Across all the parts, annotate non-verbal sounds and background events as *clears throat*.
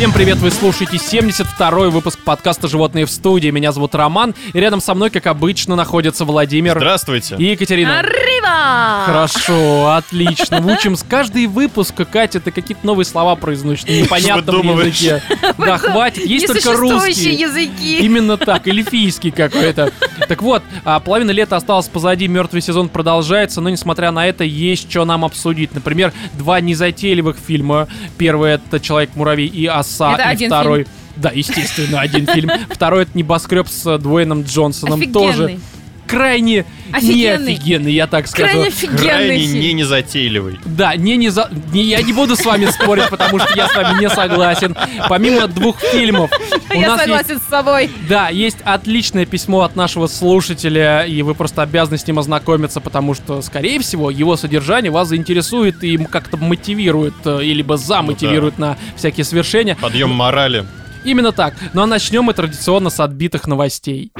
Всем привет, вы слушаете 72-й выпуск подкаста «Животные в студии». Меня зовут Роман, и рядом со мной, как обычно, находятся Владимир Здравствуйте. и Екатерина. Хорошо, отлично. Учим с каждый выпуск, Катя, ты какие-то новые слова произносишь на непонятном языке. Да, хватит, есть только русский. языки. Именно так, эльфийский какой-то. Так вот, а, половина лета осталась позади, мертвый сезон продолжается, но несмотря на это, есть что нам обсудить. Например, два незатейливых фильма. Первый это Человек-муравей и Оса, Это и один второй. Да, естественно, один фильм. Второй это небоскреб с Дуэйном Джонсоном. Тоже Офигенный. крайне Офигенный. неофигенный, я так скажу. Крайне офигенный Крайне не незатейливый. Да, не, не за... не- я не буду с вами спорить, потому что я с вами не согласен. Помимо двух фильмов, Я есть согласен с собой. Да, есть отличное письмо от нашего слушателя, и вы просто обязаны с ним ознакомиться, потому что, скорее всего, его содержание вас заинтересует и как-то мотивирует, э, и либо замотивирует на всякие свершения. Подъем морали. Именно так. Ну а начнем мы традиционно с отбитых новостей.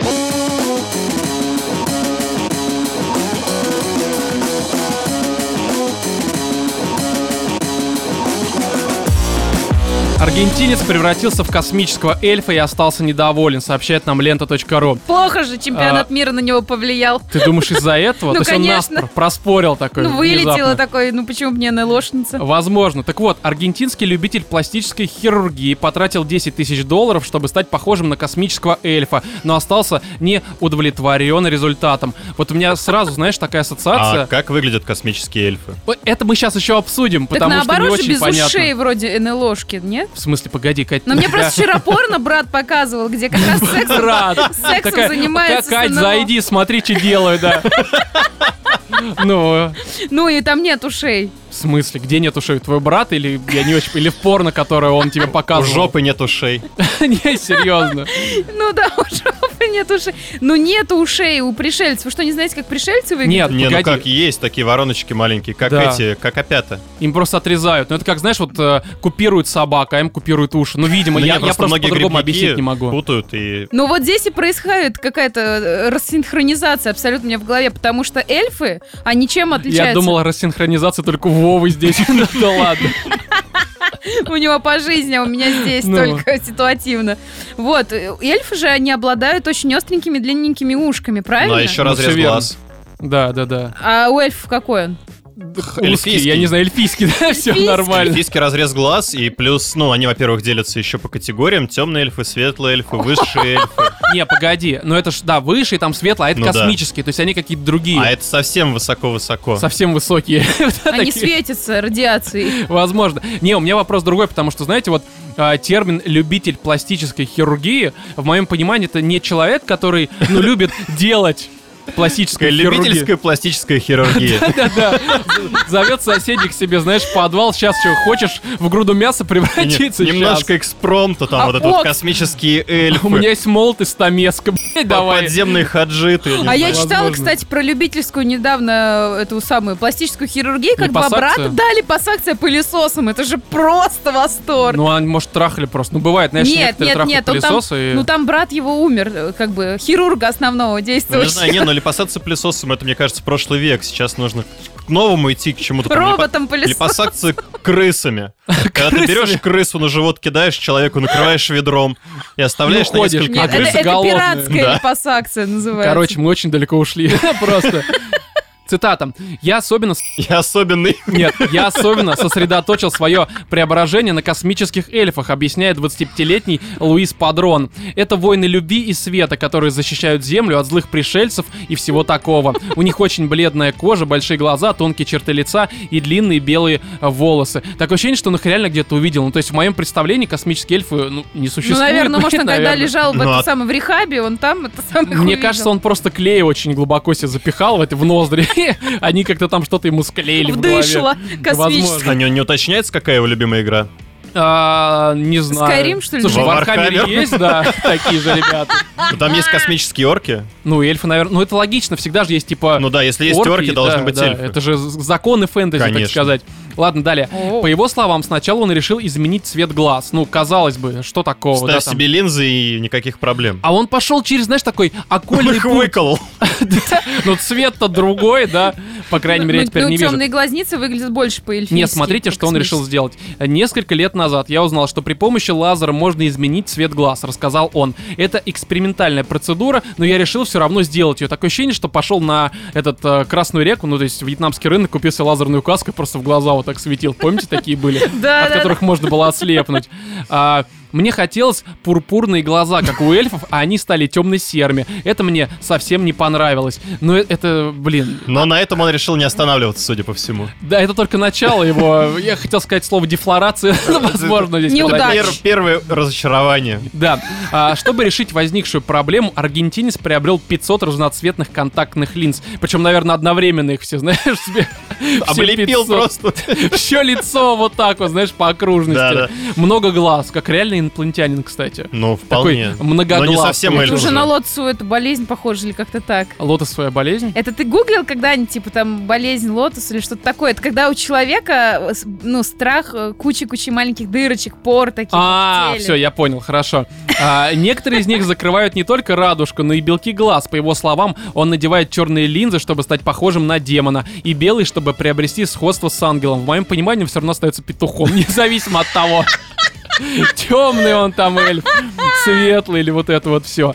Аргентинец превратился в космического эльфа и остался недоволен, сообщает нам лента.ру. Плохо же чемпионат А. мира на него повлиял. Ты думаешь из-за этого? *laughs* Ну, То есть он наспор проспорил такой Ну, вылетела внезапно. такой, ну почему бы не НЛОшница? Возможно. Так вот, аргентинский любитель пластической хирургии потратил 10 тысяч долларов, чтобы стать похожим на космического эльфа, но остался не удовлетворен результатом. Вот у меня сразу, знаешь, такая ассоциация. А как выглядят космические эльфы? Ой, Это мы сейчас еще обсудим, Так потому что не наоборот же очень без понятно. ушей вроде НЛОшки, нет? В смысле, погоди, Кать. Но у мне просто вчера порно брат показывал, где как раз сексом, Брат. сексом Такая, занимается Кать, зайди, смотри, что делаю, да. Ну, Ну и там нет ушей. в смысле, где нет ушей? Твой брат или я не очень... Или в порно, которое он тебе У показывал? жопы нет ушей. *laughs* Не, серьезно. Ну да, у жопы *laughs* нет ушей. Ну нет ушей у пришельцев. Вы что, не знаете, как пришельцы выглядят? Нет, Не, ну как есть такие вороночки маленькие, как Да. эти, как опята. Им просто отрезают. Ну, это как, знаешь, вот э, купируют собак, а им купируют уши. Ну, видимо, Ну, я, не, я просто многие по-другому грибники объяснить не могу. путают и... Ну вот здесь и происходит какая-то э, рассинхронизация абсолютно у меня в голове, потому что эльфы, они чем отличаются? Я думал, рассинхронизация только у Вовы здесь. *laughs* Да ладно. У него по жизни, а у меня здесь Ну. только ситуативно. Вот, э, эльфы же, они обладают очень остренькими, длинненькими ушками, Ну, правильно? а еще Ну, разрез глаз. Да, да, да. А у эльфов какой он? Узкий, Эльфийский. я не знаю, эльфийский, *laughs* да, все нормально. Эльфийский разрез глаз, и плюс, ну, они, во-первых, делятся еще по категориям. Темные эльфы, светлые эльфы, высшие *laughs* эльфы. Не, погоди, но это ж, да, выше, и там светло, а это Ну да. космические, то есть они какие-то другие, А это совсем высоко-высоко. совсем высокие. *laughs* Они светятся радиацией. Возможно. Не, у меня вопрос другой, потому что, знаете, вот а, термин «любитель пластической хирургии», в моем понимании, это не человек, который, ну, любит делать пластическую Такая хирургию. любительская пластическая хирургия. *laughs* Да-да. Зовет соседей к себе, знаешь, в подвал. Сейчас что, хочешь в груду мяса превратиться? Не- Немножко экспромта, там А вот это вот вот. космические Щас. эльфы. У меня есть молот и стамеска. *laughs* блядь, Давай. Подземные хаджиты. не А я читала, кстати, про любительскую недавно э, эту самую пластическую хирургию, как два Липосакцию? брата дали пассакция пылесосом. Это же просто восторг. Ну, а может, трахали просто. Ну, бывает, знаешь, нет, некоторые нет, трахают нет, там, пылесосы ну там брат его умер, э, как бы хирурга основного Ну, не действующего. знаю, не, но липосакция пылесосом, это, мне кажется, прошлый век. Сейчас нужно к новому идти, к чему-то там. липо- Роботом пылесосом. Липосакция крысами. *laughs* Когда ты берешь крысу на живот, кидаешь человеку, накрываешь ведром и оставляешь И на несколько... Нет, это, пиратская липосакция называется. Короче, мы очень далеко ушли. *laughs* Просто. Цитата. Я особенно... Я особенный. Нет, я особенно сосредоточил свое преображение на космических эльфах, объясняет 25-летний Луис Падрон. Это воины любви и света, которые защищают Землю от злых пришельцев и всего такого. У них очень бледная кожа, большие глаза, тонкие черты лица и длинные белые волосы. Такое ощущение, что он их реально где-то увидел. Ну, то есть в моем представлении космические эльфы ну, не Ну, существуют. наверное, может, он когда лежал в, Ну, это а- самое, в рехабе, он там это самое Мне кажется, он просто клей очень глубоко себе запихал в, это, в ноздри. *laughs* Они как-то там что-то ему склеили в голове. вдышло космическое. А не, не уточняется, какая его любимая игра? А, не знаю. Skyrim, что ли, Слушай, в? Вархаммере есть, да, *laughs* такие же ребята. Ну, Там есть космические орки. Ну, эльфы, наверное. Ну, это логично, всегда же есть, типа... Ну да, если есть орки, должны да, быть да, эльфы. Это же законы фэнтези, так сказать. Ладно, далее. О. По его словам, сначала он решил изменить цвет глаз. Ну, казалось бы, что такого, да, Ставь там? себе линзы и никаких проблем. А он пошел через, знаешь, такой окольный путь. Выколол. *laughs* Ну, цвет-то другой, да. По крайней мере, я теперь не вижу. темные глазницы выглядят больше по эльфийски. Нет, смотрите, что он решил сделать. Несколько лет назад я узнал, что при помощи лазера можно изменить цвет глаз, рассказал он. Это экспериментальная процедура, но я решил все равно сделать ее. Такое ощущение, что пошел на этот э, Красную реку, ну то есть вьетнамский рынок, купил себе лазерную каску, и просто в глаза вот так светил. Помните, такие были? От которых можно было ослепнуть. Мне хотелось пурпурные глаза, как у эльфов, а они стали темно-серыми. Это мне совсем не понравилось. Но э- это, блин, Но на этом он решил не останавливаться, судя по всему. да, это только начало его. Я хотел сказать слово дефлорация, но, *laughs* возможно, здесь. Пер- первое разочарование. Да. А, чтобы решить возникшую проблему, аргентинец приобрел 500 разноцветных контактных линз. Причем, наверное, одновременно их все, знаешь, себе. Облепил 500. просто. Все лицо вот так вот, знаешь, по окружности. Много глаз, как реальный инопланетянин, кстати. Ну, Такой вполне. многоглазый. Но не совсем Это эльф уже. на лотцу это болезнь похожа или как-то так? Лотосовая болезнь? Это ты гуглил когда-нибудь, типа, там, болезнь лотос или что-то такое? Это когда у человека, э, ну, страх э, кучи-кучи маленьких дырочек, пор таких А, все, я понял, хорошо. А, некоторые из них закрывают не только радужку, но и белки глаз. По его словам, он надевает черные линзы, чтобы стать похожим на демона, и белый, чтобы приобрести сходство с ангелом. В моем понимании, он все равно остается петухом, *laughs* независимо от того. Темный он там эльф, светлый или вот это вот все.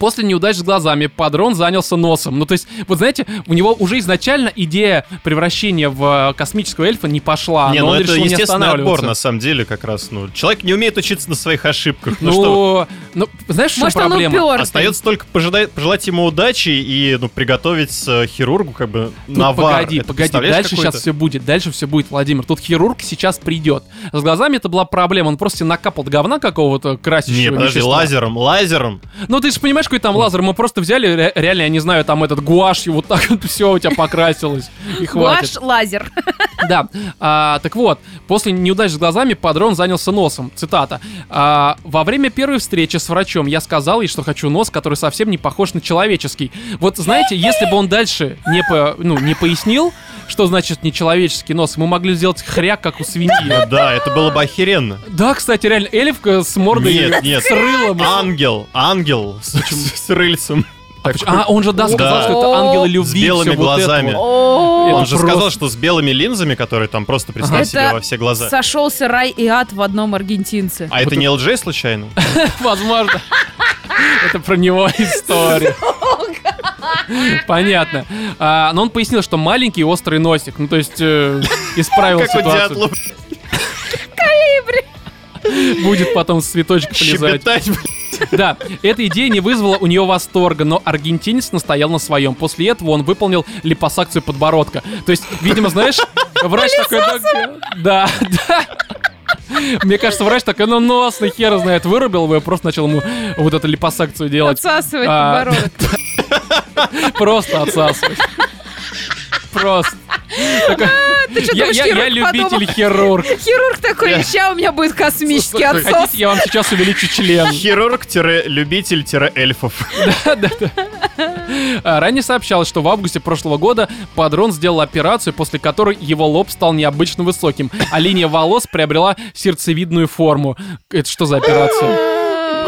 После неудач с глазами Падрон занялся носом. Ну, то есть, вот знаете, у него уже изначально идея превращения в э, космического эльфа не пошла. Не, но ну он это решил не естественный отбор, останавливаться. на самом деле, как раз. Ну, человек не умеет учиться на своих ошибках. Ну, что, Ну, ну, знаешь, Может, он проблема? упертый. остается только пожелать, пожелать ему удачи и, ну, приготовить э, хирургу, как бы, Тут навар. погоди, Это погоди, дальше сейчас все будет, дальше все будет, Владимир. Тут хирург сейчас придет. С глазами это была проблема, он просто накапал говна какого-то красящего Не, подожди, вещества. лазером, лазером. Ну ты же понимаешь, какой там лазер, мы просто взяли, ре- реально, я не знаю, там этот гуашью, вот так вот *laughs* все у тебя покрасилось, и хватит. Ваш лазер. *laughs* Да, а, так вот, после неудач с глазами Падрон занялся носом. Цитата. «А, Во время первой встречи с врачом я сказал ей, что хочу нос, который совсем не похож на человеческий. Вот знаете, если бы он дальше не, по, ну, не пояснил, что значит нечеловеческий нос, мы могли сделать хряк, как у свиньи. Да, это было бы охеренно. Да, кстати, реально, эльфка с мордой Нет, нет. с рылом. Ангел, ангел с, с рыльцем. А, а, он же, да, сказал, Да. что это ангелы С любви. белыми вот это глазами. вот. Он же просто- сказал, что с белыми линзами, которые там просто представь себе во все глаза. Сошелся рай и ад в одном аргентинце. А это не ЛД случайно? *laughs* Возможно. Это про него история. *laughs* Понятно. А, но он пояснил, что маленький острый носик. Ну, то есть, э, исправил Как у ситуацию. дятлов Будет потом с цветочек полезать. щебетать. Да, эта идея не вызвала у него восторга, но аргентинец настоял на своем. После этого он выполнил липосакцию подбородка. То есть, видимо, знаешь, врач такой... «Да, Да. Мне кажется, врач такой, ну нос, на хер знает, вырубил его и просто начал ему вот эту липосакцию делать. Отсасывать А, подбородок. *laughs* Просто отсасывать. Просто. Ты что я, думаешь, любитель-хирург. Хирург такой, ща у меня будет космический отсос. Я вам сейчас увеличу член. Хирург-любитель-эльфов. А, Ранее сообщалось, что в августе прошлого года Падрон сделал операцию, после которой его лоб стал необычно высоким, а линия волос приобрела сердцевидную форму. Это что за операция?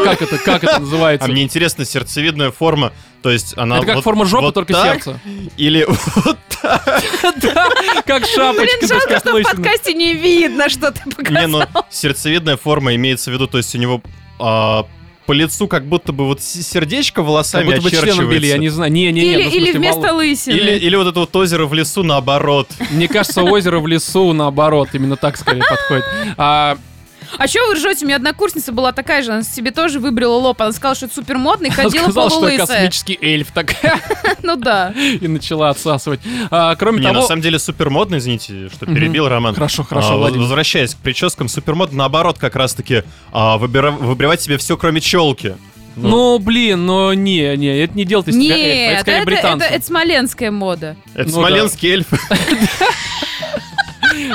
Как это, как это называется? А мне интересно, сердцевидная форма, то есть она Это как вот- форма жопы, вот только так? сердце. Или *laughs* вот Да, как шапочка, Блин, жалко, как что в подкасте не видно, что ты Не, показал. ну, сердцевидная форма имеется в виду, то есть у него а, по лицу как будто бы вот сердечко Как волосами будто бы членом били, я не знаю. Не, не, не, Или, ну, в или смысле, вместо волос. лысины. Или, или вот это вот озеро в лесу наоборот. Мне кажется, озеро в лесу, наоборот, именно так скорее подходит. А, А что вы ржете? У меня однокурсница была такая же, она себе тоже выбрила лоб. Она сказала, что это супер модно и ходила сказала, что я космический эльф такая, *laughs* Ну да. и начала отсасывать. А, кроме Не, на того... самом деле супер модно, извините, что перебил Роман. Хорошо, хорошо, А, Владимир. Возвращаясь к прическам, супер модно наоборот как раз-таки а, выбривать себе все, кроме челки. Ну, блин, ну не, не, это не делает из тебя эльфа, это Нет, скорее это, британцы. это- это смоленская мода. Это Ну смоленский эльф. *laughs*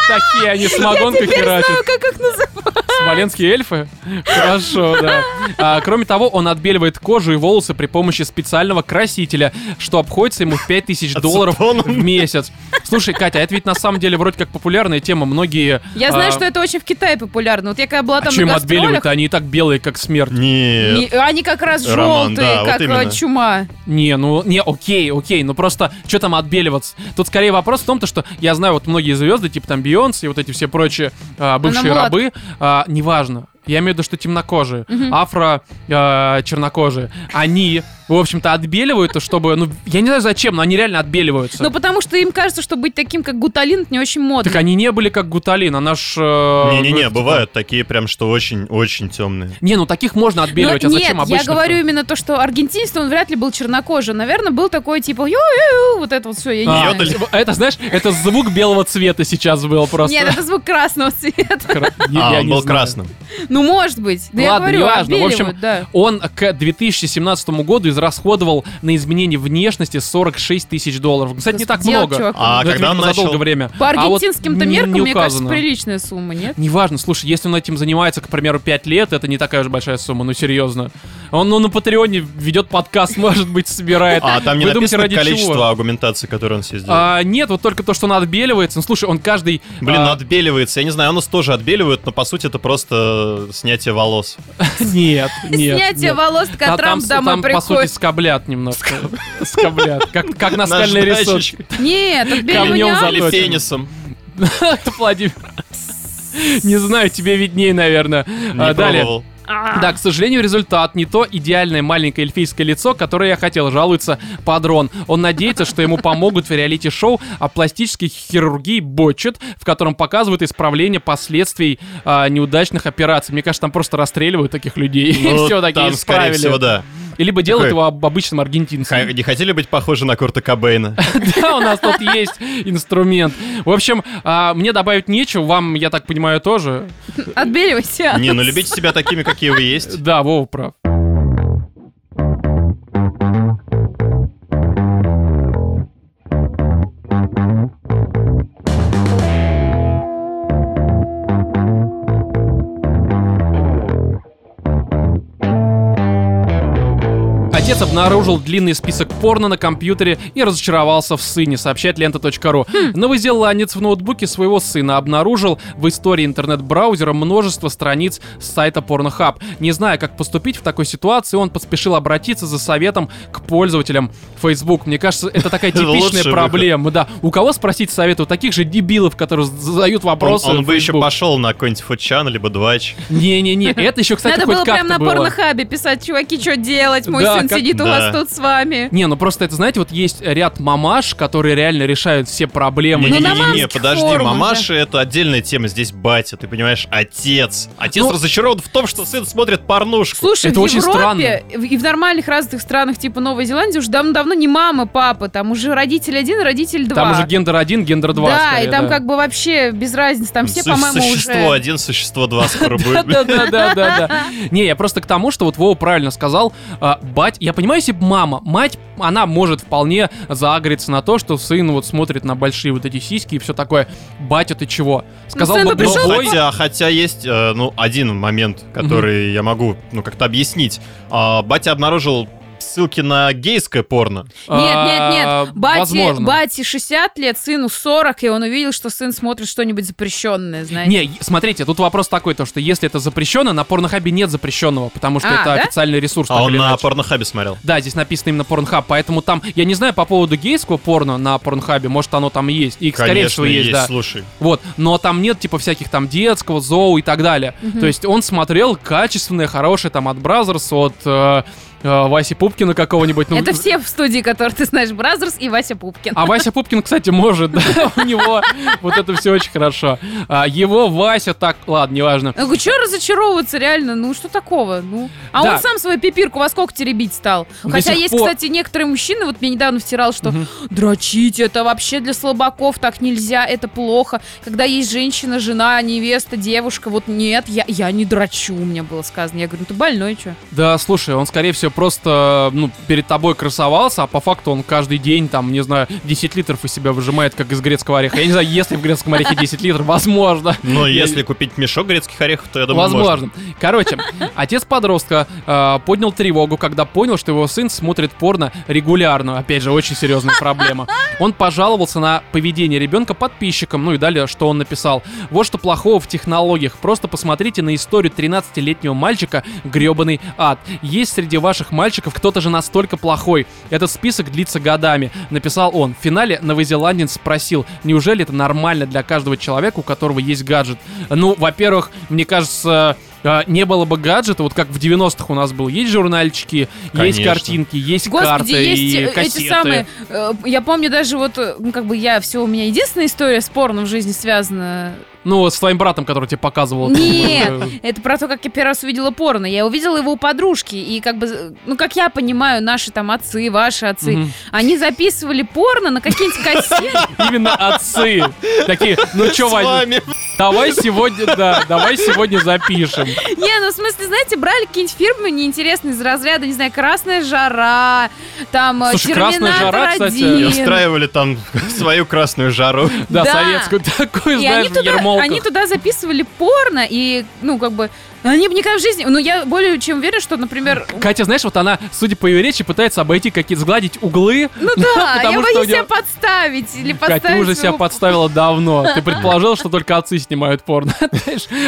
Такие они *laughs* Теперь херачат. знаю, как их называют. Смоленские эльфы? Хорошо, да. А, кроме того, он отбеливает кожу и волосы при помощи специального красителя, что обходится ему в 5000 долларов в месяц. Слушай, Катя, а это ведь на самом деле вроде как популярная тема. Многие... Я знаю, а, что это очень в Китае популярно. Вот я когда была А там чем на гастролях, отбеливают? Они и так белые, как смерть. Нет. не- они как раз Роман, желтые, да, вот как э, именно. чума. Не, ну, не, окей, окей, ну просто, что там отбеливаться? Тут скорее вопрос в том, то, что я знаю вот многие звезды, типа там Бейонсе и вот эти все прочие а, бывшие мулатка. рабы, а, неважно. Я имею в виду, что темнокожие, афро а, чернокожие, они, в общем-то, отбеливают, чтобы, ну, я не знаю зачем, но они реально отбеливаются. Ну, потому что им кажется, что быть таким, как Гуталин, это не очень модно. так они не были как Гуталин, а наш... э, Не-не-не, типа- бывают такие прям, что очень-очень темные. Не, ну таких можно Но отбеливать, а зачем нет, обычно? я говорю именно то, что аргентинец, он вряд ли был чернокожий. Наверное, был такой, типа, ю-ю-ю, вот это вот все, я не А, знаю. это, знаешь, это звук белого цвета сейчас был просто. Нет, это звук красного цвета. Кра- я- А, я он не был знаю. красным. Ну, может быть. Да я Ладно, говорю, неважно. В общем, да. Он к 2017 году израсходовал на изменение внешности 46 тысяч долларов. Кстати, не так много. чувак. А Но это, когда он начал... долгое время. По А вот аргентинским-то меркам, не мне кажется, указано. приличная сумма, нет? Неважно, слушай, если он этим занимается, к примеру, 5 лет, это не такая уж большая сумма, ну серьезно. Он ну, на Патреоне ведет подкаст, *laughs* может быть, собирает. А там не Вы думаете, написано ради количество чего? аргументаций, которые он себе сделал. А, нет, вот только то, что он отбеливается. Ну, слушай, он каждый... Блин, ну а, отбеливается. Я не знаю, у нас тоже отбеливают, но по сути это просто снятие волос. *laughs* Нет, нет. Снятие волос, когда Трамп там, домой там, по сути, приходит. скоблят немножко. Скоблят. Как, Наждачечкой. рисунки. Нет, Камнем. Или пенисом. *laughs* Владимир. Не знаю, тебе виднее, наверное. Не А, Далее. Да, к сожалению, результат не то идеальное маленькое эльфийское лицо, которое я хотел, жалуется Падрон. Он надеется, что ему помогут в реалити-шоу о пластической хирургии Бочет, в котором показывают исправление последствий а, неудачных операций. Мне кажется, там просто расстреливают таких людей. *laughs* И Ну, все, такие там, скорее исправили. всего, да. И Либо делают Такой- его об- обычным аргентинцем. Не хотели быть похожи на Курта Кобейна? *laughs* Да, у нас тут есть инструмент. В общем, а, мне добавить нечего, вам, я так понимаю, тоже. Отбеливайся. Не, ну любите себя такими, какие вы есть. Да, Вова прав. Отец обнаружил длинный список порно на компьютере и разочаровался в сыне, сообщает лента.ру. Новозеландец в ноутбуке своего сына обнаружил в истории интернет-браузера множество страниц с сайта Pornhub. Не зная, как поступить в такой ситуации, он поспешил обратиться за советом к пользователям Facebook. Мне кажется, это такая *laughs* типичная проблема. Да, у кого спросить совета? У таких же дебилов, которые задают вопросы. он бы еще пошел на какой-нибудь футчан, либо двач. Не-не-не, это еще, кстати, Надо было прям на порнохабе писать, чуваки, что делать? Мой сын сидит у вас тут с вами. Не, ну просто это, знаете, вот есть ряд мамаш, которые реально решают все проблемы. Ну, Не-не-не, мамских подожди, мамаша это отдельная тема, здесь батя, ты понимаешь, отец. Отец Ну- разочарован в том, что сын смотрит порнушку. Слушай, Это в очень Европе и в нормальных развитых странах типа Новой Зеландии уже давно-давно не мама, папа, там уже родитель один, родитель два. Там уже гендер один, гендер два. Да, скорее, и там да. как бы вообще без разницы, там все, Су- по-моему, существо уже... один, существо два скоро *laughs* будет. Да, да, да, да, да. *laughs* Не, я просто к тому, что вот Вова правильно сказал, а, бать, я понимаю, если б мама, мать, она может вполне заагриться на то, что сын вот смотрит на большие вот эти сиськи и все такое. Батя, ты чего? Сказал сын бы бы пришел, другой. Хотя, хотя есть, э, ну, один момент, который я могу, ну, как-то объяснить. А, батя обнаружил ссылки на гейское порно. Нет, нет, А, нет. Бате, возможно. бате 60 лет, сыну 40, и он увидел, что сын смотрит что-нибудь запрещенное, знаете. Не, смотрите, тут вопрос такой, то что если это запрещено, на порнохабе нет запрещенного, потому что А, это да? официальный ресурс. А он на иначе. порнохабе смотрел. Да, здесь написано именно Pornhub, поэтому там, я не знаю по поводу гейского порно на Pornhub е, может оно там есть, и скорее Конечно, всего есть, да. слушай. Вот, но там нет типа всяких там детского, зоу и так далее. То есть он смотрел качественное, хорошее там от Brazzers, от э, э, Васи Пупкина какого-нибудь. ну, Это все в студии, которые ты знаешь, Brazzers и Вася Пупкин. А Вася Пупкин, кстати, может, *laughs* да, у него вот это все очень хорошо. А его Вася так, ладно, неважно. Ну, что разочаровываться, реально? Ну, что такого? Ну, а Да. он сам свою пипирку во сколько теребить стал? До Хотя сих есть, пор. кстати, некоторые мужчины, вот мне недавно втирал, что дрочить это вообще для слабаков, так нельзя, это плохо. Когда есть женщина, жена, невеста, девушка, вот нет, я, я не дрочу, мне было сказано. Я говорю, ну ты больной, что? Да, слушай, он, скорее всего, просто, ну, перед тобой красовался, а по факту он каждый день, там, не знаю, 10 литров из себя выжимает, как из грецкого ореха. Я не знаю, если в грецком орехе 10 литров, возможно. Но если купить мешок грецких орехов, то я думаю, Возможно. можно. Короче, отец подростка э, поднял тревогу, когда понял, что его сын смотрит порно регулярно. Опять же, очень серьезная проблема. Он пожаловался на поведение ребенка подписчикам, ну и далее, что он написал. Вот что плохого в технологиях. Просто посмотрите на историю 13-летнего мальчика гребаный ад. Есть среди ваших мальчиков кто-то же настолько плохой. Этот список длится годами, написал он. В финале новозеландец спросил, неужели это нормально для каждого человека, у которого есть гаджет? Ну, во-первых, мне кажется, э, не было бы гаджета, вот как в 90-х у нас был. Есть журнальчики, есть Конечно. картинки, есть Господи, карты есть и э, кассеты. эти самые. э, Я помню даже вот, ну как бы я все, у меня единственная история с порно в жизни связана. Ну, с твоим братом, который тебе показывал. Нет, это про то, как я первый раз увидела порно. Я увидела его у подружки, и как бы, ну как я понимаю, наши там отцы, ваши отцы, они записывали порно на какие-нибудь кассеты. Именно отцы. Такие, ну чё, Вань, вами. давай сегодня, да, давай сегодня запишем. Не, ну в смысле, знаете, брали какие-нибудь фирмы неинтересные из разряда, не знаю, Красная жара, там э, Слушай, «Красная Терминатор жара», кстати, И 1. устраивали там *laughs* свою красную жару. Да, Да. советскую такую, знаешь, ермолках. Они туда записывали порно, и, ну, как бы, они бы никогда в жизни... Ну, я более чем уверена, что, например... Катя, знаешь, вот она, судя по ее речи, пытается обойти какие-то, сгладить углы. Ну *laughs* да, я боюсь себя подставить или подставить Катя, ты уже себя подставила давно. Ты предположил, что только отцы снимают порно. *laughs*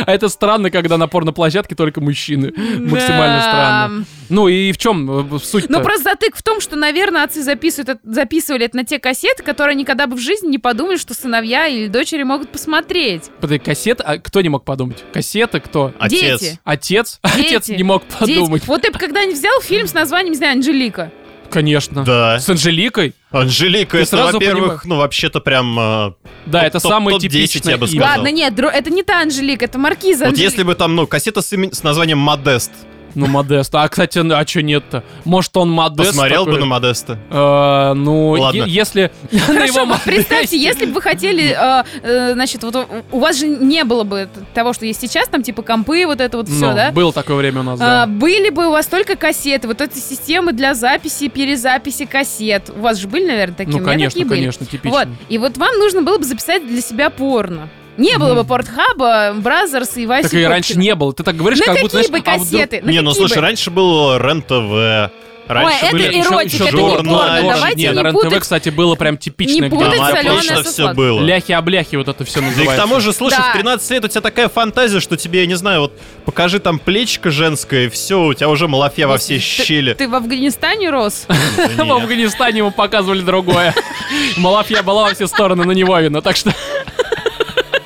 А это странно, когда на порноплощадке только мужчины. Максимально странно. Ну и в чем суть Ну, просто затык в том, что, наверное, отцы записывают, записывали это на те кассеты, которые никогда бы в жизни не подумали, что сыновья или дочери могут посмотреть. Кассета, а кто не мог подумать? Кассеты кто? Отец. Дети. Отец? Дети. *laughs* Отец не мог Дети. подумать. Вот ты бы когда-нибудь взял фильм с названием, не знаю, Анжелика. Конечно. Да. С Анжеликой? Анжелика, Ты это, сразу во-первых, понимаешь. ну, вообще-то прям... э, Да, Топ- это топ- самое топ-10 типичное я бы сказал. Ладно, нет, дро- это не та Анжелика, это Маркиза Вот Анжелика. если бы там, ну, кассета с, имен- с названием Модест. Ну, Модест. А, кстати, ну, а что нет-то? Может, он Модест Посмотрел бы такой? на Модеста. Э, ну, Ладно. е- если *laughs* на Хорошо, его вот представьте, Модесте- если бы вы хотели, э, э, значит, вот у- вас же не было бы того, что есть сейчас, там типа компы, вот это вот все, Ну, да? Было такое время у нас, А, да. были бы у вас только кассеты, вот эти системы для записи, перезаписи кассет. У вас же были, наверное, такие? Ну, конечно, конечно, типично. Вот, и вот вам нужно было бы записать для себя порно. Не было бы. Портхаба, Бразерс и Васи Так и раньше не было. Ты так говоришь, На как какие будто, знаешь, бы а вдруг- кассеты? На не, ну какие слушай, бы? раньше был РЕН-ТВ. Раньше это были эротика, еще- это еще не журнал. порно. Нет, Давайте не, не на РЕН-ТВ, путать. кстати, было прям типичное, Не путать Там там солёное отлично со все было. ляхи-обляхи вот это все Да и называется. к тому же, слушай, Да. в 13 лет у тебя такая фантазия, что тебе, я не знаю, вот покажи там плечико женское, и все, у тебя уже малафья во все щели. Ты в Афганистане рос? *laughs* В нет. Афганистане ему показывали другое. *laughs* Малафья была во все стороны, но не Вовина, так что...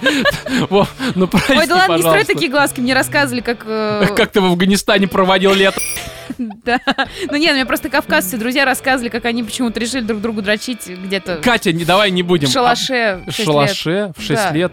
*laughs* Ну прости, Ой, да ладно, не строй такие глазки, мне рассказывали, как... э, *laughs* Как ты в Афганистане проводил лето? *laughs* Да. Ну нет, мне просто кавказцы друзья рассказывали, как они почему-то решили друг другу дрочить где-то Катя, не, давай не будем. в шалаше А, в шалаше в 6 Да, лет.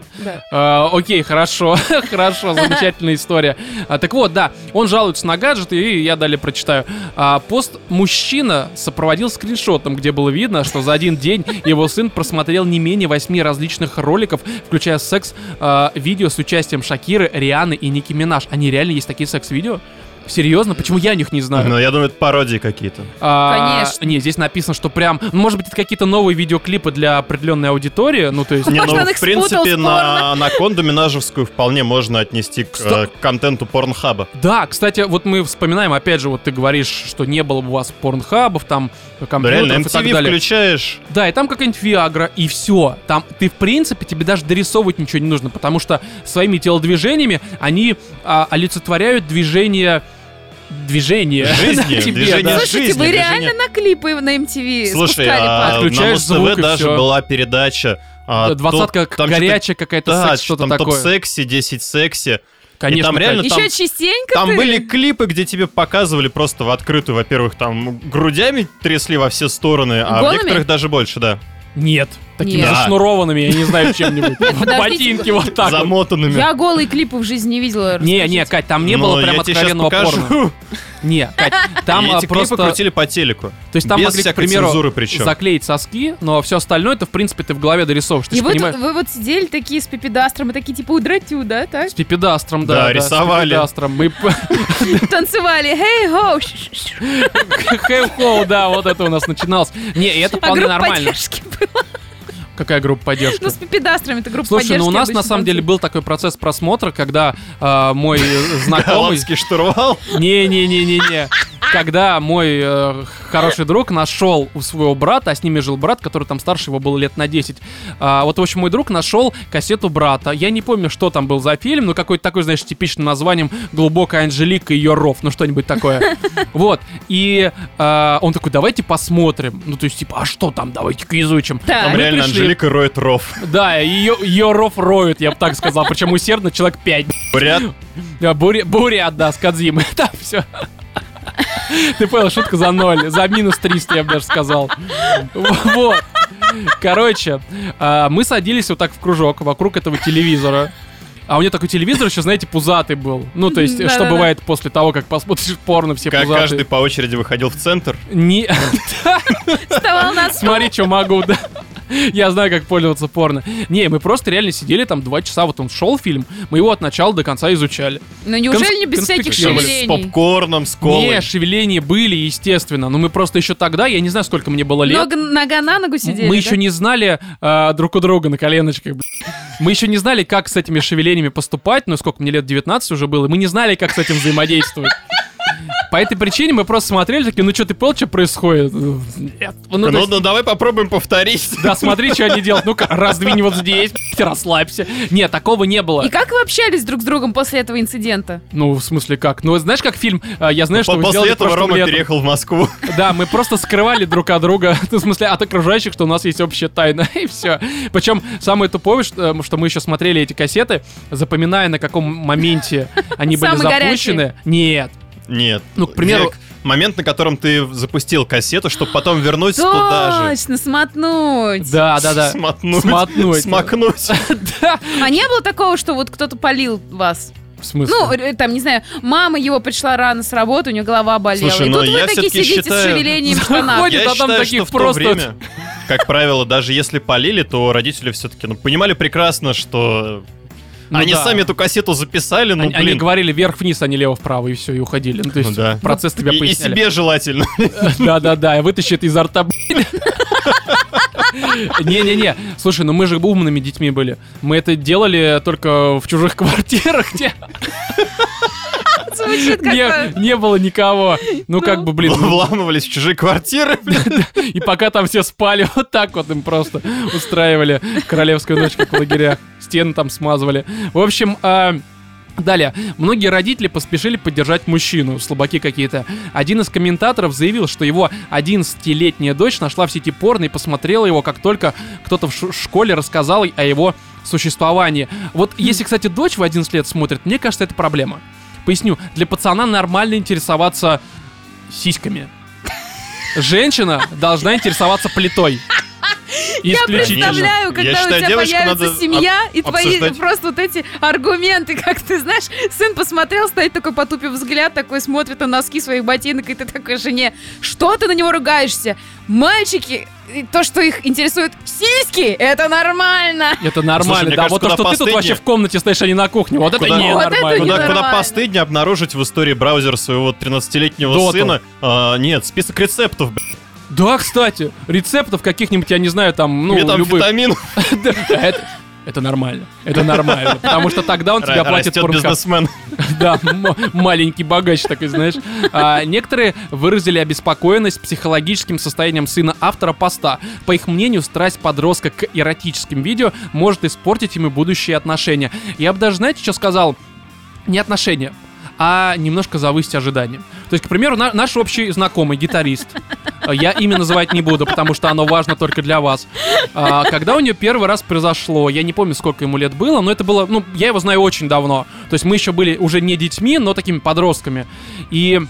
А, окей, хорошо, хорошо, замечательная история. А, так вот, да, он жалуется на гаджеты, и я далее прочитаю. А, пост мужчина сопроводил скриншотом, где было видно, что за один день его сын просмотрел не менее восьми различных роликов, включая секс-видео с участием Шакиры, Рианы и Ники Минаж. Они реально есть такие секс-видео? Серьезно? Почему я о них не знаю? Ну, я думаю, это пародии какие-то. А, Конечно. Не, здесь написано, что прям... ну, Может быть, это какие-то новые видеоклипы для определенной аудитории? Ну, то есть... Не, Может, ну, их в принципе, спутал с на анаконду *laughs* минажевскую вполне можно отнести к Сто- э, контенту порнхаба. Да, кстати, вот мы вспоминаем, опять же, вот ты говоришь, что не было бы у вас порнхабов, там, Да, компьютеров реально, и так MTV далее. включаешь, Да, и там какая-нибудь Виагра, и все. Там ты, в принципе, тебе даже дорисовывать ничего не нужно, потому что своими телодвижениями они а, олицетворяют движение... Движение. *laughs* Жизни, на тебе, движение да. Слушайте, жизни, вы движение. реально на клипы на MTV Слушай, спускали а пар? на Муз-ТВ даже всё. была передача. а, Двадцатка топ- там горячая какая-то, что-то- Да, секс, что-то там такое. топ-секси, 10 секси. Конечно, там реально Катя. Еще там- частенько Там ты? были клипы, где тебе показывали просто в открытую, во-первых, там грудями трясли во все стороны, а в Голыми? некоторых даже больше, да. Нет. Такими Нет. зашнурованными, я не знаю, чем-нибудь. *laughs* Ботинки вот так. Замотанными. Я голые клипы в жизни не видела. Не, не. Кать, там не Но было прям откровенного порно. Не, Кать, там а, эти клипы просто... крутили по телеку. То есть там без могли, к примеру, цензуры причем. заклеить соски, но все остальное это, в принципе, ты в голове дорисовываешь. Ты И вы, понимаешь... вы вот сидели такие с пепидастром и такие типа удратю, да, так? С пипедастром, Да, да. с рисовали. пипедастром. Мы *laughs* Танцевали, хей, хоу. Хэу-хоу, да, вот это у нас начиналось. Не, это А вполне группа нормально. Какая группа поддержки? Ну, с пепидастрами это группа Слушай, поддержки. ну у нас на самом деле был такой процесс просмотра, когда э, мой знакомый... Голландский штурвал. Не-не-не-не-не. Когда мой э, хороший друг нашел у своего брата, а с ними жил брат, который там старше его был лет на 10. А, вот, в общем, мой друг нашел кассету брата. Я не помню, что там был за фильм, но какой-то такой, знаешь, типичным названием «Глубокая Анжелика и ее ров», ну что-нибудь такое. *laughs* Вот. И э, он такой, давайте посмотрим. Ну, то есть, типа, а что там, давайте-ка изучим. Так. Там реально пришли- Анжелика роет ров. Да, ее, ее ров роют, я бы так сказал. Причем усердно человек 5. Бурят. Да, буря, буря, да, с Кадзимой. *laughs* Там все. Ты понял, шутка за ноль. За минус 300, я бы даже сказал. Вот. Короче, а, мы садились вот так в кружок вокруг этого телевизора. А у меня такой телевизор еще, знаете, пузатый был. Ну, то есть, что Да-да-да. бывает после того, как посмотришь порно, все Как пузатые. каждый по очереди выходил в центр. Не... Вставал на стул. Смотри, что могу, да. *laughs* Я знаю, как пользоваться порно. Не, мы просто реально сидели там два часа, вот он шел фильм, мы его от начала до конца изучали. Ну, неужели не без всяких конспектировали. С шевелений? попкорном, с колой. Не, шевеления были, естественно, но мы просто еще тогда, я не знаю, сколько мне было лет. Много нога на ногу сидели, мы да? еще не знали а, друг у друга на коленочках. Мы еще не знали, как с этими шевелениями поступать. Ну, сколько мне лет, 19 уже было. Мы не знали, как с этим взаимодействовать. По этой причине мы просто смотрели, такие, ну что, ты понял, что происходит? Нет. Ну, Ну, есть, ну, давай попробуем повторить. да, смотри, что они делают. Ну-ка, раздвинь вот здесь, *laughs* расслабься. Нет, такого не было. И как вы общались друг с другом после этого инцидента? Ну, в смысле, как? Ну, знаешь, как фильм? а, Я знаю, что После этого Рома летом. переехал в Москву. *laughs* Да, мы просто скрывали друг от друга, *laughs* ну, в смысле, от окружающих, что у нас есть общая тайна, и все. Причем самое тупое, что, что мы еще смотрели эти кассеты, запоминая, на каком моменте они были запущены. Нет. Нет. Ну, к примеру- Где- Момент, на котором ты запустил кассету, чтобы потом вернуть туда же. Точно, смотнуть. Да, да, да. Смотнуть. Смотнуть. Смакнуть. *laughs* Да. А не было такого, что вот кто-то полил вас? В смысле? Ну, э, там, не знаю, мама его пришла рано с работы, у нее голова болела. Слушай, и ну, тут вы я такие сидите с считаю- шевелением в штанах. Заходит, Я а там считаю, таких что в то время, как правило, даже если полили, то родители все-таки ну, понимали прекрасно, что Ну они да. сами эту кассету записали, ну, они, они блин. говорили вверх-вниз, а не лево-вправо, и все, и уходили. Ну, то есть Ну да. процесс тебя и, и поясняли. себе желательно. *laughs* Да-да-да, и вытащит изо рта. *laughs* Не-не-не, слушай, ну мы же умными детьми были. Мы это делали только в чужих *laughs* квартирах, где Звучит как... не, не было никого. Ну как бы, блин, Вламывались в чужие квартиры. блин. и пока там все спали, вот так вот им просто устраивали королевскую ночь, как в лагерях. Стены там смазывали. В общем, а, Далее, многие родители поспешили поддержать мужчину, слабаки какие-то. Один из комментаторов заявил, что его 11-летняя дочь нашла в сети порно и посмотрела его, как только кто-то в школе рассказал о его существовании. Вот если, кстати, дочь в 11 лет смотрит, мне кажется, это проблема. Поясню, для пацана нормально интересоваться сиськами. Женщина должна интересоваться плитой. Я представляю, когда Я у тебя появится семья, и твои просто вот эти аргументы, как ты знаешь, сын посмотрел, стоит такой, потупив взгляд, такой смотрит на носки своих ботинок, и ты такой жене, что ты на него ругаешься? Мальчики, то, что их интересует сиськи, это нормально. Это нормально, Слушай, да. кажется, вот то, что ты тут постыднее. вообще в комнате стоишь, а не на кухне. Вот это Куда- не Вот это нормально. не Куда, нормально. куда постыднее обнаружить в истории браузера своего 13-летнего Доту. сына. а, нет, список рецептов, блин. Да, кстати, рецептов каких-нибудь, я не знаю, там, ну, любых. *laughs* Это, нормально. Это нормально. Потому что тогда он тебя платит Растет бизнесмен. *laughs* Да, маленький богач такой, знаешь. А, некоторые выразили обеспокоенность психологическим состоянием сына автора поста. По их мнению, страсть подростка к эротическим видео может испортить ему будущие отношения. Я бы даже, знаете, что сказал? Не отношения, а немножко завысить ожидания. То есть, к примеру, на- наш общий знакомый, гитарист, а, я имя называть не буду, потому что оно важно только для вас. А, когда у нее первый раз произошло, я не помню, сколько ему лет было, но это было, ну, я его знаю очень давно. То есть мы еще были уже не детьми, но такими подростками. И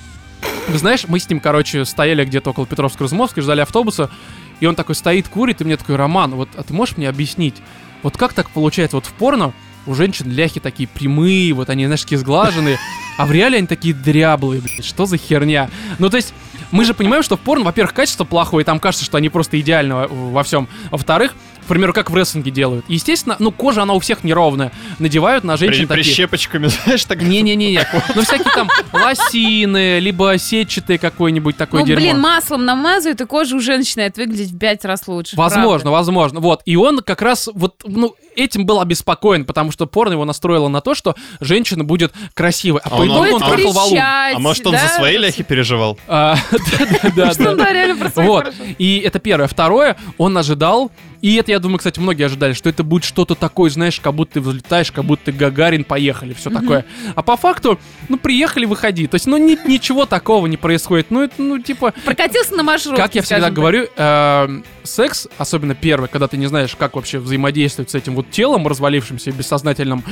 знаешь, мы с ним, короче, стояли где-то около Петровско-Разумовской, ждали автобуса, и он такой стоит, курит, и мне такой, Роман, вот, а ты можешь мне объяснить, вот как так получается, вот в порно у женщин ляхи такие прямые, вот они, знаешь, такие сглаженные, а в реале они такие дряблые, блядь, что за херня? Ну, то есть, мы же понимаем, что в порно, во-первых, качество плохое, и там кажется, что они просто идеальны во, во всем. Во-вторых, к примеру, как в рестлинге делают. Естественно, ну, кожа, она у всех неровная. Надевают на женщин При- такие... Прищепочками, *laughs* знаешь, так... Не-не-не, ну всякие там лосины, либо сетчатые какой-нибудь такой Ну, дерьмо. блин, маслом намазывают, и кожа уже начинает выглядеть в пять раз лучше. Возможно, правда. возможно. Вот. И он как раз вот, ну, этим был обеспокоен, потому что порно его настроило на то, что женщина будет красивой. А, А по он- итогу он трахал валун. А может, он да? за свои ляхи переживал? А, *laughs* да, про свои Вот. И это первое. Второе, он ожидал, и это, я думаю, кстати, многие ожидали, что это будет что-то такое, знаешь, как будто ты взлетаешь, как будто ты Гагарин, поехали, все такое. А по факту, ну, приехали, выходи. То есть, ну, ни- ничего такого не происходит. Ну, это, ну, типа, Прокатился на маршрутке, как я всегда говорю, эм, секс, особенно первый, когда ты не знаешь, как вообще взаимодействовать с этим вот телом развалившимся бессознательным,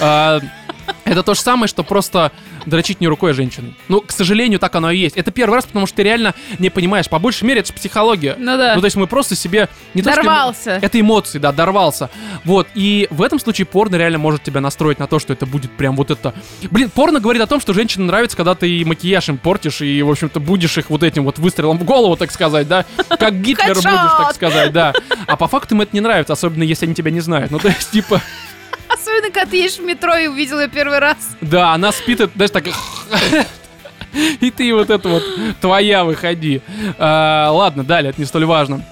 э, это то же самое, что просто дрочить не рукой женщины. Ну, к сожалению, так оно и есть. Это первый раз, потому что ты реально не понимаешь. По большей мере, это же психология. Ну да. Ну, то есть мы просто себе... Не то, что- Дорвался. это эмоции, да, дорвался. Вот, и в этом случае порно реально может тебя настроить на то, что это будет прям вот это... Блин, порно говорит о том, что женщинам нравится, когда ты и макияж им портишь, и, в общем-то, будешь их вот этим вот выстрелом в голову, так сказать, да? Как Гитлер будешь, так сказать, да. А по факту им это не нравится, особенно если они тебя не знают. Ну, то есть, типа, Особенно, когда ты едешь в метро и увидел ее первый раз. да, она спит, это, так... *laughs* И ты вот это вот, твоя, выходи. А, ладно, далее, это не столь важно.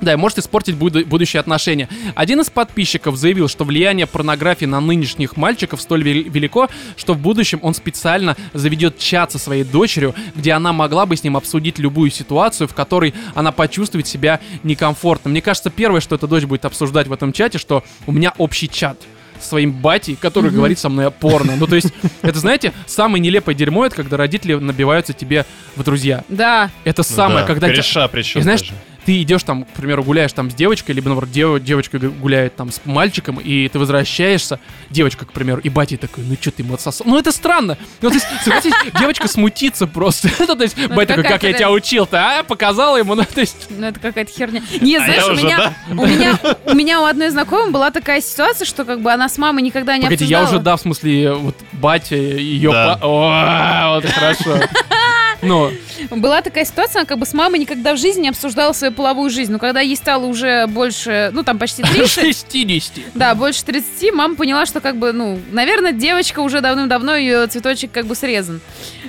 Да, и может испортить буду- будущие отношения. Один из подписчиков заявил, что влияние порнографии на нынешних мальчиков столь вел- велико, что в будущем он специально заведет чат со своей дочерью, где она могла бы с ним обсудить любую ситуацию, в которой она почувствует себя некомфортно. Мне кажется, первое, что эта дочь будет обсуждать в этом чате, что у меня общий чат своим батей, который говорит со мной о порно. Ну, то есть, *laughs* это, знаете, самое нелепое дерьмо, это когда родители набиваются тебе в друзья. Да. Это самое, Да, когда тебя- кореша причем и знаешь, даже. Ты идешь там, к примеру, гуляешь там с девочкой, либо, наоборот, дев- девочка гуляет там с мальчиком, и ты возвращаешься, девочка, к примеру, и батя такой, ну что ты ему отсосал? Ну это странно. Ну, то есть, согласись, девочка смутится просто. *laughs* Ну, то есть, батя такой, как я тебя учил-то, а? Показала ему, ну, то есть... Ну, это какая-то херня. Не, А знаешь, у меня, у меня, у меня у одной знакомой была такая ситуация, что как бы она с мамой никогда не Погоди, я обсуждала. уже, да, в смысле, вот батя, ее... Да. па- О, вот хорошо. *laughs* Ну, Была такая ситуация, она как бы с мамой никогда в жизни не обсуждала свою половую жизнь. Но когда ей стало уже больше, ну там почти 30, 60. да, больше 30, мама поняла, что как бы, ну, наверное, девочка уже давным-давно ее цветочек как бы срезан.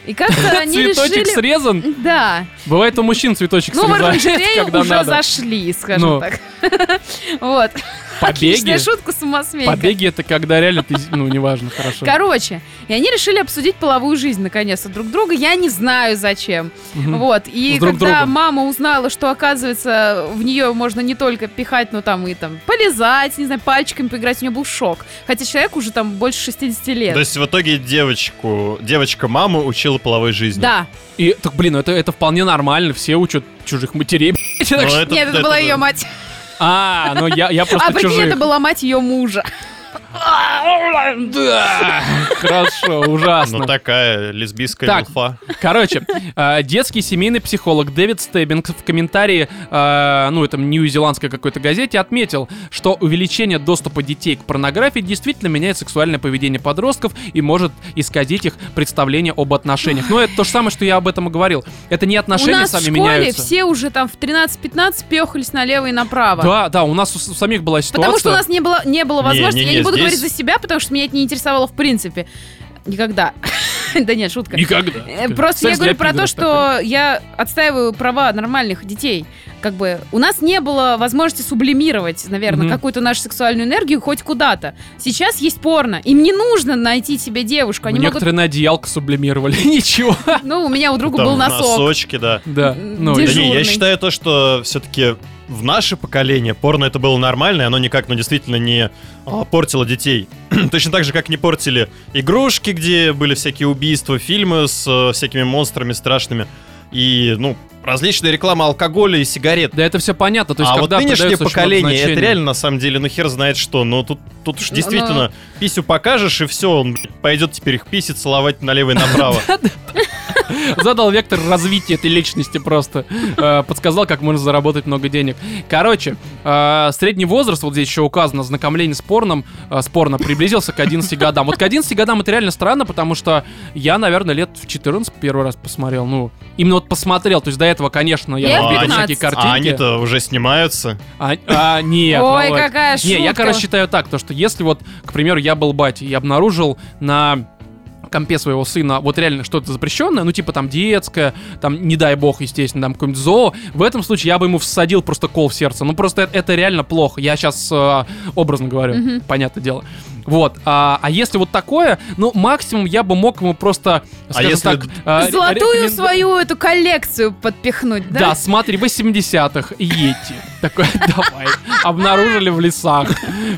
И как-то *laughs* они Цветочек решили... срезан. Да. Бывает у мужчин цветочек Ну, в срезают, оранжерею *laughs* когда уже надо. зашли, скажем Ну. так. *laughs* Вот. *laughs* Побеги? Отличная шутка, самосмейка. Побеги это когда реально ты, ну, неважно, хорошо. Короче, и они решили обсудить половую жизнь наконец-то друг друга. Я не знаю зачем. Вот. И С друг когда другом. мама узнала, что оказывается в нее можно не только пихать, но там и там полезать, не знаю, пальчиками поиграть, у нее был шок. Хотя человек уже там больше 60 лет. То есть в итоге девочку, девочка маму учила половой жизни. Да. И, так, блин, ну это, это вполне нормально, все учат чужих матерей. *laughs* это- Нет, это, это была ее мать. А, ну я, я просто а прикинь, чужих. это была мать ее мужа. Да, хорошо, ужасно. Ну такая лесбийская Так. милфа. Короче, э, детский семейный психолог Дэвид Стеббинг в комментарии, э, ну, это нью-зеландской какой-то газете, отметил, что увеличение доступа детей к порнографии действительно меняет сексуальное поведение подростков и может исказить их представление об отношениях. Но это то же самое, что я об этом и говорил. Это не У отношения нас в сами школе меняются. все уже там в 13-15 пехались налево и направо. Да, да, у нас у, у самих была ситуация. Потому что у нас не было, не было Не, возможности. не, я не, не буду здесь- говорить за себя, потому что меня это не интересовало в принципе. Никогда. *laughs* Да нет, шутка. Никогда. Э, Просто Секс я говорю про то, что я отстаиваю права нормальных детей. Как бы у нас не было возможности сублимировать, наверное, какую-то нашу сексуальную энергию хоть куда-то. Сейчас есть порно. Им не нужно найти себе девушку. Они Некоторые на одеялко сублимировали. *laughs* Ничего. Ну, у меня у друга Там был носок. Носочки, да. Да. Ну, Да не, я считаю то, что все-таки в наше поколение порно это было нормально, и оно никак, ну, действительно не а, портило детей. *clears throat* Точно так же, как не портили игрушки, где были всякие убийства, фильмы с э, всякими монстрами страшными. И, ну, различная реклама алкоголя и сигарет. Да это все понятно. То есть, а вот когда нынешнее очень много поколение, это реально на самом деле, ну хер знает что. Но тут, тут уж Ну, действительно писю покажешь, и все, он блядь, пойдет теперь их писить, целовать налево и направо. *laughs* Задал вектор развития этой личности просто. Э, Подсказал, как можно заработать много денег. Короче, э, средний возраст, вот здесь еще указано, знакомление с порном, э, с порно приблизился к 11 годам. Вот к 11 годам это реально странно, потому что я, наверное, лет в 14 первый раз посмотрел. Ну, именно вот посмотрел. То есть до этого, конечно, я в видел 15. всякие картинки. А они-то уже снимаются. А, а, нет, Ой, Володь. какая Не, я, шутка. короче, считаю так, то, что если вот, к примеру, я был батей и обнаружил на компе своего сына вот реально что-то запрещенное, ну типа там детское, там не дай бог, естественно, там какой-нибудь зоо, в этом случае я бы ему всадил просто кол в сердце. Ну просто это, это реально плохо. Я сейчас образно говорю, Мгм. понятное дело. Вот. А, а если вот такое, ну максимум я бы мог ему просто, скажем если так, а, ре- Золотую рекомен- свою эту коллекцию подпихнуть, да, да? смотри, 80-х, Йети. Такой, давай. Обнаружили в лесах.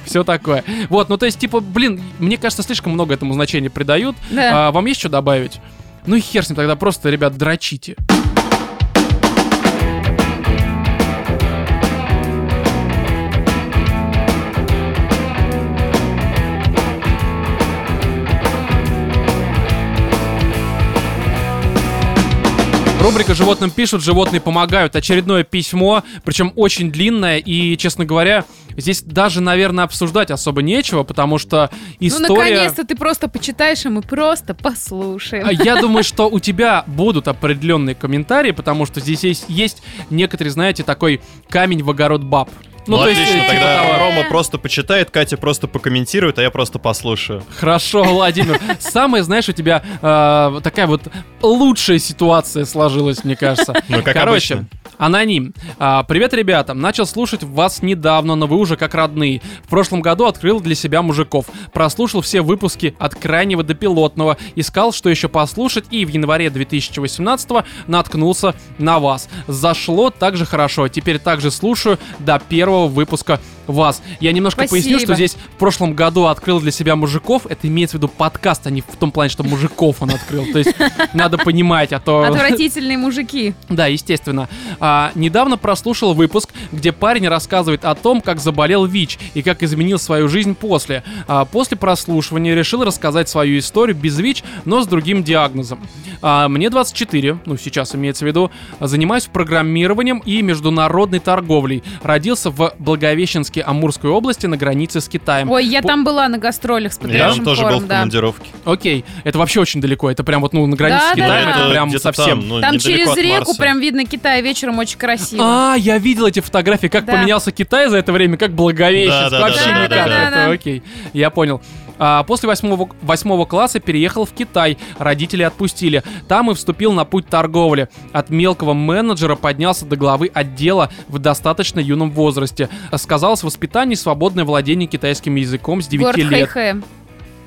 Все такое. Вот, ну то есть, типа, блин, мне кажется, слишком много этому значения придают. Да. А, вам есть что добавить? Ну и хер с ним тогда просто, ребят, дрочите. Рубрика «Животным пишут, животные помогают». Очередное письмо, причем очень длинное, и, честно говоря, здесь даже, наверное, обсуждать особо нечего, потому что Ну, история... наконец-то ты просто почитаешь, и мы просто послушаем. А Я думаю, что у тебя будут определенные комментарии, потому что здесь есть, есть некоторый, знаете, такой камень в огород баб. Ну, то есть, отлично, типа тогда того. Рома просто почитает, Катя просто покомментирует, а я просто послушаю. Хорошо, Владимир. Самая, знаешь, у тебя э, такая вот лучшая ситуация сложилась, мне кажется. Ну, как Короче, обычно. Аноним. А, Привет, ребята. Начал слушать вас недавно, но вы уже как родные. В прошлом году открыл для себя мужиков. Прослушал все выпуски от крайнего до пилотного. Искал, что еще послушать, и в январе 2018 наткнулся на вас. Зашло так же хорошо. Теперь также слушаю до первого выпуска вас. Я немножко поясню, Спасибо. что здесь в прошлом году открыл для себя мужиков. Это имеется в виду подкаст, а не в том плане, что мужиков он открыл. То есть надо понимать, а то... *laughs* Отвратительные мужики. Да, естественно. А, недавно прослушал выпуск, где парень рассказывает о том, как заболел ВИЧ и как изменил свою жизнь после. А, после прослушивания решил рассказать свою историю без ВИЧ, но с другим диагнозом. А, мне 24, ну сейчас имеется в виду, занимаюсь программированием и международной торговлей. Родился в Благовещенске Амурской области на границе с Китаем. Ой, я По- там была на гастролях с Я там тоже был хором, в да. командировке. Окей, это вообще очень далеко. Это прям вот ну на границе Да, с Китаем, да, это да. прям совсем. там, ну, Там через реку прям видно Китай, вечером очень красиво. А, я видел эти фотографии, как Да. поменялся Китай за это время, как Благовещенск. Да, да, Вообще да, никак. да, да, это да. окей. Я понял. А, после восьмого, восьмого класса переехал в Китай. Родители отпустили. Там и вступил на путь торговли. От мелкого менеджера поднялся до главы отдела в достаточно юном возрасте. Сказалось воспитание и свободное владение китайским языком с 9 Город лет.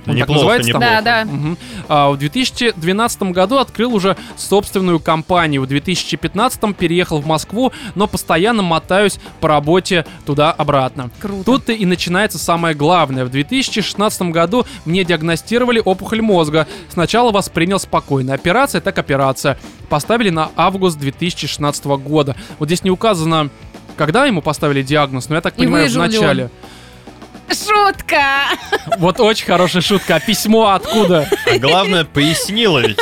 Он так Неплохо, называется там? Да, неплохо. да. Мгм. А, в 2012 году открыл уже собственную компанию. В 2015 переехал в Москву, но постоянно мотаюсь по работе туда-обратно. Круто. Тут-то и начинается самое главное. В 2016 году мне диагностировали опухоль мозга. Сначала воспринял спокойно. Операция так операция. Поставили на август 2016 года. Вот здесь не указано, когда ему поставили диагноз, но я так И понимаю, в ли он? Шутка! Вот очень хорошая шутка. А письмо откуда? А главное, пояснила ведь.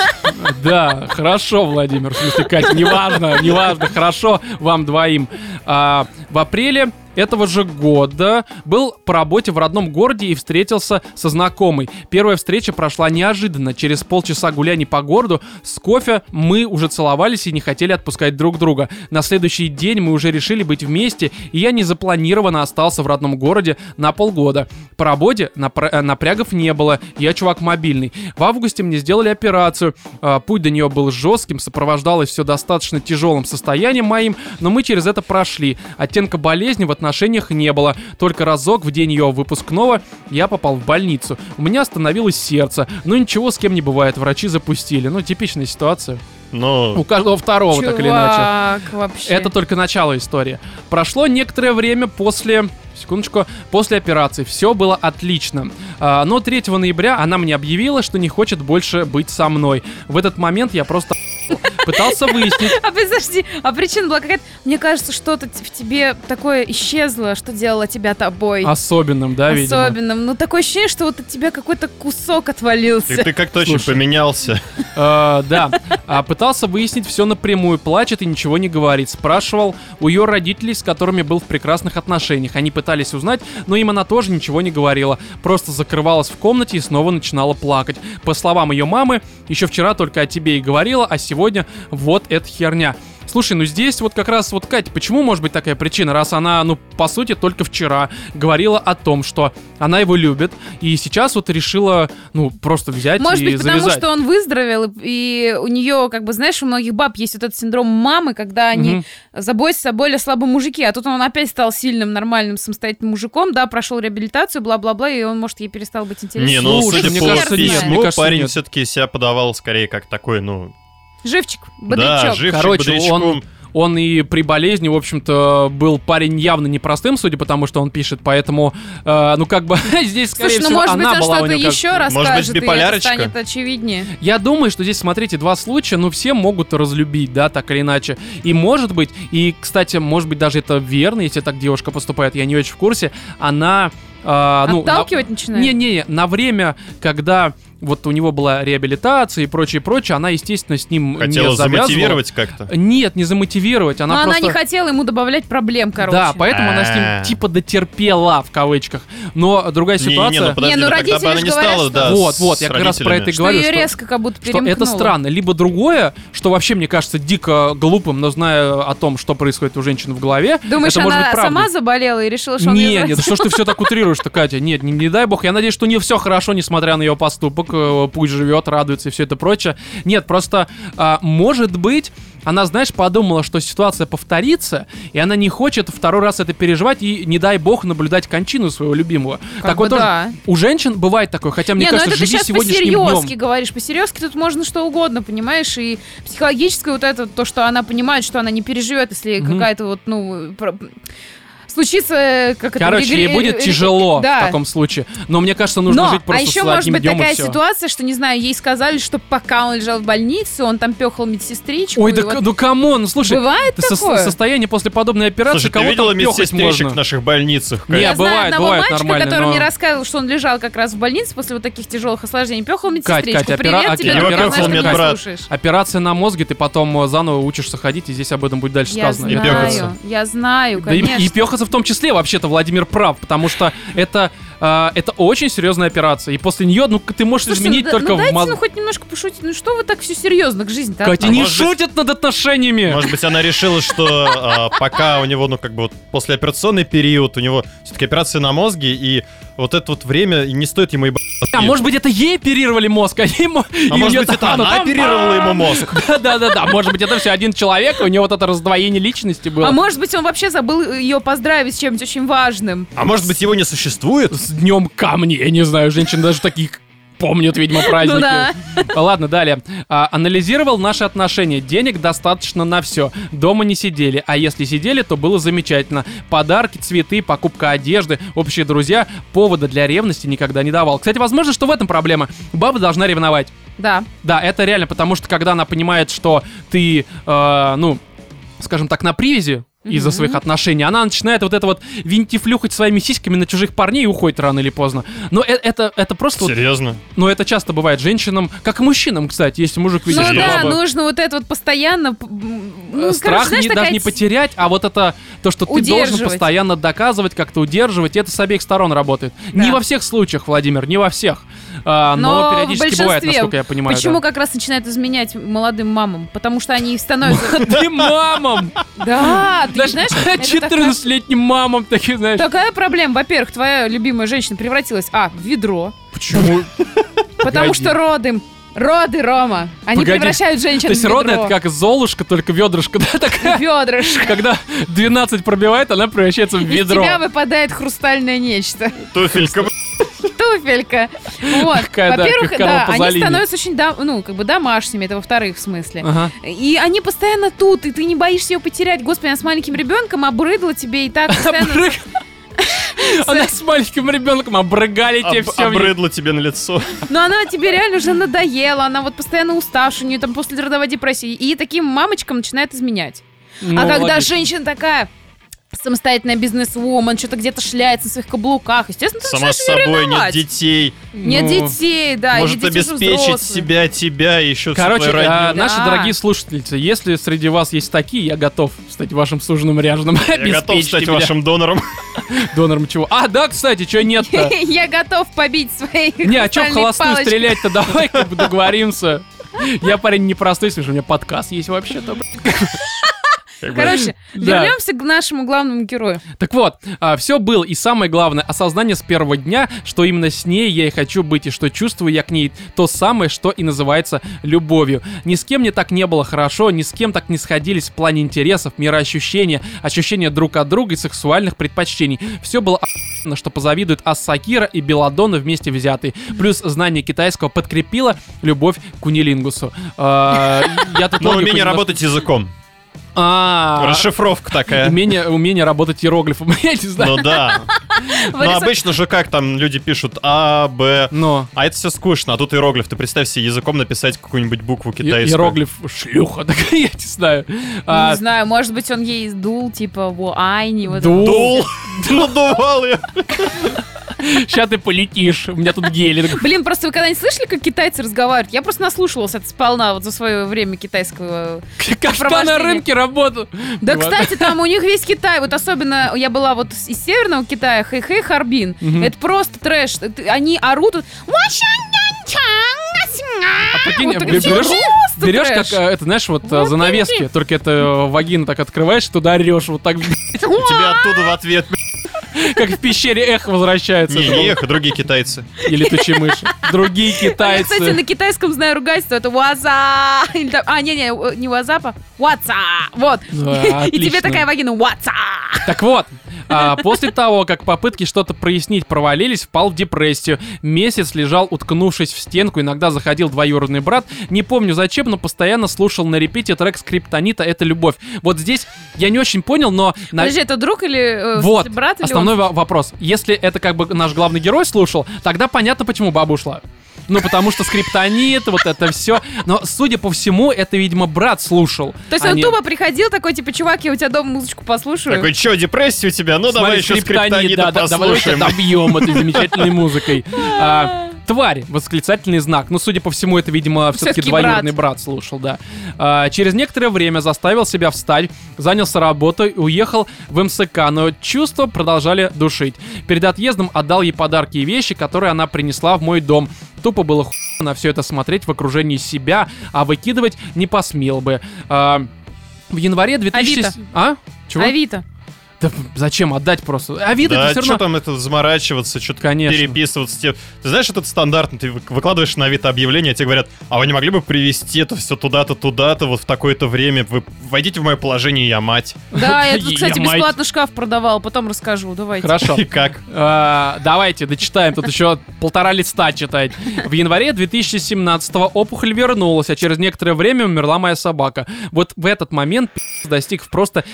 Да, хорошо, Владимир, в смысле, Катя, неважно, неважно, хорошо вам двоим. А, в апреле этого же года был по работе в родном городе и встретился со знакомой. Первая встреча прошла неожиданно. Через полчаса гуляний по городу с кофе мы уже целовались и не хотели отпускать друг друга. На следующий день мы уже решили быть вместе, и я незапланированно остался в родном городе на полгода. По работе напр- э, напрягов не было, я чувак мобильный. В августе мне сделали операцию. А, Путь до нее был жестким, сопровождалось все достаточно тяжелым состоянием моим, но мы через это прошли. Оттенка болезни в отношениях не было. Только разок в день ее выпускного я попал в больницу. У меня остановилось сердце. Ну ничего, с кем не бывает, врачи запустили. Ну, типичная ситуация. У Но каждого второго, так или иначе. Чувак, вообще. Это только начало истории. Прошло некоторое время после... Секундочку. После операции все было отлично. А, но 3 ноября она мне объявила, что не хочет больше быть со мной. В этот момент я просто Пытался выяснить. А подожди, а причина была какая-то... Мне кажется, что-то в тебе такое исчезло, что делало тебя тобой. Особенным, да, видимо? Особенным. Ну, такое ощущение, что вот от тебя какой-то кусок отвалился. Ты, ты как-то очень поменялся. Э, Да. А Пытался выяснить все напрямую. Плачет и ничего не говорит. Спрашивал у ее родителей, с которыми был в прекрасных отношениях. Они пытались узнать, но им она тоже ничего не говорила. Просто закрывалась в комнате и снова начинала плакать. По словам ее мамы, еще вчера только о тебе и говорила, а сегодня вот эта херня. Слушай, ну здесь вот как раз вот, Катя, почему может быть такая причина, раз она, ну, по сути, только вчера говорила о том, что она его любит, и сейчас вот решила, ну, просто взять Может и быть, потому завязать. что он выздоровел, и, у нее, как бы, знаешь, у многих баб есть вот этот синдром мамы, когда они Мгм. заботятся о более слабом мужике, а тут он опять стал сильным, нормальным, самостоятельным мужиком, да, прошел реабилилитацию, бла-бла-бла, и он, может, ей перестал быть интересен. Не, ну, Слушай, судя мне по кажется, нет, письму, мне кажется, парень все-таки себя подавал скорее как такой, ну... Живчик, Да, бодрячок. живчик, Короче, бодрячком. он, он и при болезни, в общем-то, был парень явно непростым, судя по тому, что он пишет, поэтому, э, ну, как бы, *laughs* здесь, скорее Слушай, ну, всего, может быть, она он была у что-то него как- еще Может быть, расскажет, и это биполярочка? станет очевиднее. Я думаю, что здесь, смотрите, два случая, ну, все могут разлюбить, да, так или иначе. И может быть, и, кстати, может быть, даже это верно, если так девушка поступает, я не очень в курсе, она... э, ну, на- Отталкивать начинает? Не-не, на время, когда вот у него была реабилитация и прочее, прочее, она, естественно, с ним Хотела не завязывала. замотивировать как-то. Нет, не замотивировать, она Но просто... она не хотела ему добавлять проблем, короче. Да, поэтому она с А. ним типа дотерпела в кавычках. Но другая ситуация... ну подожди, Не, ну, ну тогда бы она родители не говорят, стала, что- да, Вот, вот, я как раз про это и говорю, ее что- резко как будто что это странно. Либо другое, что вообще мне кажется дико глупым, но зная о том, что происходит у женщин в голове, Думаешь, это может она быть сама заболела и решила, что он Не, нет, заразил? что ж ты все так утрируешь-то, Катя? Нет, не, не дай бог. Я надеюсь, что не все хорошо, несмотря на ее поступок. Э, Пусть живет, радуется и все это прочее. Нет, просто, а, может быть, она, знаешь, подумала, что ситуация повторится, и она не хочет второй раз это переживать и, не дай бог, наблюдать кончину своего любимого. Как Такое бы тоже- да. У женщин бывает такое, хотя мне не, ну кажется, это ты сейчас сегодняшним по-серьезки днем. говоришь. По-серьезки тут можно что угодно, понимаешь? И психологическое вот это, то, что она понимает, что она не переживет, если Мгм. какая-то вот, ну, случится, как это... Короче, ей будет э, тяжело да. в таком случае. Но мне кажется, нужно Но, жить просто а еще с может быть и такая ситуация, что, не знаю, ей сказали, что пока он лежал в больнице, он там пехал медсестричку. Ой, и да, вот- ну come on, ну слушай, Бывает со- такое? состояние после подобной операции, Слушай, ты кого видела там пёхать медсестричек можно? в наших больницах? Не, Я знаю бывает, одного бывает мальчика, нормально, который но- мне рассказывал, что он лежал как раз в больнице после вот таких тяжелых осложнений. Пехал медсестричку. Катя, Привет опера- тебе, опера- я знаю, ты меня медбрат. Операция на мозге, ты потом э, заново учишься ходить, и здесь об этом будет дальше Я сказано. И пёхаться. знаю, я знаю, Да и, конечно. и пёхаться в том числе, вообще-то, Владимир прав, потому что это, э, это очень серьезная операция, и после нее, ну, ты можешь Слушайте, изменить ну, только ну, в мозг. ну хоть немножко пошутить. Ну что вы так все серьезно к жизни-то? Катя, А не может быть- шутят над отношениями! Может быть, она решила, что а, пока у него, ну, как бы вот послеоперационный период, у него все-таки операция на мозге, и вот это вот время и не стоит ему ебать. А может быть, это ей оперировали мозг, а ему... А может быть, это она оперировала ему мозг? *laughs* Да-да-да, может быть, это все один человек, у него вот это раздвоение личности было. А может быть, он вообще забыл ее поздравить с чем-нибудь очень важным. А может быть, его не существует? С днем камни, я не знаю, женщины даже таких помнят, видимо, праздники. Ну да. Ладно, далее. А, анализировал наши отношения. Денег достаточно на все. Дома не сидели, а если сидели, то было замечательно. Подарки, цветы, покупка одежды, общие друзья. Повода для ревности никогда не давал. Кстати, возможно, что в этом проблема. Баба должна ревновать. Да. Да, это реально, потому что когда она понимает, что ты, э, ну, скажем так, на привязи из-за своих отношений, она начинает вот это вот винтифлюхать своими сиськами на чужих парней и уходит рано или поздно. Но э- это, это просто... вот- Серьезно? но это часто бывает женщинам, как и мужчинам, кстати, если мужик видит, Ну да, баба, нужно вот это вот постоянно... м, Ну, э, страх короче, знаешь, не- даже не потерять, а вот это то, что ты должен постоянно доказывать, как-то удерживать, это с обеих сторон работает. Да. Не во всех случаях, Владимир, не во всех. А, но, Но в периодически бывает, большинстве. насколько я понимаю. Почему да. как раз начинают изменять молодым мамам? Потому что они становятся... Ты мамам! Да, ты Знаешь, знаешь, это такая- 14-летним мамам такие, знаешь. Такая проблема. Во-первых, твоя любимая женщина превратилась, а, в ведро. Почему? Потому что роды, роды, Рома, они Погоди. превращают женщин То есть в ведро. родная это как Золушка, только ведрышко, да, такая? Ведрышко. Когда 12 пробивает, она превращается в Из ведро. тебя выпадает хрустальное нечто. Туфелька. Туфелька. Вот. Во-первых, да, они становятся очень, ну, как бы домашними, это во-вторых, в смысле. Ага. И они постоянно тут, и ты не боишься ее потерять. Господи, она с маленьким ребенком обрыдла тебе и так *laughs* постоянно... *laughs* Она с маленьким ребенком обрыгали тебе все. обрыдло тебе на лицо. *laughs* Но она тебе реально уже надоела, она вот постоянно уставшая, у нее там после родовой депрессии. И таким мамочкам начинает изменять. Ну, а когда женщина такая самостоятельная бизнес-вумен, что-то где-то шляется на своих каблуках, естественно, ты Сама с собой, нет детей. Нет Ну, детей, да. Может уже обеспечить взрослые. себя, тебя и еще Короче, а, родню. наши Да. дорогие слушательницы, если среди вас есть такие, я готов стать вашим суженым ряженым. Я готов стать *laughs* меня. вашим донором. *laughs* донором чего. А, да, кстати, что нет-то? *laughs* Я готов побить свои Не, а что холостую стрелять-то? Давай как бы договоримся. Я парень непростой, слушай, у меня подкаст есть вообще-то. Короче, Да. вернемся к нашему главному герою. Так вот, все было, и самое главное, осознание с первого дня, что именно с ней я и хочу быть, и что чувствую я к ней то самое, что и называется любовью. Ни с кем мне так не было хорошо, ни с кем так не сходились в плане интересов, мироощущения, ощущения друг от друга и сексуальных предпочтений. Все было охуенно, что позавидуют Ассакира и Беладонна вместе взятые. Плюс знание китайского подкрепило любовь к кунилингусу. А, Я тут логику умение немножко- работать языком. А, Расшифровка такая. Умение, умение работать иероглифом, *laughs* я не знаю. Ну да. *laughs* Ну Вырисов- обычно же как там люди пишут А, Б. Но А это все скучно, а тут иероглиф. Ты представь себе языком написать какую-нибудь букву китайскую. иероглиф шлюха, *laughs* так я не знаю. А, Не знаю, может быть, он ей сдул, типа, во айни. Вот Дул. Дул. Надувал ее. Сейчас ты полетишь, у меня тут гелик. Блин, просто вы когда-нибудь слышали, как китайцы разговаривают? Я просто наслушалась это сполна вот за свое время китайского. Как на рынке работаю. Да, кстати, там у них весь Китай, вот особенно я была вот из северного Китая, Хэйхэй, Харбин. Это просто трэш. Они орут. А прикинь, Вот берешь, берешь как, э, это знаешь, вот э, Вот занавески, только это э, вагину так открываешь, туда орешь, вот так, *laughs* Тебя оттуда в ответ. Как в пещере эхо возвращается. Не, а другие китайцы. И летучие мыши. Другие Я, кстати, китайцы. на китайском знаю ругательство. Это ваза. Или А, не-не, не вазапа. Ватса. Вот. *laughs* И тебе такая вагина. Ватса. Так вот, а, после того, как попытки что-то прояснить провалились, впал в депрессию. Месяц лежал, уткнувшись в стенку, иногда заходил двоюродный брат. Не помню зачем, но постоянно слушал на репите трек Скриптонита «Это любовь». Вот здесь я не очень понял, но... Подожди, это друг или э, Вот, брат? Или основной вопрос. Если это как бы наш главный герой слушал, тогда понятно, почему баба ушла. Ну, потому что скриптонит, вот это все. Но, судя по всему, это, видимо, брат слушал. То есть а он не- тупо приходил такой, типа, чувак, я у тебя дома музычку послушаю. Такой, что, депрессия у тебя? Ну, давай Смотри, еще скриптонит, скриптонита да, да, давайте послушаем. добьем этой замечательной музыкой. *laughs* А, Тварь, восклицательный знак. Ну, судя по всему, это, видимо, все-таки Всё-таки двоюродный брат слушал, да. А, через некоторое время заставил себя встать, занялся работой, уехал в МСК, но чувства продолжали душить. Перед отъездом отдал ей подарки и вещи, которые она принесла в мой дом. Тупо было ху на все это смотреть в окружении себя, а выкидывать не посмел бы. А, в январе 2000... Авито. А? Чего? Авито. Да зачем отдать просто? Авито Да, это все что равно... там это заморачиваться, что-то Конечно. переписываться. Тебе- Ты знаешь, этот стандартный, ты вы- выкладываешь на Авито объявление, а тебе говорят, а вы не могли бы привезти это все туда-то, туда-то, вот в такое-то время, вы войдите в мое положение, я мать. Да, я тут, *laughs* кстати, бесплатно шкаф продавал, потом расскажу, давайте. Хорошо. И *laughs* как? А, давайте, дочитаем. Тут еще полтора листа читать. В январе 2017-го опухоль вернулась, а через некоторое время умерла моя собака. Вот в этот момент пи***ц достиг просто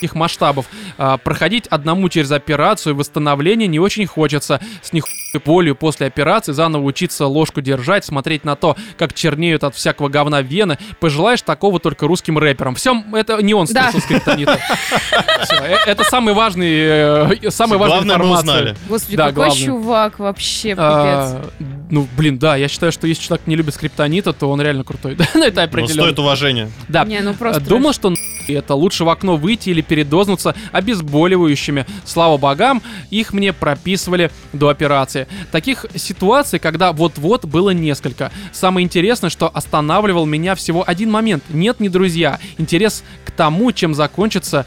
таких масштабов. А, проходить одному через операцию восстановление не очень хочется. С них болью после операции, заново учиться ложку держать, смотреть на то, как чернеют от всякого говна вены. Пожелаешь такого только русским рэперам. Все, это не он Да. слышал скриптонита. *laughs* Всё, э, Это самый важный, э, самая важная Главное, мы информация. Господи, Да, какой чувак вообще, пипец. А, ну, блин, да, я считаю, что если человек не любит скриптонита, то он реально крутой. Да, *laughs* ну, это определенно. стоит уважения. Да. Не, ну просто Думал, что нахуй это лучше в окно выйти или передознуться обезболивающими. Слава богам, их мне прописывали до операции. Таких ситуаций, когда вот-вот было несколько. Самое интересное, что останавливал меня всего один момент. Нет, не друзья. Интерес к тому, чем закончатся,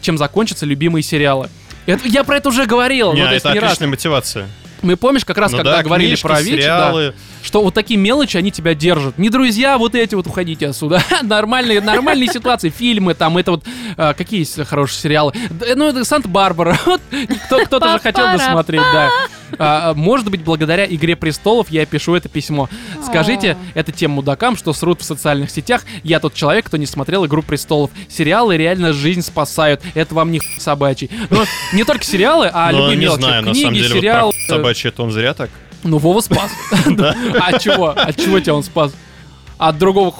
чем закончатся любимые сериалы. Это- я про это уже говорил. Не, ну, это не раз. отличная мотивация. Мы помнишь, как раз Ну когда да, говорили книжки, про ВИЧ, да, что вот такие мелочи, они тебя держат. Не друзья, вот эти вот уходите отсюда. *laughs* нормальные, нормальные *laughs* ситуации, фильмы, там, это вот, а, какие есть хорошие сериалы. Ну, это Санта-Барбара. *laughs* Вот кто, кто-то же хотел досмотреть, да. А, может быть, благодаря «Игре престолов» я пишу это письмо. Скажите это тем мудакам, что срут в социальных сетях. Я тот человек, кто не смотрел «Игру престолов». Сериалы реально жизнь спасают. Это вам не хуй собачий. Но не только сериалы, а Но любые не мелочи. знаю, на Книги, самом деле, вот сериалы. Собачий это он зря так. Ну, Вова спас. *laughs* А от чего? От чего тебя он спас? От другого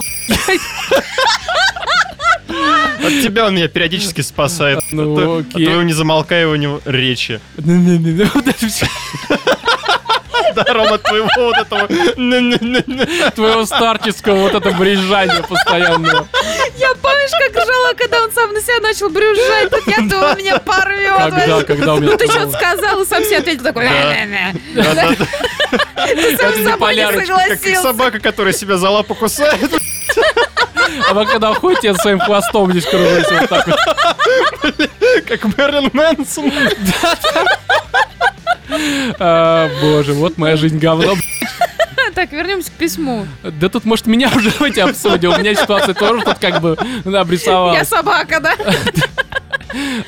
От тебя он меня периодически спасает. Ну, А то- окей. твоего незамолкаемого речи. *laughs* Да, Рома, твоего вот этого... *laughs* Твоего старческого вот это брежания постоянного. Я помнишь, как ржала, когда он сам на себя начал брюзжать, тут я думала, меня порвет. Когда, когда у меня Ну ты что-то сказал, и сам себе ответил такой, ты сам Это с собой не биполярочка, Как согласился. собака, которая себя за лапу кусает. А вы когда ходите, своим хвостом здесь кружите вот так вот. Как Мерлин Мэнсон. А, Боже, вот моя жизнь говно. Так, вернемся к письму. Да тут, может, меня уже давайте обсудим. У меня ситуация тоже тут как бы Я обрисовалась. собака, да?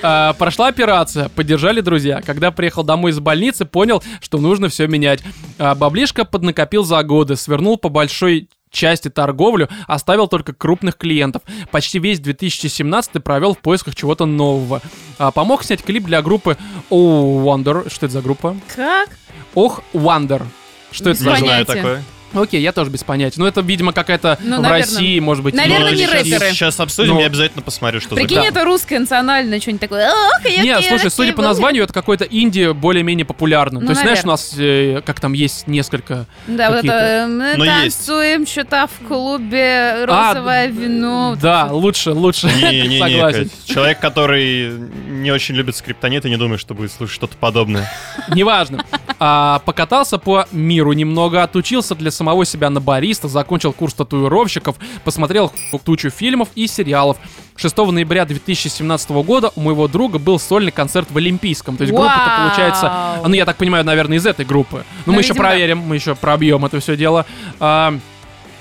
А, Прошла операция, поддержали друзья. Когда приехал домой из больницы, понял, что нужно все менять. А, Баблишка поднакопил за годы, свернул по большой части торговлю, оставил только крупных клиентов. Почти весь 2017 провел в поисках чего-то нового. А, Помог снять клип для группы Oh Wonder. Что это за группа? Как? Ох Wonder. Что это Без за Не знаю понятия. такое. Окей, я тоже без понятия. Ну, это, видимо, какая-то Ну, в наверно. России, может быть. Наверно, ну, не сейчас- рэперы. Сейчас обсудим, Ну. я обязательно посмотрю, что за Прикинь, это русское национальное что-нибудь такое. Ох, я Не, кирки слушай, судя по названию, это какой-то инди более-менее популярный. Ну, То есть, знаешь, у нас, э, как там есть несколько... Да, вот это мы Но есть. танцуем что-то в клубе, розовое вино. вот Да, это лучше, лучше. Не-не-не, Согласен. Кать. человек, который не очень любит скриптонит и не думает, что будет слушать что-то подобное. Неважно. А, покатался по миру немного, отучился для самого себя на бариста, закончил курс татуировщиков, посмотрел тучу фильмов и сериалов. 6 ноября 2017 года у моего друга был сольный концерт в Олимпийском. То есть группа-то получается... а, Ну, я так понимаю, наверное, из этой группы. Но Ну, мы еще видимо, да. проверим, мы еще пробьем это все дело. А,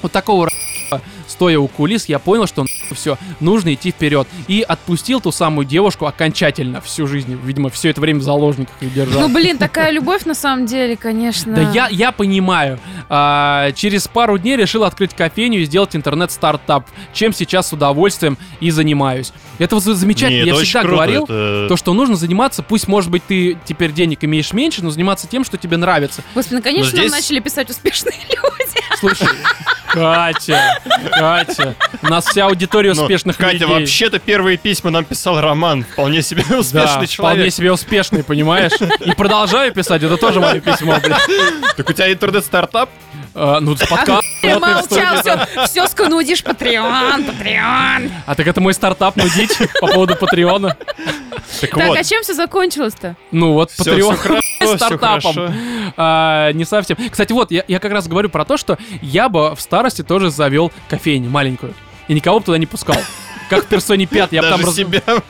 вот такого стоя у кулис, я понял, что все, нужно идти вперед. И отпустил ту самую девушку окончательно всю жизнь. Видимо, все это время в заложниках ее держал. Ну, блин, такая любовь на самом деле, конечно. Да я, я понимаю. А, через пару дней решил открыть кофейню и сделать интернет-стартап, чем сейчас с удовольствием и занимаюсь. Это вот замечательно. Не, я это всегда круто, говорил, это- то, что нужно заниматься, пусть, может быть, ты теперь денег имеешь меньше, но заниматься тем, что тебе нравится. Господи, наконец-то Но здесь- нам начали писать успешные *laughs* люди. Слушай, Катя, Катя, у нас вся аудитория Ну, успешных Катя, людей. вообще-то первые письма нам писал Роман. Вполне себе *laughs* Да, успешный вполне человек. себе успешный, понимаешь? И продолжаю писать, это тоже мое письмо. Так у тебя интернет-стартап? А, ну, подкаст. *laughs* Ты молчал, все, все сканудишь, Патреон, Патреон. А так это мой стартап нудить по поводу Патреона. Так Так, вот, а чем все закончилось-то? Ну вот, всё хорошо, *laughs* всё стартапом. А, не совсем. Кстати, вот, я, я как раз говорю про то, что я бы в старости тоже завел кофейню маленькую. И никого бы туда не пускал. Как в персоне 5, я бы там Даже раз- себя. *laughs*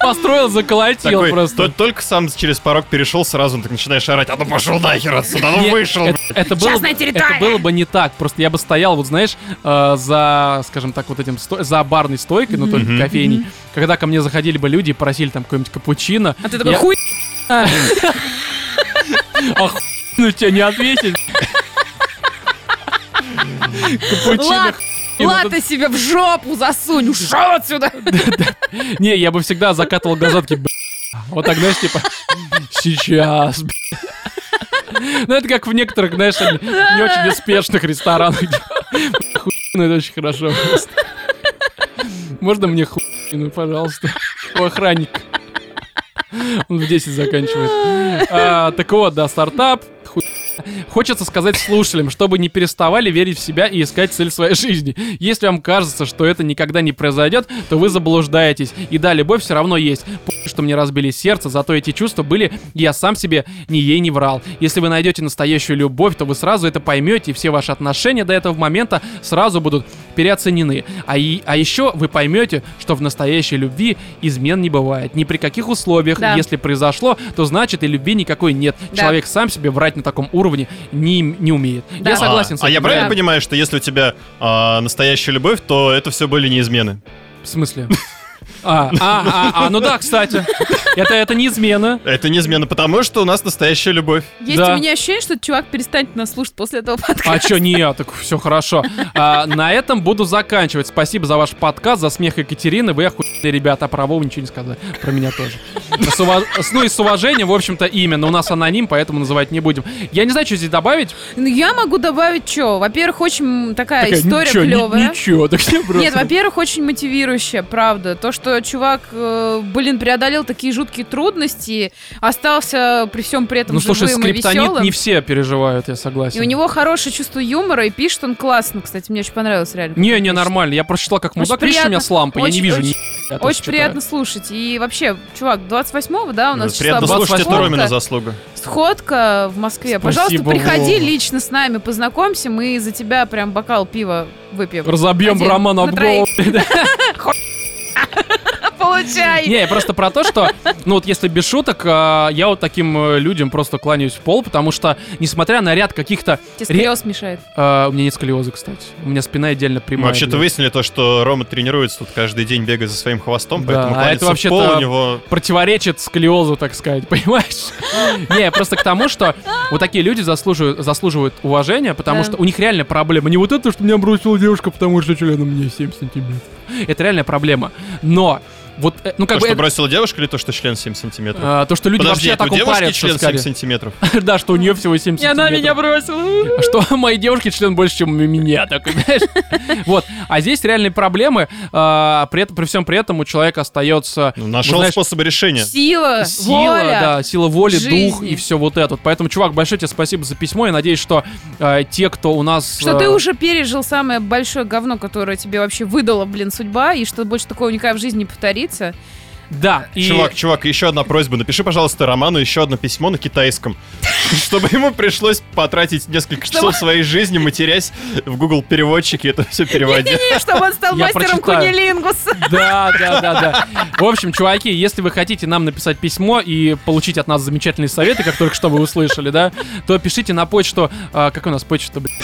построил, заколотил Такой, просто. то- только сам через порог перешел, сразу так начинаешь орать, а ну пошел нахер отсюда, ну Не, вышел. Это, это было, это было бы не так. Просто я бы стоял, вот знаешь, э, за, скажем так, вот этим сто- за барной стойкой, но только Мгм. кофейней. Когда ко мне заходили бы люди и просили там какой-нибудь капучино. А ты такой, Я- хуй. А *laughs* хуй, ну тебе не ответить. *laughs* Капучино. Лат, И вот латы себе в жопу засунь, ушел отсюда. *laughs* Не, я бы всегда закатывал глаза, такие, «Бля». Вот так, знаешь, типа, сейчас, бля». Ну, это как в некоторых, знаешь, не очень успешных ресторанах. где, «Хуй, Ну, это очень хорошо просто. Можно мне хуй, ну, пожалуйста, у охранника. Он в 10 заканчивает. А, так вот, да, стартап. *laughs* Хочется сказать слушателям, чтобы не переставали верить в себя и искать цель своей жизни. Если вам кажется, что это никогда не произойдет, то вы заблуждаетесь. И да, любовь все равно есть. Помню, что мне разбили сердце, зато эти чувства были, я сам себе ни ей не врал. Если вы найдете настоящую любовь, то вы сразу это поймете, и все ваши отношения до этого момента сразу будут переоценены. А, и, а еще вы поймете, что в настоящей любви измен не бывает. Ни при каких условиях. Да. Если произошло, то значит и любви никакой нет. Да. Человек сам себе врать на таком уровне не, не умеет. Да. Я согласен а, с а этим. я правильно Да. понимаю, что если у тебя а, настоящая любовь, то это все были не измены? В смысле? *laughs* А, а, а, а, ну да, кстати. Это, это не измена. Это неизменно, потому что у нас настоящая любовь. Есть Да. у меня ощущение, что чувак перестанет нас слушать после этого подкаста. А чё, нет, так все хорошо. А, на этом буду заканчивать. Спасибо за ваш подкаст, за смех Екатерины. Вы охуенные ребята, а про Вову ничего не сказали. Про меня тоже. С ува- с- Ну и с уважением, в общем-то, имя. Но у нас аноним, поэтому называть не будем. Я не знаю, что здесь добавить. Ну, я могу добавить что? Во-первых, очень такая, Такая, история ничего, ни- клевая. Ничего, так не просто. Нет, во-первых, очень мотивирующая, правда. То, что чувак, э, блин, преодолел такие жуткие трудности, остался при всем при этом Ну слушай, живым и скриптонит веселым. не все переживают, я согласен. И у него хорошее чувство юмора, и пишет он классно, кстати, мне очень понравилось реально. Не, не, пишет. нормально. Я прочитал, как мудак. Видишь, у меня приятно. с лампой, я не Очень- вижу очень- ни Очень читаю. приятно слушать. И вообще, чувак, 28-го, да, у нас числа Приятно слушать, это сходка. Ромина заслуга. Сходка в Москве. Спасибо, Пожалуйста, приходи лично с нами, познакомься, мы за тебя прям бокал пива выпьем. Разобьем Один Роман об голову. *laughs* *laughs* Получай! Не, я просто про то, что, ну вот если без шуток, а, я вот таким э, людям просто кланяюсь в пол, потому что, несмотря на ряд каких-то... Тебе сколиоз мешает. а, У меня нет сколиоза, кстати. У меня спина отдельно Мы прямая. вообще-то выяснили то, что Рома тренируется тут каждый день, бегает за своим хвостом, поэтому а это в вообще-то пол у него... противоречит сколиозу, так сказать, *laughs* понимаешь? Не, просто к тому, что вот такие люди заслуживают, заслуживают уважения, потому Да. что у них реальная проблема. Не вот это, что меня бросила девушка, потому что членом мне 7 сантиметров. Это реальная проблема. Но вот, э, ну как То, бы... что это- бросила девушка или то, что член 7 сантиметров? а, то, что люди Подожди, вообще у так девушки упарятся, член 7 скорее. сантиметров? *laughs* Да, что у нее всего 7 И она меня сантиметров. бросила. Что у моей девушки член больше, чем у меня, так знаешь? *laughs* Вот. А здесь реальные проблемы. а, При этом, при всем при этом у человека остается... Ну, ну, Нашел знаешь, способы решения. Сила, Сила, воля. да, сила воли, жизни. дух и все вот это. Поэтому, чувак, большое тебе спасибо за письмо. Я надеюсь, что э, те, кто у нас... Что э, ты уже пережил самое большое говно, которое тебе вообще выдала, блин, судьба, и что больше такого никогда в жизни не повторится. Да, и... Чувак, чувак, еще одна просьба. Напиши, пожалуйста, Роману еще одно письмо на китайском. *laughs* Чтобы ему пришлось потратить несколько часов своей жизни, матерясь в Google переводчике это все переводить. Чтобы он стал мастером прочитаю. кунилингуса. Да, да, да, да. В общем, чуваки, если вы хотите нам написать письмо и получить от нас замечательные советы, как только что вы услышали, да, то пишите на почту... а, как у нас почта, блин? *laughs*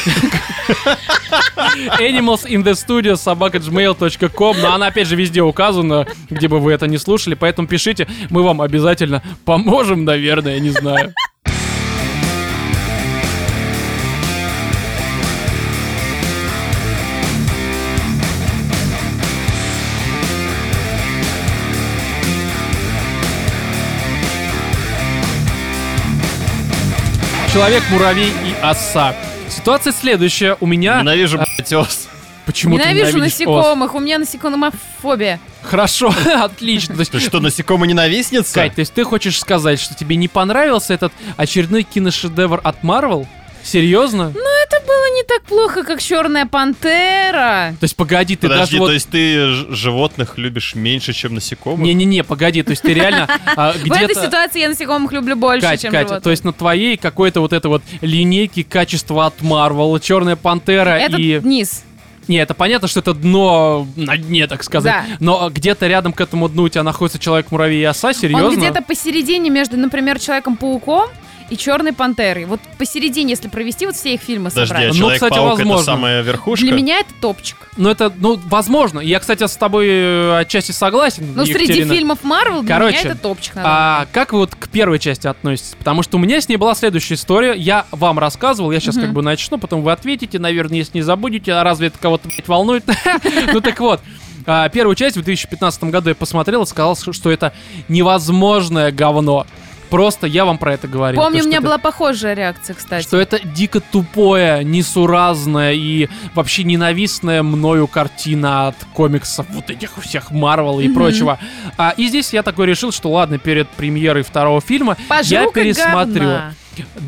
Animals in the studio собака gmail.com Но она опять же везде указана, где бы вы это не слушали Поэтому пишите, мы вам обязательно поможем, наверное, я не знаю. Человек, муравей и оса. Ситуация следующая, у меня... Ненавижу, блядь, ос. Почему ты Ненавижу ос? насекомых, у меня насекомофобия. Хорошо, *laughs* *laughs* отлично. То есть, Ты что, насекомо-ненавистница? Кать, то есть ты хочешь сказать, что тебе не понравился этот очередной киношедевр от Marvel? Серьезно? Это было не так плохо, как Черная пантера. То есть погоди, ты Подожди, даже вот... то есть ты животных любишь меньше, чем насекомых? Не-не-не, погоди, то есть ты реально *laughs* а, В этой ситуации я насекомых люблю больше, Кать, чем Катя, животных. то есть на твоей какой-то вот это вот линейке качества от Marvel, Черная Пантера и... низ. Не, это понятно, что это дно на дне, так сказать. Да. Но где-то рядом к этому дну у тебя находится Человек-муравей и оса, серьезно? Он где-то посередине между, например, Человеком-пауком и Черной пантерой. Вот посередине, если провести вот все их фильмы Подожди, собрать. а Ну, кстати, это возможно. самая верхушка? Для меня это топчик. Ну, это, ну, возможно. Я, кстати, с тобой э, отчасти согласен, Но среди фильмов Марвел для Короче, меня это топчик. надо. А как вы вот к первой части относитесь? Потому что у меня с ней была следующая история. Я вам рассказывал, я сейчас Мгм. как бы начну, потом вы ответите, наверное, если не забудете, а разве это кого-то блядь, волнует? *laughs* Ну так вот. а, Первую часть в 2015 году я посмотрел и сказал, что это невозможное говно. Просто я вам про это говорил. Помню, То, у меня это- была похожая реакция, кстати. что это дико тупое, несуразное и вообще ненавистная мною картина от комиксов вот этих всех Марвел и Мгм. прочего. А, и здесь я такой решил, что ладно, перед премьерой второго фильма я Пожру-ка пересмотрю. говна.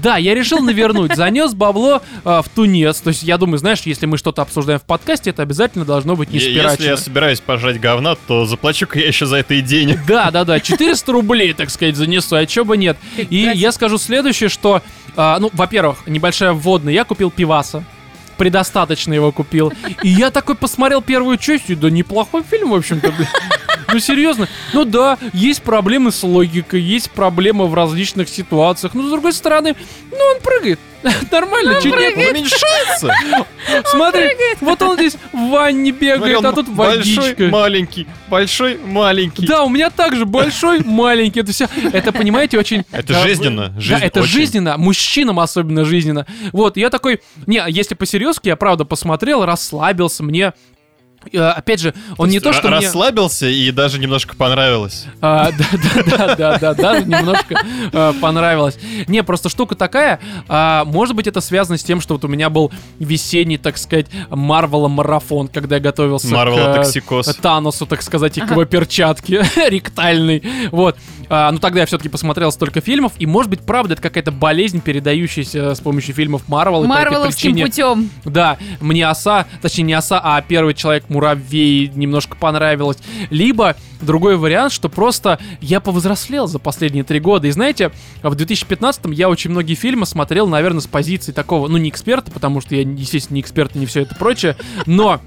Да, я решил навернуть, занес бабло а, в тунец. То есть я думаю, знаешь, если мы что-то обсуждаем в подкасте, это обязательно должно быть не Е- Если я спирачено. собираюсь пожрать говна, то заплачу-ка я еще за это и денег. Да, да, да, 400 рублей, так сказать, занесу, а чё бы нет. И я скажу следующее, что, а, ну, во-первых, небольшая вводная, я купил пиваса. Предостаточно его купил. И я такой посмотрел первую часть, и да неплохой фильм, в общем-то. блин. Ну, серьезно. Ну да, есть проблемы с логикой, есть проблемы в различных ситуациях. Но, с другой стороны, ну, он прыгает. *laughs* Нормально, чуть нет. Уменьшается. Смотри, вот он здесь в ванне бегает, он а тут большой, водичка. маленький, большой, маленький. Да, у меня также большой, маленький. Это все. Это, понимаете, очень. Это жизненно. Да, жизнь это очень. жизненно, мужчинам особенно жизненно. Вот, я такой, не, если по-серьезки, я правда посмотрел, расслабился, мне опять же, он не то, что мне... Расслабился и даже немножко понравилось. А, Да, да, да, да, да, да, немножко э, понравилось. Не, просто штука такая, а, может быть, это связано с тем, что вот у меня был весенний, так сказать, Марвела марафон, когда я готовился к э, токсикоз. Таносу, так сказать, и к его перчатке *laughs* ректальной. Вот. А, ну тогда я все-таки посмотрел столько фильмов, и может быть, правда, это какая-то болезнь, передающаяся с помощью фильмов Марвел. Марвеловским причине- путем. да, мне оса, точнее не оса, а первый человек-муравей немножко понравилось. Либо другой вариант, что просто я повзрослел за последние три года. И знаете, в 2015-м я очень многие фильмы смотрел, наверное, с позиции такого, ну не эксперта, потому что я, естественно, не эксперт и не все это прочее, но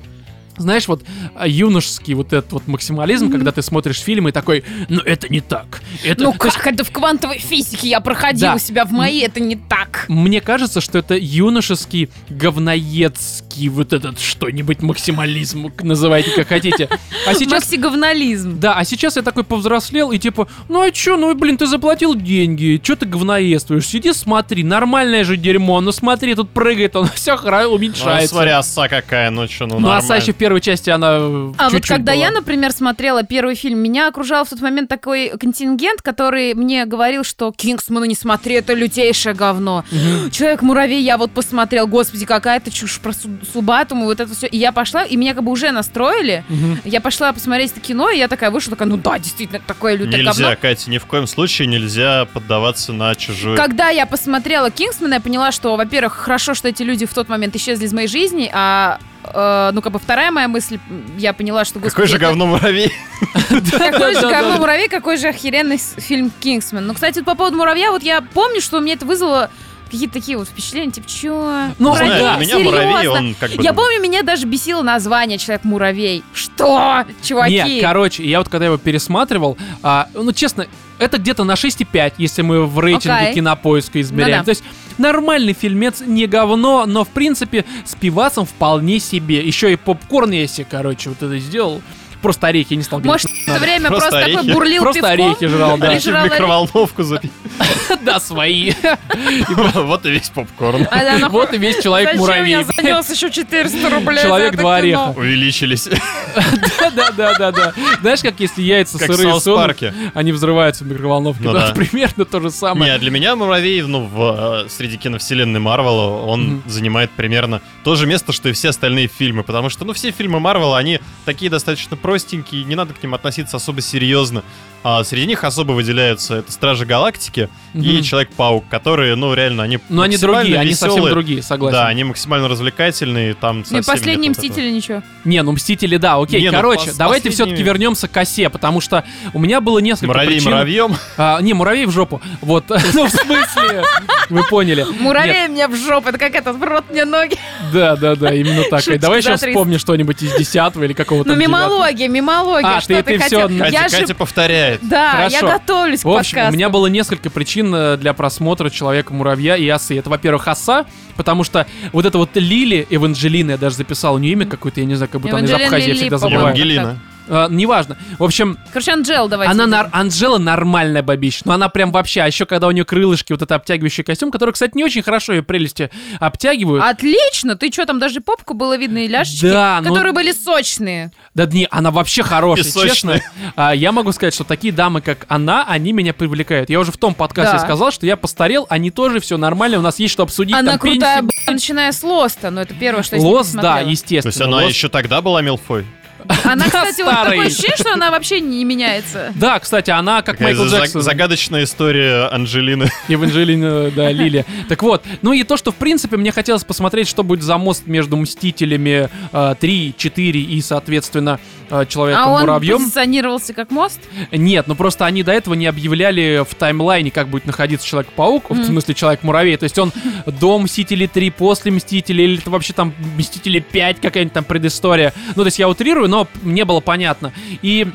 знаешь, вот а, юношеский вот этот вот максимализм, когда ты смотришь фильм и такой, ну это не так. Это, Ну есть как это в квантовой физике я проходила Да. себя в моей, это не так. Мне кажется, что это юношеский, говноедский вот этот что-нибудь максимализм, называйте как хотите. А *laughs* сейчас Максиговнализм. Да, а сейчас я такой повзрослел и типа, ну а чё, ну блин, ты заплатил деньги, чё ты говноедствуешь, сиди смотри, нормальное же дерьмо, ну смотри, тут прыгает он, *laughs* все Ну, уменьшается. смотри, оса какая, ну что, ну ну, нормально. оса еще в первой части, она А вот когда была. я, например, смотрела первый фильм, меня окружал в тот момент такой контингент, который мне говорил, что Кингсмана не смотри, это лютейшее говно. Человек-муравей, я вот посмотрел, господи, какая-то чушь про Су- Субатуму, вот это все. И я пошла, и меня как бы уже настроили. Я пошла посмотреть это кино, и я такая вышла, такая, ну да, действительно, такое лютое говно. Нельзя, Катя, ни в коем случае нельзя поддаваться на чужую... Когда я посмотрела Кингсмана, я поняла, что, во-первых, хорошо, что эти люди в тот момент исчезли из моей жизни, а э, ну, как бы вторая моя мысль, я поняла, что... Какой же это- говно муравей? *laughs* Какой же говно муравей, какой же охеренный фильм Кингсман. Ну, кстати, по поводу муравья, вот я помню, что мне это вызвало какие-то такие вот впечатления, типа, чё? Ну, Муравей? у меня муравей, Серьезно? он как бы... Я помню, меня даже бесило название Человек-муравей. Что? Чуваки? Не, короче, я вот когда его пересматривал, а, ну, честно, это где-то на 6,5, если мы в рейтинге Окей. кинопоиска измеряем. Ну да. То есть нормальный фильмец, не говно, но, в принципе, с пивасом вполне себе. Еще и попкорн я себе, короче, вот это сделал. Просто орехи, не стал. Может, в это время Просто просто, такой бурлил Просто пивком? орехи жрал, да. Или Орехи в жрал микроволновку запить. *laughs* Да, свои. *laughs* *laughs* Вот и весь попкорн. А ну, Вот и весь Зачем человек-муравей. я занес еще 400 рублей Человек это два ореха. Увеличились. Да, да, да, да. Знаешь, как если яйца Как в сырые сунут, Парке. они взрываются в микроволновке. Ну Да, да. примерно то же самое. Не, для меня муравей, ну, в, э, среди киновселенной Марвела, он занимает примерно то же место, что и все остальные фильмы. Потому что, ну, все фильмы Марвела, они такие достаточно простенькие, не надо к ним относиться особо серьезно. А среди них особо выделяются это Стражи Галактики и Мгм. Человек-паук, которые, ну, реально, они Но они другие, они совсем веселые. другие, согласен. Да, они максимально развлекательные, там Ну и совсем последние нет вот этого. Мстители ничего. Не, ну Мстители, да, окей. Не, ну, Короче, пос- давайте последними- все-таки вернемся к осе, потому что у меня было несколько Муравей причин. муравьем. А, не, муравей в жопу. Вот, *laughs* ну в смысле, вы поняли. Муравей мне в жопу, это как этот, в рот мне ноги. Да, да, да, именно так. И давай сейчас 300. вспомни что-нибудь из десятого или какого-то. Ну, мимология, мимология, А, что ты- хотел? Катя, Я же... Катя повторяет. Да, Хорошо. я готовлюсь к В общем, у подкасту. меня было несколько причин э, для просмотра Человека-муравья и осы. Это, во-первых, оса, потому что вот это вот Лили Эванжелина, я даже записал у нее имя какое-то, я не знаю, как будто она из Абхазии, всегда забываю. Евангелина. А, неважно. В общем, Короче, Анджел давайте. она нар- Анжела нормальная бабища, но она прям вообще, а еще когда у нее крылышки, вот это обтягивающий костюм, который, кстати, не очень хорошо ее прелести обтягивают. Отлично, ты что, там даже попку было видно и ляжечки, Да, ну- которые были сочные. Да не, она вообще хорошая, честно. А, я могу сказать, что такие дамы, как она, они меня привлекают. Я уже в том подкасте Да. сказал, что я постарел, они тоже все нормально, у нас есть что обсудить. Она там крутая, пенсии. начиная с Лоста, но это первое, что я Лос, да, естественно. То есть она Лос. еще тогда была Милфой? Она, Да, кстати, вот такое ощущение, что она вообще не меняется. Да, кстати, она как Такая Майкл Джексон. Загадочная история Анджелины. Евангелина, да, *laughs* Лили. Так вот, ну и то, что, в принципе, мне хотелось посмотреть, что будет за мост между Мстителями э, 3, 4 и, соответственно, э, А он Человеком-муравьем. позиционировался как мост? Нет, ну просто они до этого не объявляли в таймлайне, как будет находиться Человек-паук, в смысле Человек-муравей. То есть он до Мстителей 3, после Мстителей, или это вообще там Мстители 5, какая-нибудь там предыстория. Ну, то есть я утрирую, но не было понятно. И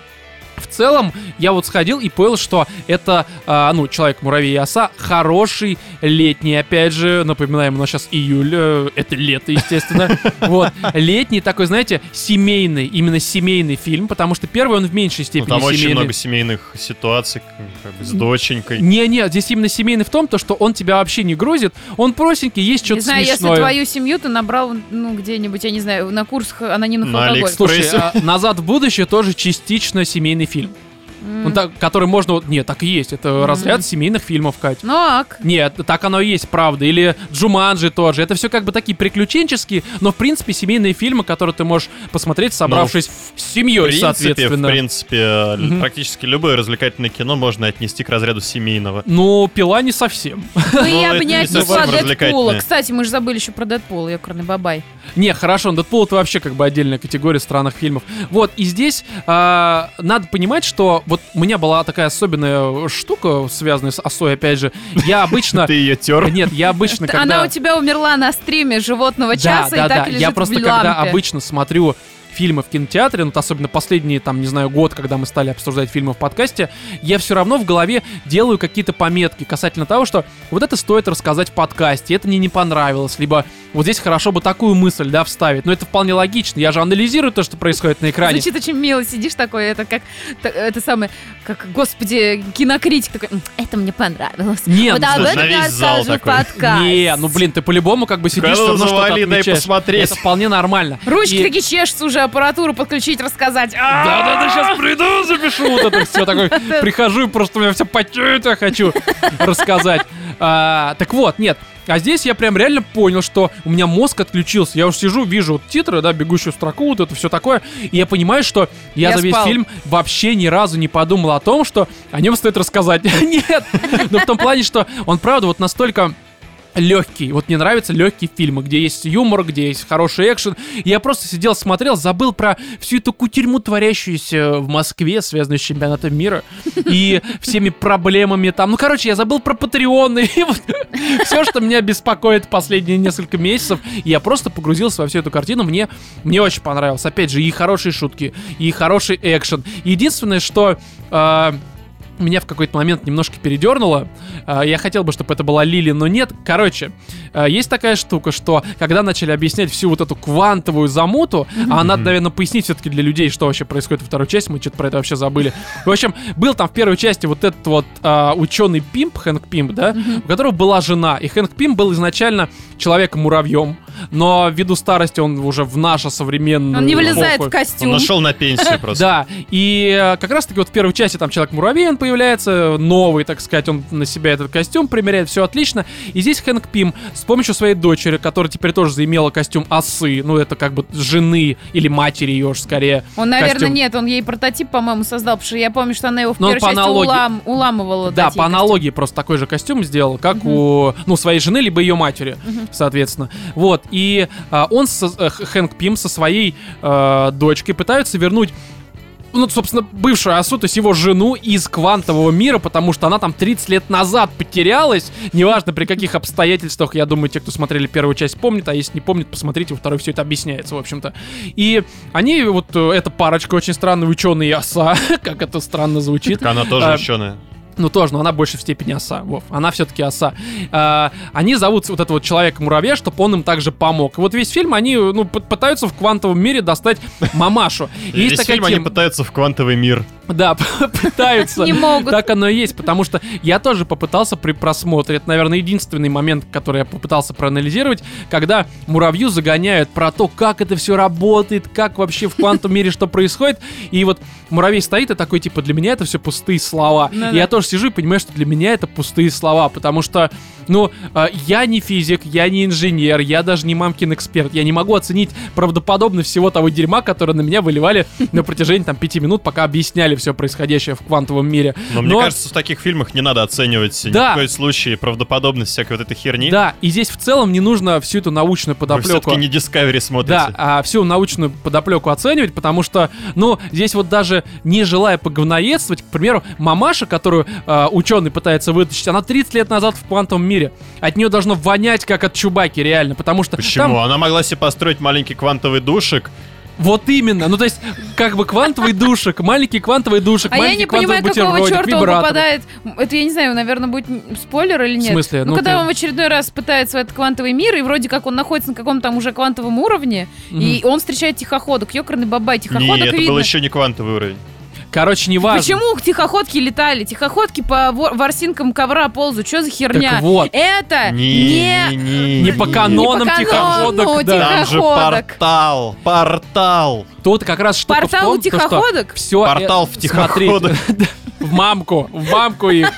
в целом я вот сходил и понял, что это, а, ну, Человек-муравей и оса хороший летний, опять же, напоминаем, у нас сейчас июль, э, это лето, естественно. *laughs* Вот, летний такой, знаете, семейный, именно семейный фильм, потому что первый он в меньшей Ну, степени там очень семейный. много семейных ситуаций, как бы с доченькой. Не-не, здесь именно семейный в том, то, что он тебя вообще не грузит, он простенький, есть Не что-то знаю, если смешное. твою семью ты набрал, ну, где-нибудь, я не знаю, на курсах анонимных На алкоголиков. Слушай, а «Назад в будущее» тоже частично семейный фильм. filme. М. Ну, так, который можно... вот- Нет, так и есть. Это Мгм. разряд семейных фильмов, Кать. Ну, ак. Нет, так оно и есть, правда. Или Джуманджи тоже. Это все как бы такие приключенческие, но в принципе семейные фильмы, которые ты можешь посмотреть, собравшись с В семьей, принципе, соответственно. в принципе, Мгм. практически любое развлекательное кино можно отнести к разряду семейного. Ну, пила не совсем. Ну, я бы не не отнесла Дэдпула. Кстати, мы же забыли еще про Дэдпула, ёкарный бабай. Не, хорошо, Дэдпул это вообще как бы отдельная категория странных фильмов. Вот, и здесь а, надо понимать, что вот у меня была такая особенная штука, связанная с осой, опять же. Я обычно... *laughs* Ты ее тер. Нет, я обычно, когда... Она у тебя умерла на стриме животного часа и так лежит Я просто когда обычно смотрю фильмы в кинотеатре, ну, вот особенно последние, там, не знаю, год, когда мы стали обсуждать фильмы в подкасте, я все равно в голове делаю какие-то пометки касательно того, что вот это стоит рассказать в подкасте, это мне не понравилось, либо вот здесь хорошо бы такую мысль, да, вставить. Но это вполне логично, я же анализирую то, что происходит на экране. Звучит очень мило, сидишь такой, это как, это самое, как, господи, кинокритик такой, «М, это мне понравилось. Не, вот ну, об этом я расскажу такой. подкасте. Не, ну блин, ты по-любому как бы сидишь, всё равно что-то отмечаешь. посмотреть. Это вполне нормально. Ручки И- такие чешутся уже, аппаратуру подключить, рассказать. А, Да-да-да, сейчас приду, запишу вот это все такой. *laughs* Прихожу, и просто у меня все потеет, я хочу рассказать. А, так вот, нет. А здесь я прям реально понял, что у меня мозг отключился. Я уж сижу, вижу вот титры, да, бегущую строку, вот это все такое. И я понимаю, что я, Я за весь спал. фильм вообще ни разу не подумал о том, что о нем стоит рассказать. *laughs* Нет. Но в том плане, что он правда вот настолько легкий. Вот мне нравятся легкие фильмы, где есть юмор, где есть хороший экшен. Я просто сидел, смотрел, забыл про всю эту кутерьму, творящуюся в Москве, связанную с чемпионатом мира и всеми проблемами там. Ну, короче, я забыл про Патреоны и вот все, что меня беспокоит последние несколько месяцев. Я просто погрузился во всю эту картину. Мне, мне очень понравилось. Опять же, и хорошие шутки, и хороший экшен. Единственное, что... а, меня в какой-то момент немножко передернуло. А, Я хотел бы, чтобы это была Лили, но нет. Короче, а, есть такая штука, что когда начали объяснять всю вот эту квантовую замуту, а надо, наверное, пояснить все-таки для людей, что вообще происходит во второй части, мы что-то про это вообще забыли. В общем, был там в первой части вот этот вот ученый Пимп, Хэнк Пимп, да, у которого была жена, и Хэнк Пимп был изначально человеком-муравьем, но ввиду старости он уже в наше современное... Он не вылезает в Он костюм. нашел на пенсию просто. Да, и э, как раз таки вот в первой части там Человек-муравей, он появляется, новый, так сказать, он на себя этот костюм примеряет, все отлично. И здесь Хэнк Пим с помощью своей дочери, которая теперь тоже заимела костюм осы, ну это как бы жены или матери ее уж скорее. Он, наверное, костюм. нет, он ей прототип, по-моему, создал, потому что я помню, что она его в он первой по части аналогии. улам- уламывала. Да, по аналогии просто такой же костюм сделал, как у, ну, своей жены, либо ее матери, соответственно. Вот, и а, он, со- э, Хэнк Пим со своей э, дочкой пытаются вернуть ну, собственно, бывшую Асу, то есть его жену из квантового мира, потому что она там 30 лет назад потерялась. Неважно при каких обстоятельствах, я думаю, те, кто смотрели первую часть, помнят, а если не помнят, посмотрите, во второй все это объясняется, в общем-то. И они, вот э, эта парочка очень странная, ученый и оса, *laughs* как это странно звучит. Так Она тоже А, ученая. Ну, тоже, но она больше в степени оса. Вов, она все-таки оса. А, они зовут вот этого человека-муравья, чтобы он им также помог. И вот весь фильм они, ну, пытаются в квантовом мире достать мамашу. И Весь есть такая фильм они тема- пытаются в квантовый мир. Да, *laughs* пытаются. Не могут. Так оно и есть, потому что я тоже попытался при просмотре, это, наверное, единственный момент, который я попытался проанализировать, когда муравью загоняют про то, как это все работает, как вообще в квантовом мире что происходит, и вот муравей стоит и такой, типа, для меня это все пустые слова. Ну И я да. Тоже сижу и понимаю, что для меня это пустые слова, потому что, ну, э, я не физик, я не инженер, я даже не мамкин эксперт, я не могу оценить правдоподобность всего того дерьма, которое на меня выливали *laughs* на протяжении там пяти минут, пока объясняли все происходящее в квантовом мире. Но, мне кажется, в таких фильмах не надо оценивать ни Да. в коем случае правдоподобность всякой вот этой херни. Да, и здесь в целом не нужно всю эту научную Вы подоплеку. все-таки не Discovery смотрите. Да, а всю научную подоплеку оценивать, потому что, ну, здесь вот даже не желая поговноедствовать, к примеру, мамаша, которую ученый пытается вытащить, она 30 лет назад в квантовом мире. От нее должно вонять, как от Чубаки, реально, потому что Почему? там Она могла себе построить маленький квантовый душик Вот именно. Ну, то есть, как бы квантовый душек, маленький квантовый душек, А я маленький не понимаю, квантовый какого бутербродик, черта он попадает... Это, я не знаю, наверное, будет спойлер или нет. В смысле? Ну, Ну, когда ты- он в очередной раз пытается в этот квантовый мир, и вроде как он находится на каком-то там уже квантовом уровне, и он встречает тихоходок. Ёкарный бабай, тихоходок Не, это видно. был еще не квантовый уровень. Короче, не важно. Почему тихоходки летали? Тихоходки по вор- ворсинкам ковра ползают. Что за херня? Так вот. Это Не, не... не, Не по канонам по канону тихоходок, да. Там же тихоходок. портал, портал. Тут как раз штука Портал у в том, то, тихоходок? все Портал в тихоходок. *laughs* в мамку, в мамку их.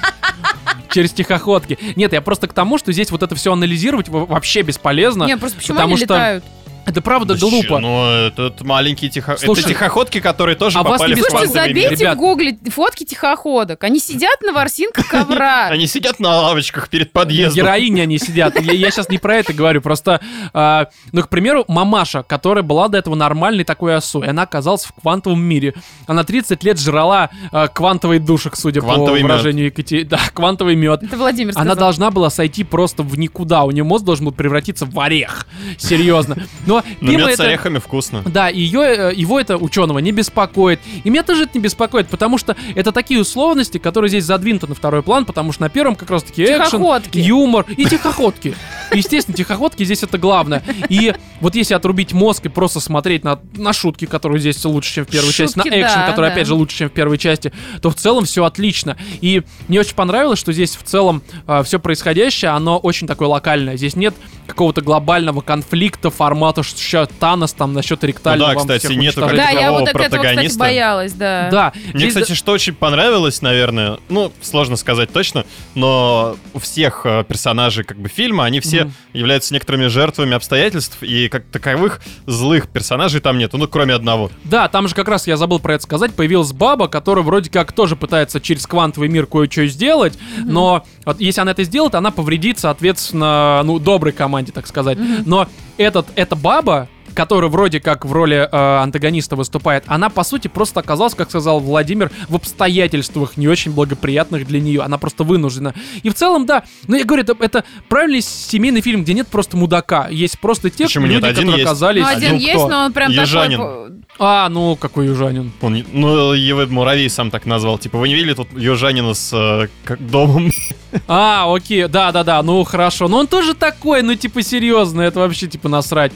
Через тихоходки. Нет, я просто к тому, что здесь вот это все анализировать во- вообще бесполезно. Не, просто почему потому они что летают? Это правда Да глупо. Ну, это маленькие тихо... Слушай, это тихоходки, которые тоже а вас попали не в Слушайте, квантовый мир. забейте Ребят. в гугле фотки тихоходок. Они сидят на ворсинках ковра. *laughs* Они сидят на лавочках перед подъездом. Героини они сидят. Я, сейчас не про это говорю, просто, а, ну, к примеру, мамаша, которая была до этого нормальной такой осой, она оказалась в квантовом мире. Она 30 лет жрала а, квантовый душек, судя по выражению Екатерины. Да, квантовый мед. Это Владимир. Она должна была сойти просто в никуда. У нее мозг должен был превратиться в орех. Серьезно. Но Но мимо мед с это... орехами вкусно. Да, и ее, э, его это ученого не беспокоит. И меня тоже это не беспокоит, потому что это такие условности, которые здесь задвинуты на второй план, потому что на первом как раз таки экшен, юмор и тихоходки. Естественно, тихоходки здесь это главное. И вот если отрубить мозг и просто смотреть на, на шутки, которые здесь лучше, чем в первой части, на Шутки, экшен, да, который, да. опять же, лучше, чем в первой части, то в целом все отлично. И мне очень понравилось, что здесь в целом все происходящее, оно очень такое локальное. Здесь нет какого-то глобального конфликта формата, что сейчас Танос там насчет ректального Ну да, кстати, всех нету. Да, я вот так этого, кстати, боялась, да. Да. Мне, здесь- кстати, что очень понравилось, наверное, ну, сложно сказать точно, но у всех э, персонажей как бы фильма, они все Мгм. являются некоторыми жертвами обстоятельств, и как таковых злых персонажей там нету, ну, кроме одного. Да, там же как раз, я забыл про это сказать, появилась баба, которая вроде как тоже пытается через квантовый мир кое-что сделать, но вот если она это сделает, она повредит, соответственно, ну, доброй команде, так сказать. Но этот, эта баба, которая вроде как в роли э, антагониста выступает, она, по сути, просто оказалась, как сказал Владимир, в обстоятельствах не очень благоприятных для нее. Она просто вынуждена. И в целом, да, ну, я говорю, это, это правильный семейный фильм, где нет просто мудака. Есть просто те Почему люди, нет? Один которые есть. оказались... Ну, один ну, есть, кто? но он прям Южанин. такой... А, ну, какой южанин. Он, ну, его Муравей сам так назвал. Типа, вы не видели тут южанина с э, как домом? *laughs* А, окей, да-да-да, ну хорошо. Но он тоже такой, ну типа серьезно, это вообще типа насрать.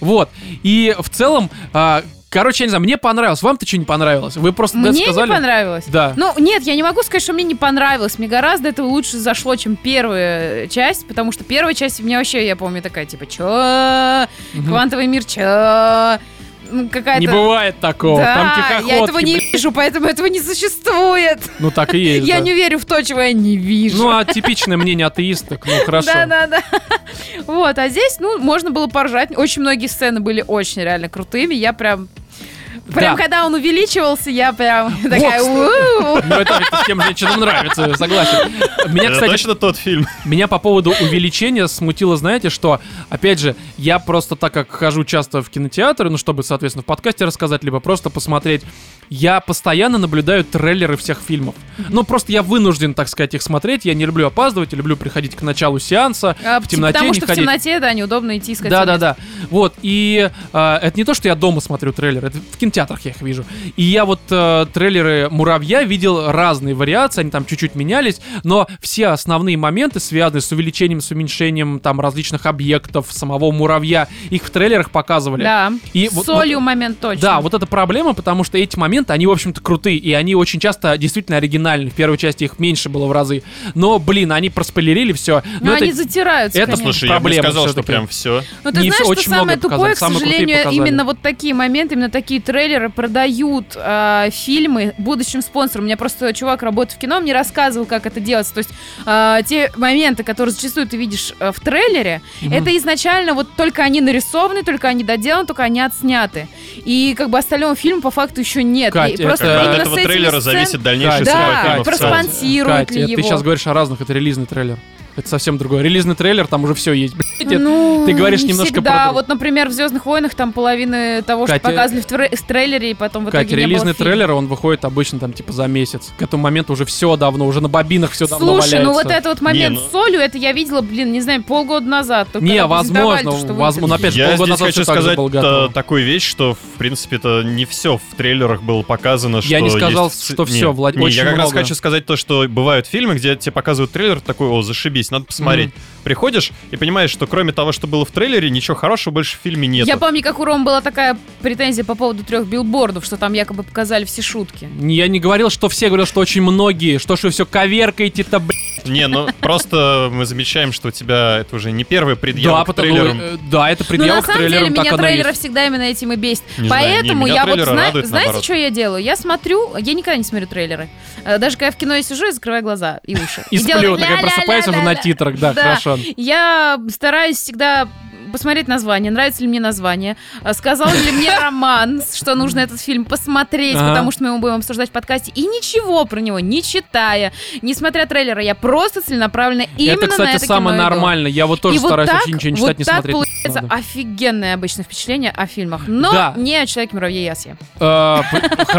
Вот. И в целом, а, короче, я не знаю, мне понравилось. Вам-то что не понравилось? Вы просто это Мне сказали? не понравилось. Да. Ну, нет, я не могу сказать, что мне не понравилось. Мне гораздо это лучше зашло, чем первая часть, потому что первая часть мне вообще, я помню, такая, типа, чё? Квантовый мир, чё? Ну, какая-то... Не бывает такого. Да, Там тихоходки. я этого не блин. вижу, поэтому этого не существует. Ну так и есть. Я да. не верю в то, чего я не вижу. Ну, а типичное мнение атеисток. Ну, хорошо. Да, да, да. Вот, а здесь, ну, можно было поржать. Очень многие сцены были очень реально крутыми. Я прям... Прям Да. когда он увеличивался, я прям такая... Ну, это, всем женщинам нравится, согласен. Меня, Это кстати, точно тот фильм. Меня по поводу увеличения смутило, знаете, что, опять же, я просто так как хожу часто в кинотеатры, ну, чтобы, соответственно, в подкасте рассказать, либо просто посмотреть, я постоянно наблюдаю трейлеры всех фильмов. Ну, просто я вынужден, так сказать, их смотреть, я не люблю опаздывать, я люблю приходить к началу сеанса, А, в темноте Потому не что ходить. в темноте, да, неудобно идти искать. Да, да, да. Вот, и э, это не то, что я дома смотрю трейлеры, это в кинотеатрах я их вижу. И я вот э, трейлеры Муравья видел разные вариации, они там чуть-чуть менялись, но все основные моменты, связанные с увеличением, с уменьшением там различных объектов, самого Муравья, их в трейлерах показывали. Да. И С вот- солью момент точно. Да, вот это проблема, потому что эти моменты, они, в общем-то, крутые, и они очень часто действительно оригинальны. В первой части их меньше было в разы. Но, блин, они проспойлерили все. Но они затираются, это конечно. Слушай, я бы не проблема сказал, что прям все. Ну, ты не знаешь, всё, что очень самое тупое, показали, к сожалению, именно вот такие моменты, именно такие трейлеры продают э, фильмы будущим спонсорам. У меня просто чувак работает в кино, мне рассказывал, как это делается. То есть э, те моменты, которые зачастую ты видишь э, в трейлере, Мгм. это изначально вот только они нарисованы, только они доделаны, только они отсняты. И как бы остального фильма по факту еще нет. Кать, И просто это- От этого трейлера сцен- зависит дальнейшая Кать, судьба Да, фильма проспонсируют Катя, ли это его. ты сейчас говоришь о разных, это релизный трейлер. Это совсем другое. Релизный трейлер, там уже все есть. Блядь, Ну, ты говоришь не немножко всегда. про- Вот, например, в Звездных войнах там половины того, что Катя- показывали в, тре- в трейлере, и потом в итоге Катя, не было релизный трейлер, он выходит обычно там типа за месяц. К этому моменту уже все давно, уже на бобинах все давно Слушай, валяется. ну вот это вот момент Не, ну- с солью, это я видела, блин, не знаю, полгода назад. только Не, возможно, что возможно, выпустили. опять же, Я полгода здесь назад хочу сказать готово. э, такую вещь, что, в принципе, это не все в трейлерах было показано, что Я не сказал, есть что не, всё, Влад- не, очень я как раз хочу сказать то, что бывают фильмы, где тебе показывают трейлер, такой, о, зашибись, надо посмотреть. Приходишь и понимаешь, что кроме того, что было в трейлере, ничего хорошего больше в фильме нет. Я помню, как у Рома была такая претензия по поводу трех билбордов, что там якобы показали все шутки. Не, Я не говорил, что все, говорил, что очень многие, что ж вы все коверкаете-то, блядь. Не, ну просто мы замечаем, что у тебя это уже не первый предъяв Да, к потому, трейлерам. э, да, это Ну, предъява на к самом деле, трейлерам, так меня оно и трейлеры всегда именно этим и бесит. Не знаю, не, Поэтому меня я вот, знаете, что я делаю? Я смотрю, я никогда не смотрю трейлеры. Э, Даже когда в кино я сижу, я закрываю глаза и уши. И сплю, такая просыпаюсь уже на титрах, Да. хорошо. Я стараюсь всегда посмотреть название, нравится ли мне название, а сказал ли мне Роман, что нужно этот фильм посмотреть, Ага. потому что мы его будем обсуждать в подкасте, и ничего про него не читая, не смотря трейлера, я просто целенаправленно именно это, на кстати, это самое кино иду. нормально. Я вот тоже и вот стараюсь так, ничего не вот читать, не так смотреть. получается надо. офигенное обычное впечатление о фильмах, но Да. не о Человеке-муравье Асе. Э,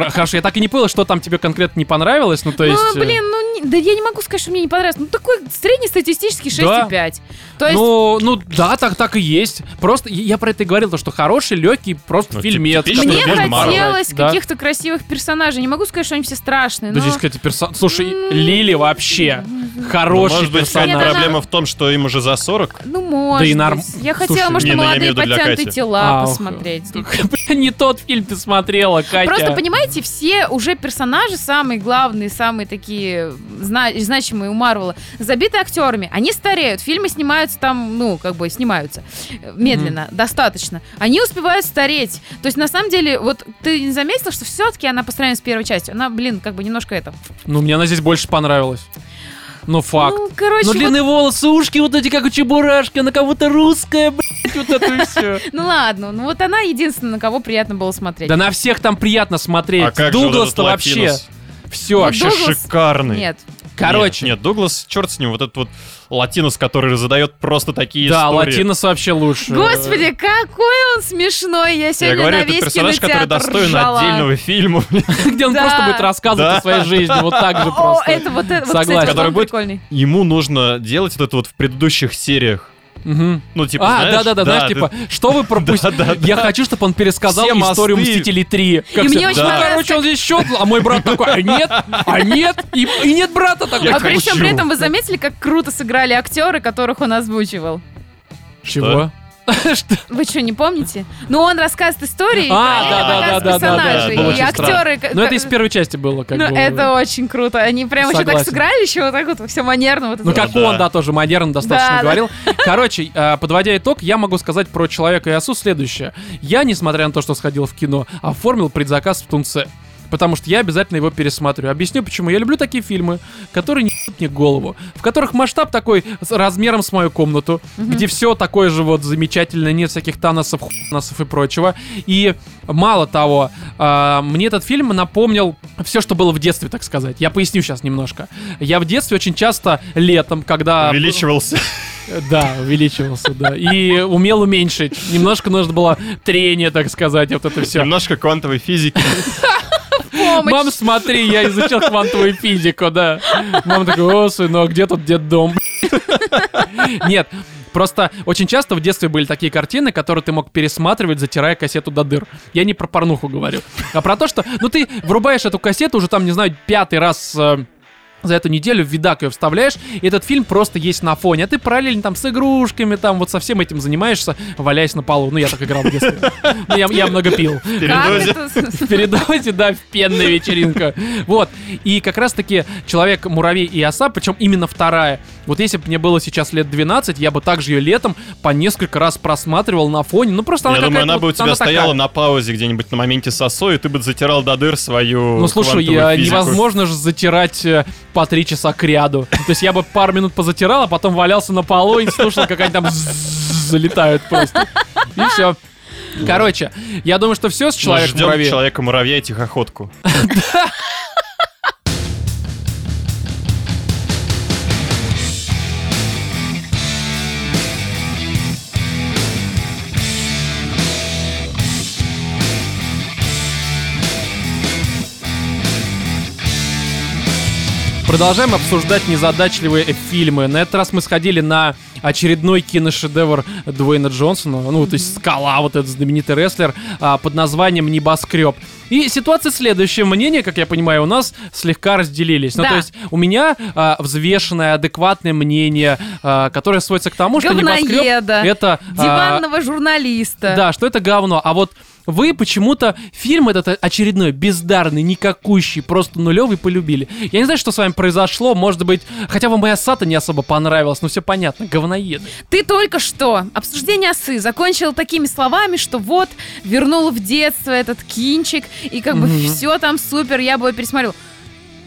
Хорошо, я так и не понял, что там тебе конкретно не понравилось, ну то есть... ну, э, блин, ну, да я не могу сказать, что мне не понравилось. Ну, такой среднестатистический Да. 6,5. То есть, Ну, ну да, так так и есть. Просто я про это и говорил, то, что хороший, легкий, просто Ну, фильмец. мне хотелось да. каких-то красивых персонажей. Не могу сказать, что они все страшные, Да но... здесь, кстати, персонаж... Слушай, М. Лили вообще Ну, хороший может быть, персонаж. Нет, она- проблема в том, что им уже за 40. Ну, может Да и норм-. Я Слушай, хотела, может, не, ну, я молодые Кати. тела А, посмотреть. *laughs* Не тот фильм ты смотрела, Катя. Просто, понимаете, все уже персонажи, самые главные, самые такие зна- значимые у Марвела, забиты актерами. Они стареют, фильмы снимаются там, ну, как бы снимаются э, медленно, достаточно. Они успевают стареть. То есть, на самом деле, вот ты не заметила, что все-таки она по сравнению с первой частью, она, блин, как бы немножко это... Ну, мне она здесь больше понравилась. Ну, факт. Ну, короче, Ну, вот- длинные волосы, ушки вот эти, как у Чебурашки, она кого-то русская, блядь, вот это и все. *laughs* ну ладно, ну вот она единственная, на кого приятно было смотреть. Да на всех там приятно смотреть. А вот Дуглас-то вообще. Все. Вообще Дуглас- шикарный. Нет. Короче. Нет, нет, Дуглас, черт с ним, вот этот вот латинос, который задает просто такие Да, истории. Латинос вообще лучше. Господи, какой он смешной! Я Я сегодня говорю, на это весь персонаж, который достоин ржала. отдельного фильма, *laughs* Где он Да. просто будет рассказывать Да. о своей жизни. Вот так же О, просто. это вот, это, вот, Согласен. кстати, Который будет- прикольный. Ему нужно делать вот это вот в предыдущих сериях. Мгм. Ну, типа, А, знаешь, да-да-да, знаешь, ты- типа, что вы пропустили? Да, да, Я да. хочу, чтобы он пересказал Все историю мосты. Мстителей 3. Как И все, мне очень «Ну, понравилось, короче, он здесь щелкнул, а мой брат такой, а нет, а нет, и, и нет брата такой. А при всем при этом вы заметили, как круто сыграли актеры, которых он озвучивал? Чего? *laughs* Что? Вы что, не помните? Ну, он рассказывает истории, А, да, да, показывает да, да, да, персонажей, было и актеры... Ну, это из первой части было, как Ну, бы. это очень круто. Они прям еще так сыграли, еще вот так вот, все манерно. Вот Ну, как Да, он, да. да, тоже модерн достаточно Да, да. говорил. Короче, э, подводя итог, я могу сказать про Человека и Осу следующее. Я, несмотря на то, что сходил в кино, оформил предзаказ в Тунце. Потому что я обязательно его пересмотрю. Объясню почему. Я люблю такие фильмы, которые не мне голову. В которых масштаб такой с размером с мою комнату, где все такое же вот замечательное, нет всяких таносов, хуаносов и прочего. И мало того, а, мне этот фильм напомнил все, что было в детстве, так сказать. Я поясню сейчас немножко. Я в детстве очень часто летом, когда... Увеличивался. Да, увеличивался, да. И умел уменьшить. Немножко нужно было трение, так сказать, вот это все. Немножко квантовой физики. *laughs* помощь. Мам, смотри, я изучил квантовую физику, да. Мама такая, о, сынок, где тут детдом? Нет, Просто очень часто в детстве были такие картины, которые ты мог пересматривать, затирая кассету до дыр. Я не про порнуху говорю, а про то, что, ну ты врубаешь эту кассету уже там, не знаю, пятый раз э, за эту неделю в видак ее вставляешь, и этот фильм просто есть на фоне, а ты параллельно там с игрушками, там вот со всем этим занимаешься, валяясь на полу. Ну, я так играл в детстве. Ну, я, я много пил. Как Передозе. В передозе, да, в пенная вечеринка. Вот. И как раз-таки человек, муравей и оса, причем именно вторая. Вот если бы мне было сейчас лет 12, я бы также ее летом по несколько раз просматривал на фоне. Ну, просто она Я думаю, она вот- бы у тебя стояла такая. на паузе где-нибудь на моменте сосой, и ты бы затирал до дыр свою Ну, слушай, я- невозможно же затирать э, по три часа к ряду. То есть я бы пару минут позатирал, а потом валялся на полу и слушал, как они там залетают просто. И все. Короче, я думаю, что все с Мы человеком ждем человека-муравья и тихоходку. *laughs* Продолжаем обсуждать незадачливые фильмы. На этот раз мы сходили на очередной киношедевр Дуэйна Джонсона, ну, то есть «Скала», вот этот знаменитый рестлер, а, под названием «Небоскреб». И ситуация следующая. Мнения, как я понимаю, у нас слегка разделились. Ну, Да. то есть у меня а, взвешенное, адекватное мнение, а, которое сводится к тому, что «Небоскреб» Говноеда, это... а, диванного журналиста. да, что это говно. А вот вы почему-то фильм этот очередной, бездарный, никакущий, просто нулевый полюбили. Я не знаю, что с вами произошло, может быть, хотя бы моя Сата не особо понравилась, но все понятно, говноеды. Ты только что обсуждение осы закончил такими словами, что вот вернул в детство этот кинчик, и как бы Мгм. все там супер, я бы его пересмотрел.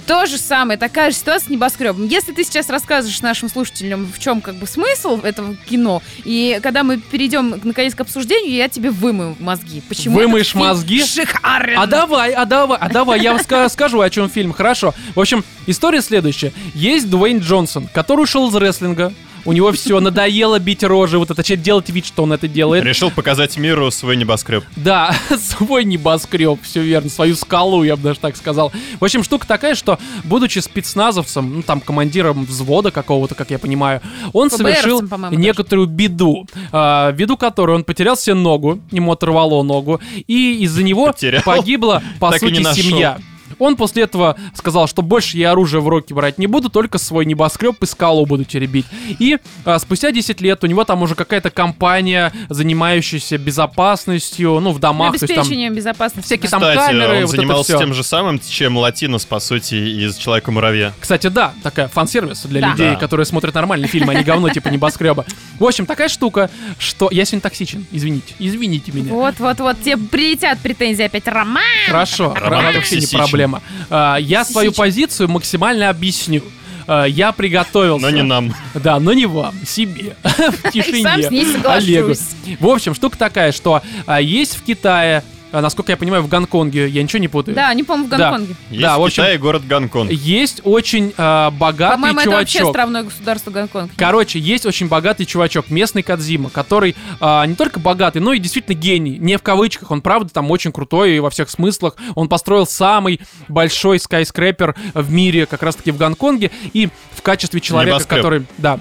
То же самое, такая же ситуация с небоскребом. Если ты сейчас рассказываешь нашим слушателям, в чем как бы смысл этого кино, и когда мы перейдем наконец к обсуждению, я тебе вымою мозги. Почему? Вымоешь мозги? Шикарен. А давай, а давай, а давай, я вам ска- скажу, о чем фильм. Хорошо. В общем, история следующая. Есть Дуэйн Джонсон, который ушел из рестлинга. У него все надоело бить рожи, вот это делать вид, что он это делает. Решил показать миру свой небоскреб. Да, *laughs* свой небоскреб, все верно, свою скалу, я бы даже так сказал. В общем, штука такая, что, будучи спецназовцем, ну, там, командиром взвода какого-то, как я понимаю, он совершил некоторую беду, а, ввиду которой он потерял себе ногу, ему оторвало ногу, и из-за него Потерял? погибла, по Так сути, нашел. семья. Он после этого сказал, что больше я оружие в руки брать не буду, только свой небоскреб и скалу буду теребить. И а, спустя 10 лет у него там уже какая-то компания, занимающаяся безопасностью, ну, в домах, то есть там Обеспечением безопасности. всякие да. там Кстати, камеры, он вот занимался тем же самым, чем Латинос, по сути, из Человека-муравья. Кстати, да, такая фан-сервис для Да. людей, Да. которые смотрят нормальные фильмы, а не говно типа небоскреба. В общем, такая штука, что... Я сегодня токсичен, извините, извините меня. Вот, вот, вот, тебе прилетят претензии опять. Роман! Хорошо, Роман это вообще не токсичен. Проблема. А, Я свою позицию максимально объясню. А, Я приготовился. Но не нам. Да, но не вам, себе. *laughs* В тишине. сам с ней Олегу. В общем, штука такая, что а, есть в Китае, насколько я понимаю, в Гонконге, я ничего не путаю. Да, они, по-моему, в Да. Гонконге. Есть Да, в общем- Китае город Гонконг. Есть очень а, богатый По-моему, это вообще чувачок. островное государство Гонконг. Короче, есть очень богатый чувачок, местный Кадзима, который а, не только богатый, но и действительно гений. Не в кавычках, он правда там очень крутой во всех смыслах. Он построил самый большой скайскрепер в мире, как раз таки в Гонконге. И в качестве человека, Небоскреб. который... Да,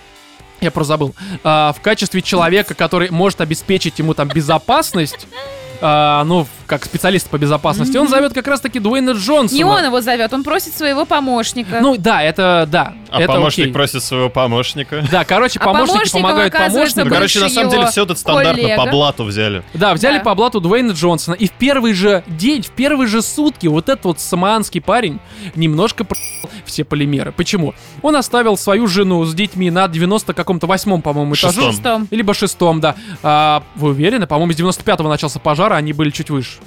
я просто забыл. А, в качестве человека, который может обеспечить ему там безопасность, а, ну, как специалист по безопасности, он зовет как раз-таки Дуэйна Джонсона. Не он его зовет, он просит своего помощника. Ну, да, это, да, А это помощник окей. просит своего помощника. Да, короче, А помощники помогают оказывается Ну, помощнику. короче, на самом деле все это стандартно коллега. по блату взяли. Да, взяли Да. по блату Дуэйна Джонсона, и в первый же день, в первые же сутки вот этот вот самоанский парень немножко все полимеры. Почему? Он оставил свою жену с детьми на 90 каком-то восьмом, по-моему, этажу. Шестом. Либо шестом, да. А, вы уверены? По-моему, с 95-го начался пожар, а они были чуть выше.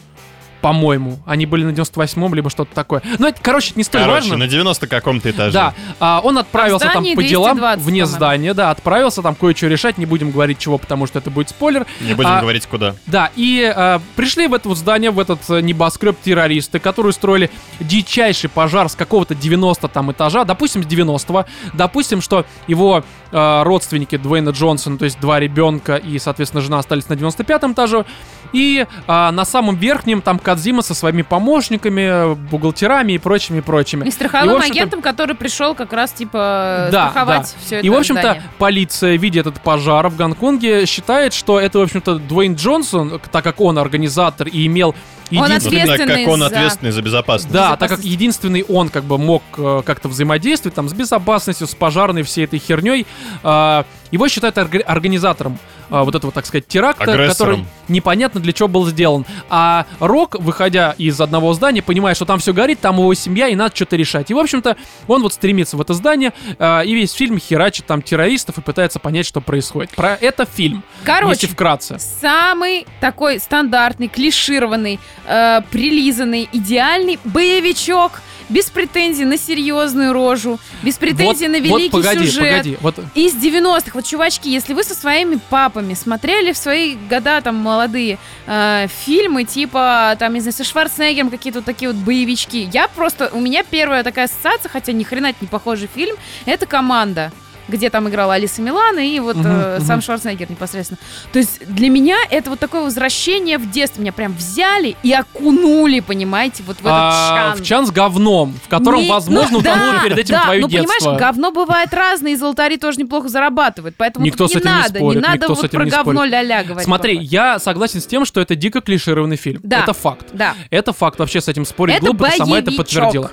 По-моему. Они были на 98-м, либо что-то такое. Но это, короче, не столь Короче, важно. на 90 каком-то этаже. Да, а, он отправился А там здании по делам 220, вне по-моему. здания, да, отправился там кое-что решать, не будем говорить чего, потому что это будет спойлер. Не будем А, говорить куда. Да, и э, пришли в это вот здание, в этот э, небоскреб террористы, которые устроили дичайший пожар с какого-то 90 там этажа, допустим, с 90-го, допустим, что его э, родственники Дуэйна Джонсона, то есть два ребенка и, соответственно, жена остались на 95-м этаже, и э, на самом верхнем там Кадзима со своими помощниками, бухгалтерами и прочими, и прочими. И страховым общем-то- агентом, который пришел как раз, типа, Да, страховать да. все это И, в общем-то, здание. полиция, видя этот пожар в Гонконге, считает, что это, в общем-то, Дуэйн Джонсон, так как он организатор и имел Он единственный... Ответственный как он за- ответственный за безопасность. Да, так как безопасность. единственный он как бы мог э, как-то взаимодействовать там с безопасностью, с пожарной, всей этой херней, э, его считают орга- организатором э, вот этого, так сказать, теракта, Агрессором. который непонятно для чего был сделан. А Рок, выходя из одного здания, понимает, что там все горит, там его семья, и надо что-то решать. И, в общем-то, он вот стремится в это здание, э, и весь фильм херачит там террористов и пытается понять, что происходит. Про это фильм, Короче, если вкратце. Самый такой стандартный, клишированный, э, прилизанный, идеальный боевичок. Без претензий на серьезную рожу, без претензий вот, на вот великий погоди, сюжет. погоди, вот Из 90-х, вот, чувачки, если вы со своими папами смотрели в свои года, там, молодые, э, фильмы, типа, там, не знаю, со Шварценеггером какие-то вот такие вот боевички, я просто, у меня первая такая ассоциация, хотя ни хрена это не похожий фильм, это «Команда». Где там играла Алиса Милана и вот Мгм, э, мгм. сам Шварценеггер непосредственно. То есть для меня это вот такое возвращение в детство. Меня прям взяли и окунули, понимаете, вот в этот А, чан. в чан с говном, в котором, Не- возможно, ну, утонуло да, перед этим да, твое ну, детство. понимаешь, говно бывает разное, и золотари тоже неплохо зарабатывают, поэтому Никто с не этим не надо, спорит, не надо никто с вот этим про не говно ля-ля говорить. Смотри, я согласен с тем, что это дико клишированный фильм. Да. Это факт. Да. Это факт, вообще с этим спорить Это глупо, ты сама это боевичок. подтвердила.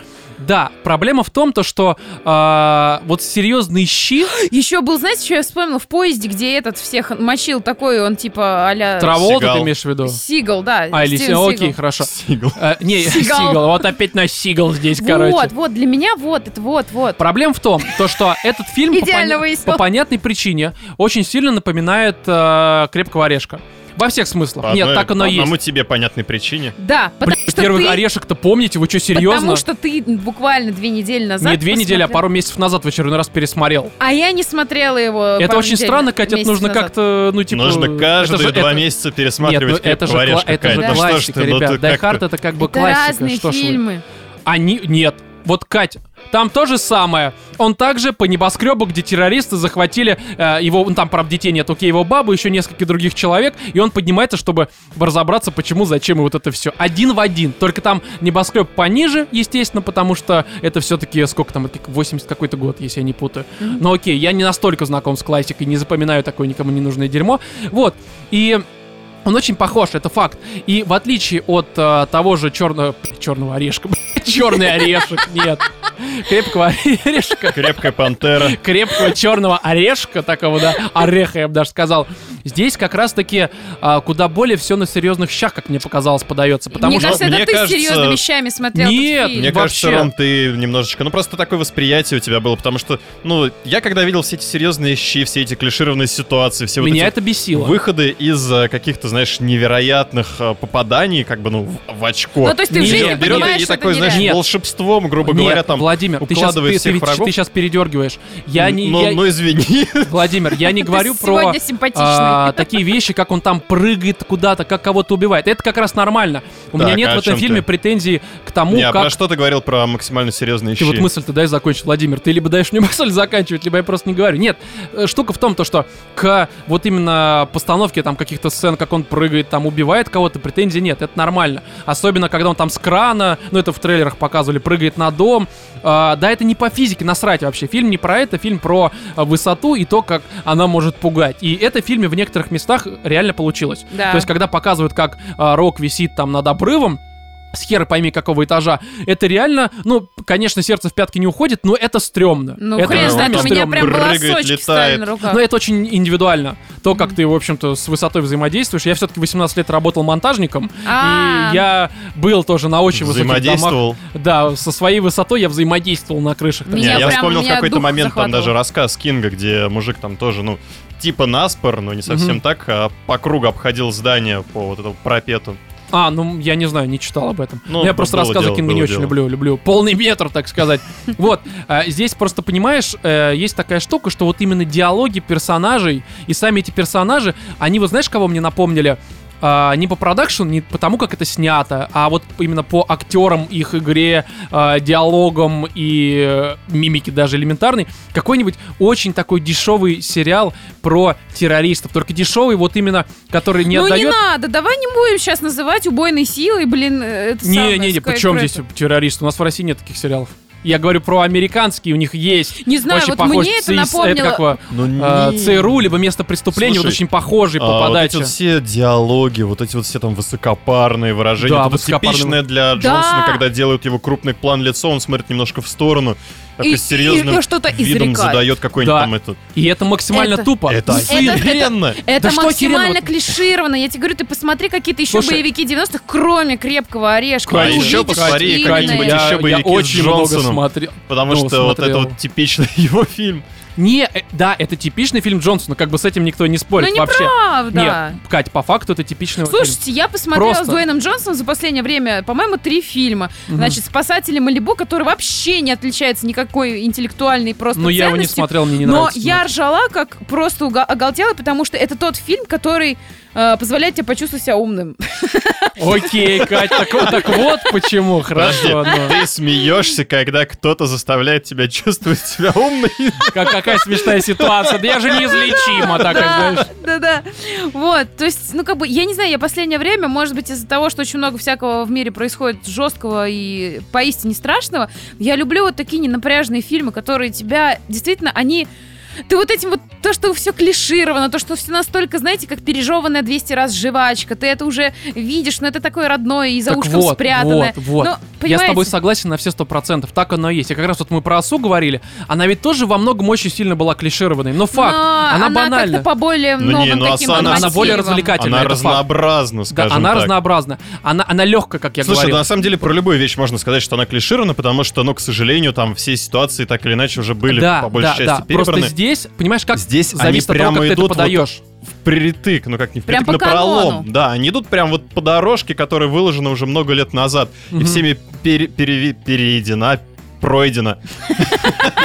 Да, проблема в том, то, что а, вот серьезные щи, Еще был, знаете, что я вспомнила в поезде, где этот всех мочил такой, он типа а-ля... Траволта Сигал. ты имеешь в виду? Сигал, да. А, или Стивен Си- окей, Сигал. хорошо. Сигал. Э, не, Сигал. Сигал. Вот опять на Сигал здесь, короче. Вот, вот, для меня вот, это вот, вот. Проблема в том, то, что этот фильм по понятной причине очень сильно напоминает э, «Крепкого орешка». Во всех смыслах. По Нет, одной- так оно по есть. тебе понятной причине. Да, потому Блин, что первый ты... орешек-то помните? Вы что, серьезно? Потому что ты буквально две недели назад Не две недели, а посмотрел. пару месяцев назад в очередной раз пересмотрел. А я не смотрела его это пару очень недель, странно, Катя, это нужно как-то, ну, типа... Нужно каждые это же- два это- месяца пересматривать Нет, ну, это же, «Крепкого кла- орешка», это же Кать. Ну классика, ну ребят. ты это как бы Это классика. разные Что фильмы. Они... Нет. Вот, Кать, там то же самое. Он также по небоскребу, где террористы захватили э, его, ну, там, правда, детей нет, окей, его бабу, еще несколько других человек, и он поднимается, чтобы разобраться, почему, зачем и вот это все. Один в один. Только там небоскреб пониже, естественно, потому что это все-таки, сколько там, это 80 какой-то год, если я не путаю. Но окей, я не настолько знаком с классикой, не запоминаю такое никому не нужное дерьмо. Вот. И он очень похож, это факт. И в отличие от э, того же черного... Черного орешка. *laughs* Черный орешек, нет. Крепкого орешка. Крепкая пантера. Крепкого черного орешка, такого, да, ореха, я бы даже сказал. Здесь как раз-таки а, куда более все на серьезных щах, как мне показалось, подается. Потому Мне что... кажется, это мне ты кажется- с серьезными вещами смотрел Нет. Мне кажется, Вообще. Ром, ты немножечко... Ну, просто такое восприятие у тебя было, потому что, ну, я когда видел все эти серьезные щи, все эти клишированные ситуации, все вот Меня эти это бесило. выходы из э, каких-то, знаешь, невероятных э, попаданий, как бы, ну, в, в очко. Ну, то есть ты в Не, жизни понимаешь, и что такой, это знаешь. Нет. волшебством, грубо Нет, говоря, там Владимир, ты сейчас, ты, всех ты, врагов. сейчас передергиваешь. Я не, ну, я- ну, извини. Владимир, я не говорю Ты про сегодня симпатичный. А, такие вещи, как он там прыгает куда-то, как кого-то убивает. Это как раз нормально. У Так, меня нет а в этом фильме ты? претензий к тому, Не, а как... про что ты говорил про максимально серьезные Ты щи? вот мысль-то дай закончить, Владимир. Ты либо даешь мне *laughs* мысль заканчивать, либо я просто не говорю. Нет, э, штука в том, то, что к вот именно постановке там каких-то сцен, как он прыгает, там убивает кого-то, претензий нет, это нормально. Особенно, когда он там с крана, ну это в трейлерах показывали, прыгает на дом. А, да, это не по физике, насрать вообще. Фильм не про это, фильм про а, высоту и то, как она может пугать. И это в фильме в некоторых местах реально получилось. Да. То есть, когда показывают, как а, Рок висит там над обрывом, с хера пойми какого этажа, это реально, ну, конечно, сердце в пятки не уходит, но это стрёмно. Ну, это хрен знает, у меня прям волосочки летает. на руках. Но это очень индивидуально. То, как ты, в общем-то, с высотой взаимодействуешь. Я все-таки 18 лет работал монтажником, А. и я был тоже на очень высоких домах. Взаимодействовал. Да, со своей высотой я взаимодействовал на крышах. я вспомнил в какой-то момент там даже рассказ Кинга, где мужик там тоже, ну, типа наспор, но не совсем так, а по кругу обходил здание по вот этому пропету. А, ну я не знаю, не читал об этом. Ну, я просто рассказы дело, Кинга не очень дело. люблю. Люблю полный метр, так сказать. *laughs* Вот. а, Здесь просто, понимаешь, э, есть такая штука, что вот именно диалоги персонажей и сами эти персонажи, они вот знаешь, кого мне напомнили? А, не по продакшн, не потому, как это снято, а вот именно по актерам, их игре, а, диалогам и э, мимике даже элементарной. Какой-нибудь очень такой дешевый сериал про террористов. Только дешевый, вот именно, который не ну не отдает надо, давай не будем сейчас называть убойной силой, блин, э, это Не-не-не, при чем здесь террористы? У нас в России нет таких сериалов. Я говорю про американские, у них есть. Не знаю, очень вот похож мне это ЦИС, напомнило- как его, Ну, э, не- ЦРУ, либо место преступления, вот Слушай, очень похожие по А, вот эти подаче. вот все диалоги, вот эти вот все там высокопарные выражения. Да, вот это высокопарные. типичное для Да. Джонсона, когда делают его крупный план лицо, он смотрит немножко в сторону, такой и- серьезным и что-то видом задает какой-нибудь Да. там этот. И это максимально Это- тупо. Это Сын. это- охеренно! Это Да максимально охеренного? клишировано. Я тебе говорю, ты посмотри какие-то еще Слушай. боевики 90-х, кроме крепкого орешка. А Ты еще посмотри это. я, еще я боевики с очень много Джонсоном. смотрел. Потому Ну, что вот это смотрел. вот типичный *laughs* его фильм. Не, э, да, это типичный фильм Джонсона, как бы с этим никто не спорит Ну, вообще. неправда. Нет, Кать, по факту это типичный его фильм. Слушайте, я посмотрела Просто. с Дуэйном Джонсоном за последнее время, по-моему, три фильма. Мгм. Значит, «Спасатели Малибу», который вообще не отличается никакой интеллектуальной просто Но я его не смотрел, мне не Но нравится. я ржала, как просто оголтела, потому что это тот фильм, который э, позволяет тебе почувствовать себя умным. Окей, Кать, так, вот- так вот почему, хорошо. Подожди, ну. Ты смеешься, когда кто-то заставляет тебя чувствовать себя умной. Как, как какая смешная ситуация. Да я же неизлечима, так, знаешь. Да, да. Вот, то есть, ну, как бы, я не знаю, я последнее время, может быть, из-за того, что очень много всякого в мире происходит жесткого и поистине страшного, я люблю вот такие ненапряжные фильмы, которые тебя, действительно, они ты вот этим вот, то, что все клишировано, то, что все настолько, знаете, как пережеванная 200 раз жвачка, ты это уже видишь, но это такое родное и за Так ушком вот, спрятанное. вот, вот. Ну, Я с тобой согласен на все сто процентов. Так оно и есть. И как раз вот мы про Осу говорили. Она ведь тоже во многом очень сильно была клишированной. Но факт, Но она, она банальна. как-то по более Ну, новым не, ну, таким Асана- Она, она более развлекательная. Она разнообразна, Да, скажем она так. разнообразна. Она, она легкая, как я Слушай, говорил. да, на самом деле про любую вещь можно сказать, что она клиширована, потому что, ну, к сожалению, там все ситуации так или иначе уже были да, по большей да, части да. перебраны. Просто здесь, понимаешь, как Здесь они зависит от того, прямо как ты это идут вот подаешь. Впритык, ну как не Прям впритык, по на пролом. Да, они идут прям вот по дорожке, которая выложена уже много лет назад. И Мгм. всеми пере- переви- переедена, пройдена.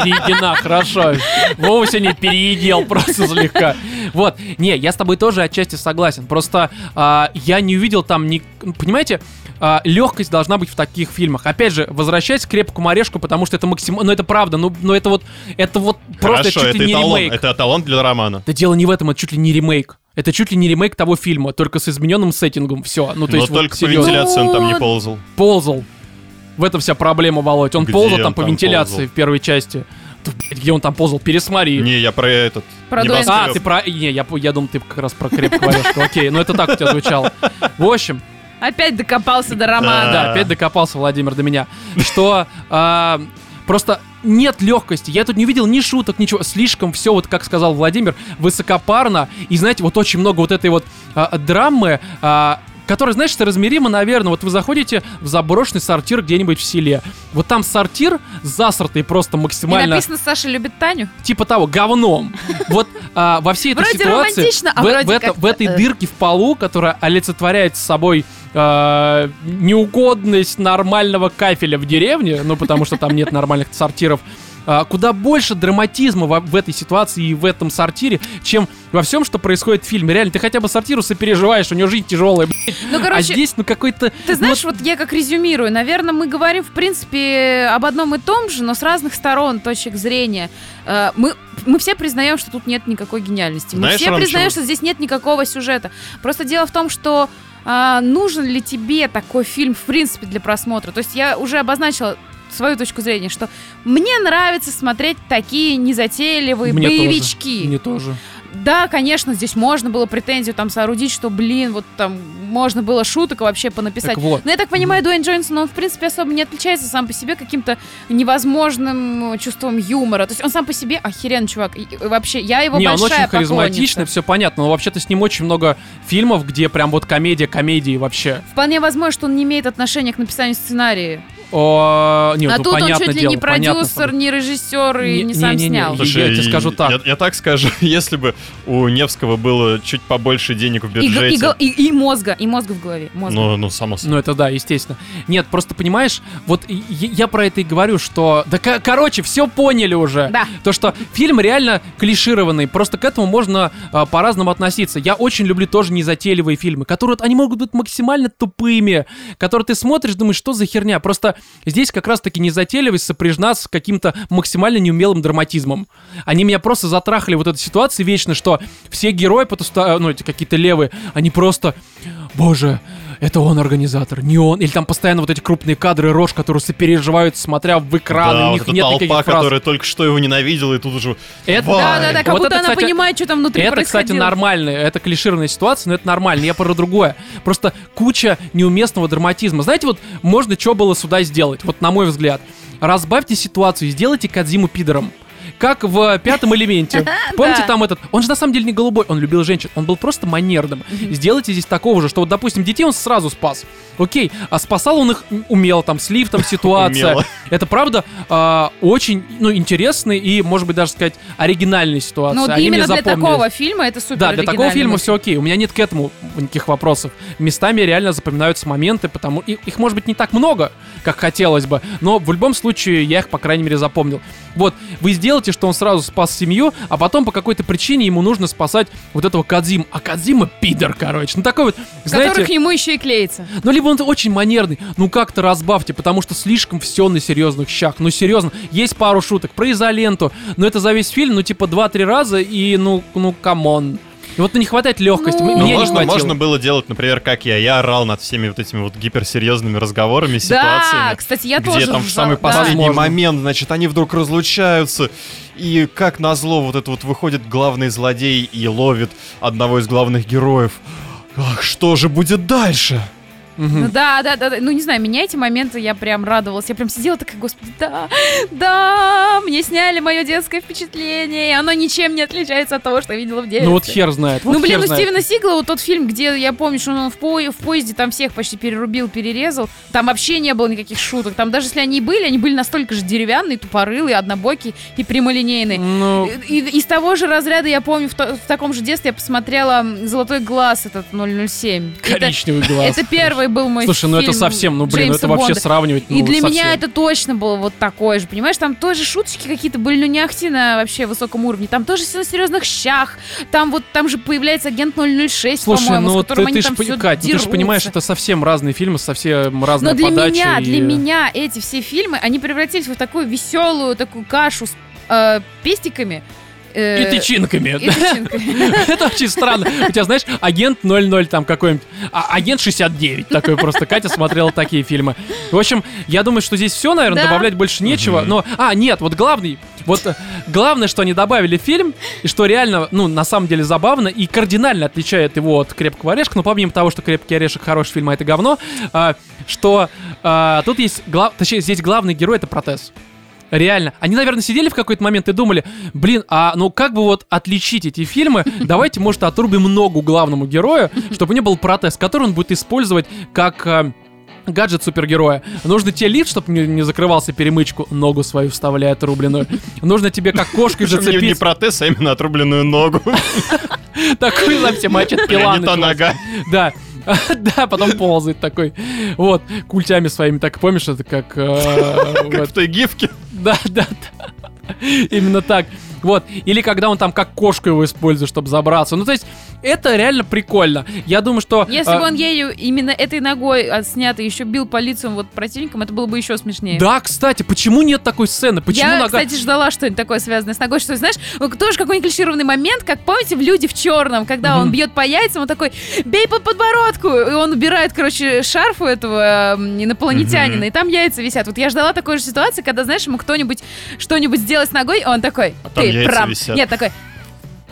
Переедена, хорошо. Вова сегодня переедел просто слегка. Вот. Не, я с тобой тоже отчасти согласен. Просто а, я не увидел там ни... Понимаете, легкость должна быть в таких фильмах. Опять же, возвращаясь к крепкому орешку, потому что это максимально... Ну, это правда. Ну, ну это вот... Это вот просто Хорошо, чуть это ли не эталон, ремейк. это эталон для романа. Да дело не в этом, это чуть ли не ремейк. Это чуть ли не ремейк того фильма, только с измененным сеттингом. Все. Ну, то Но есть, вот только по серьезно. вентиляции он там не Ну, ползал. ползал. В этом вся проблема, Володь. Он Где ползал он там по там вентиляции ползал? в первой части. Да, блядь, Где он там ползал? Пересмотри. Не, я про этот. Про. А, ты про... Не, я, я думал, ты как раз про крепкую орешку. Окей, ну это так у тебя звучало. В общем, Опять докопался до романа. да, опять докопался Владимир до меня, что а, просто нет легкости. Я тут не видел ни шуток, ничего. Слишком все, вот как сказал Владимир, высокопарно. И знаете, вот очень много вот этой вот а, драмы, а, которая, знаешь, соразмеримо, наверное, вот вы заходите в заброшенный сортир где-нибудь в селе. Вот там сортир засратый просто И максимально, написано «Саша любит Таню». типа того, говном. *laughs* Вот а, во всей этой Вроде ситуации, романтично, а в, вроде в это- как-то, в этой э. дырке в полу, которая олицетворяет собой а, неугодность нормального кафеля в деревне, ну потому что там нет нормальных сортиров, куда больше драматизма во- в этой ситуации и в этом сортире, чем во всем, что происходит в фильме. Реально, ты хотя бы сортиру сопереживаешь, у него жизнь тяжелая, блядь. Ну, а короче, здесь, ну, какой-то... Ты знаешь, вот я как резюмирую, наверное, мы говорим, в принципе, об одном и том же, но с разных сторон, точек зрения. Э, Мы, мы все признаем, что тут нет никакой гениальности. Мы Знаешь, все Ром, признаем, чего- что здесь нет никакого сюжета. Просто дело в том, что а, нужен ли тебе такой фильм, в принципе, для просмотра. То есть я уже обозначила свою точку зрения, что мне нравится смотреть такие незатейливые Мне тоже. боевички. Мне тоже. Да, конечно, здесь можно было претензию там соорудить, что, блин, вот там можно было шуток вообще понаписать. Так вот. Но я так понимаю, Дуэйн Джонсон, он, в принципе, особо не отличается сам по себе каким-то невозможным э, чувством юмора. То есть он сам по себе охеренный чувак. И, вообще, я его Не, он большая очень харизматичный, все понятно, но вообще-то с ним очень много фильмов, где прям вот комедия комедии вообще. Вполне возможно, что он не имеет отношения к написанию сценария. О, не, а ну, тут он чуть ли дело, не понятно, продюсер, что- не режиссер и Не- не, сам не-не-не, снял. я- я тебе скажу так. Я, я так скажу, *laughs* если бы у Невского было чуть побольше денег в И, г- и бюджете. гол- и- и мозга, и мозга в голове. Мозга. Ну, ну, само собой. Ну, это да, естественно. Нет, просто понимаешь, вот и- и- я про это и говорю, что... Да, ко- короче, все поняли уже. Да. То, что фильм реально клишированный, просто к этому можно а, по-разному относиться. Я очень люблю тоже незатейливые фильмы, которые вот, они могут быть максимально тупыми, которые ты смотришь, думаешь, что за херня. Просто здесь как раз-таки незатейливость сопряжена с каким-то максимально неумелым драматизмом. Они меня просто затрахали вот этой ситуации вечно, что все герои, потуста- ну, эти какие-то левые, они просто... Боже, это он организатор, не он. Или там постоянно вот эти крупные кадры рож, которые сопереживают, смотря в экран, да, у вот них эта нет толпа, никаких фраз. которая только что его ненавидела, и тут уже... Это-. Да, да, да, как Вот будто это, она кстати, понимает, что там внутри Это, кстати, нормально. Это клишированная ситуация, но это нормально. Я про другое. Просто куча неуместного драматизма. Знаете, вот можно что было сюда сделать, вот на мой взгляд. Разбавьте ситуацию и сделайте Кадзиму пидором. Как в пятом элементе. *laughs* Помните там этот... Он же на самом деле не голубой, он любил женщин. Он был просто манерным. Сделайте здесь такого же, что вот, допустим, детей он сразу спас. Окей, а спасал он их умело, там, с лифтом *laughs* ситуация. Это правда а, очень, ну, интересный и, может быть, даже сказать, оригинальная ситуация. Ну, именно для такого фильма это супер Да, для такого фильма все окей. У меня нет к этому никаких вопросов. Местами реально запоминаются моменты, потому их может быть не так много, как хотелось бы, но в любом случае я их, по крайней мере, запомнил. Вот, вы сделаете представьте, что он сразу спас семью, а потом по какой-то причине ему нужно спасать вот этого Кадзим. А Кадзима пидор, короче. Ну такой вот, Который знаете... к нему еще и клеится. Ну, либо он очень манерный, ну как-то разбавьте, потому что слишком все на серьезных щах. Ну, серьезно, есть пару шуток про изоленту, но это за весь фильм, ну, типа, два-три раза, и, ну, ну, come on. И вот ну, не хватает легкости. Ну, Мне не можно, хватило. можно было делать, например, как я. Я орал над всеми вот этими вот гиперсерьезными разговорами, ситуациями. Да, кстати, я где тоже там в самый да. последний Возможно. момент, значит, они вдруг разлучаются, и как назло вот это вот выходит главный злодей и ловит одного из главных героев. Ах, что же будет дальше? Ну да, да, да, да. Ну не знаю, меня эти моменты я прям радовалась. Я прям сидела такая, господи, да, да, мне сняли мое детское впечатление, и оно ничем не отличается от того, что я видела в детстве. Ну, вот хер знает. вот ну, блин, у знает. Стивена Сигла вот тот фильм, где я помню, что он в, по- в поезде там всех почти перерубил, перерезал. Там вообще не было никаких шуток. Там даже если они и были, они были настолько же деревянные, тупорылые, однобокие и прямолинейные. Ну, И- из того же разряда я помню, в, то- в таком же детстве я посмотрела «Золотой глаз» этот 007. Это- коричневый глаз. это первый был мой Слушай, ну это совсем, ну блин, Джеймса это вообще Бонда. сравнивать, ну И для совсем. меня это точно было вот такое же, понимаешь? Там тоже шуточки какие-то были, ну не ахти на вообще высоком уровне. Там тоже все на серьезных щах. Там вот, там же появляется агент 006, Слушай, по-моему, ну которым ты, они ты, ж, там пони- всё Кать, ну ты же понимаешь, это совсем разные фильмы, совсем разная Но для меня, и- для меня эти все фильмы, они превратились в такую веселую такую кашу с э, пестиками. Э, И тычинками. и тычинками. *laughs* Это очень странно. У тебя, знаешь, агент 00 там какой-нибудь, а агент 69 такой просто. Катя смотрела такие фильмы. В общем, я думаю, что здесь все, наверное, Да. добавлять больше нечего. Но, а, нет, вот главный, вот э, главное, что они добавили фильм, и что реально, ну, на самом деле забавно и кардинально отличает его от «Крепкого орешка», ну, помимо того, что «Крепкий орешек» хороший фильм, а это говно, а, что а, тут есть, глав... точнее, здесь главный герой — это протез. Реально. Они, наверное, сидели в какой-то момент и думали, блин, а ну как бы вот отличить эти фильмы? Давайте, может, отрубим ногу главному герою, чтобы у него был протез, который он будет использовать как... э, Гаджет супергероя. Нужно тебе лифт, чтобы не, не закрывался перемычку, ногу свою вставляет отрубленную. Нужно тебе как кошкой Причем не, не зацепить. протез, а именно отрубленную ногу. Такой совсем мачет Бля, пила нога. Да. *laughs* Да, потом ползает такой. Вот, культями своими. Так помнишь, это как... э, *laughs* Как в той гифке. Да, да, да. Именно так. Вот. Или когда он там как кошку его использует, чтобы забраться. Ну, то есть, это реально прикольно. Я думаю, что... Если э, бы он ею именно этой ногой отснято еще бил по лицам вот противникам, это было бы еще смешнее. Да, кстати, почему нет такой сцены? Почему Я, нога... кстати, ждала что-нибудь такое связанное с ногой, что, знаешь, тоже какой-нибудь клишированный момент, как, помните, в «Люди в черном», когда он Мгм. бьет по яйцам, он такой, бей по подбородку, и он убирает, короче, шарф у этого м, инопланетянина, Мгм. и там яйца висят. Вот я ждала такой же ситуации, когда, знаешь, ему кто-нибудь что-нибудь сделать с ногой, и он такой, А ты прав. висят. Нет, такой,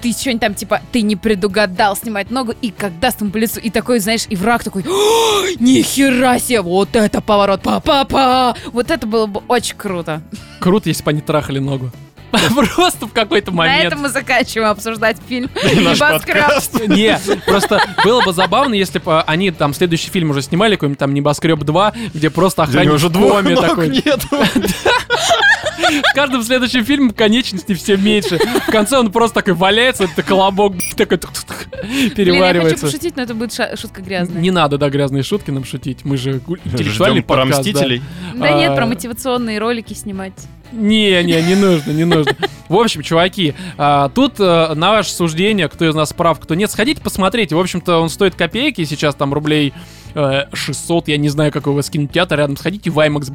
ты что-нибудь там, типа, ты не предугадал снимать ногу, и как даст ему по лицу, и такой, знаешь, и враг такой, «О, нихера себе, вот это поворот, па-па-па! Вот это было бы очень круто. Круто, если бы они трахали ногу. *laughs* Просто в какой-то На момент. этом мы заканчиваем обсуждать фильм *laughs* «Небоскреб». Не, просто было бы забавно, если бы они там следующий фильм уже снимали, какой-нибудь там «Небоскреб 2», где просто охранник уже в коме такой. нету. С *laughs* каждым следующим фильмом конечности все меньше. В конце он просто такой валяется, это колобок такой тух-тух-тух, Блин, я хочу переваривается. пошутить, но это будет шутка грязная. Не надо, да, грязные шутки нам шутить. Мы же интеллектуальный Ждем про подкаст, да. Мстителей. Да нет, А, про мотивационные ролики снимать. Не, не, не нужно, не нужно. В общем, чуваки, а, тут э, на ваше суждение, кто из нас прав, кто нет, сходите посмотрите. В общем-то, он стоит копейки, сейчас там рублей э, 600, я не знаю, какой у вас кинотеатр рядом. Сходите в IMAX,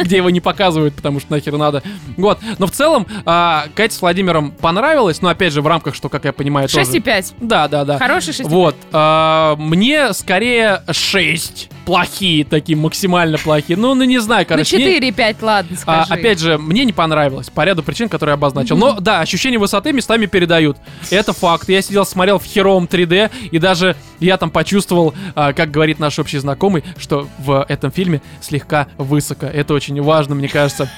*laughs* где его не показывают, потому что нахер надо. Вот, но в целом, а, Кате с Владимиром понравилось, но опять же в рамках, что, как я понимаю, тоже... 6,5. Да, да, да. Хороший 6,5. Вот, а, мне скорее 6 плохие такие, максимально плохие. Ну, ну не знаю, Ну, короче. не- 4,5, ладно, а, скажи. опять же, мне не понравилось по ряду причин, которые я обозначил. Но да, ощущение высоты местами передают. Это факт. Я сидел, смотрел в херовом 3D, и даже я там почувствовал, а, как говорит наш общий знакомый, что в этом фильме слегка высоко. Это очень важно, мне кажется.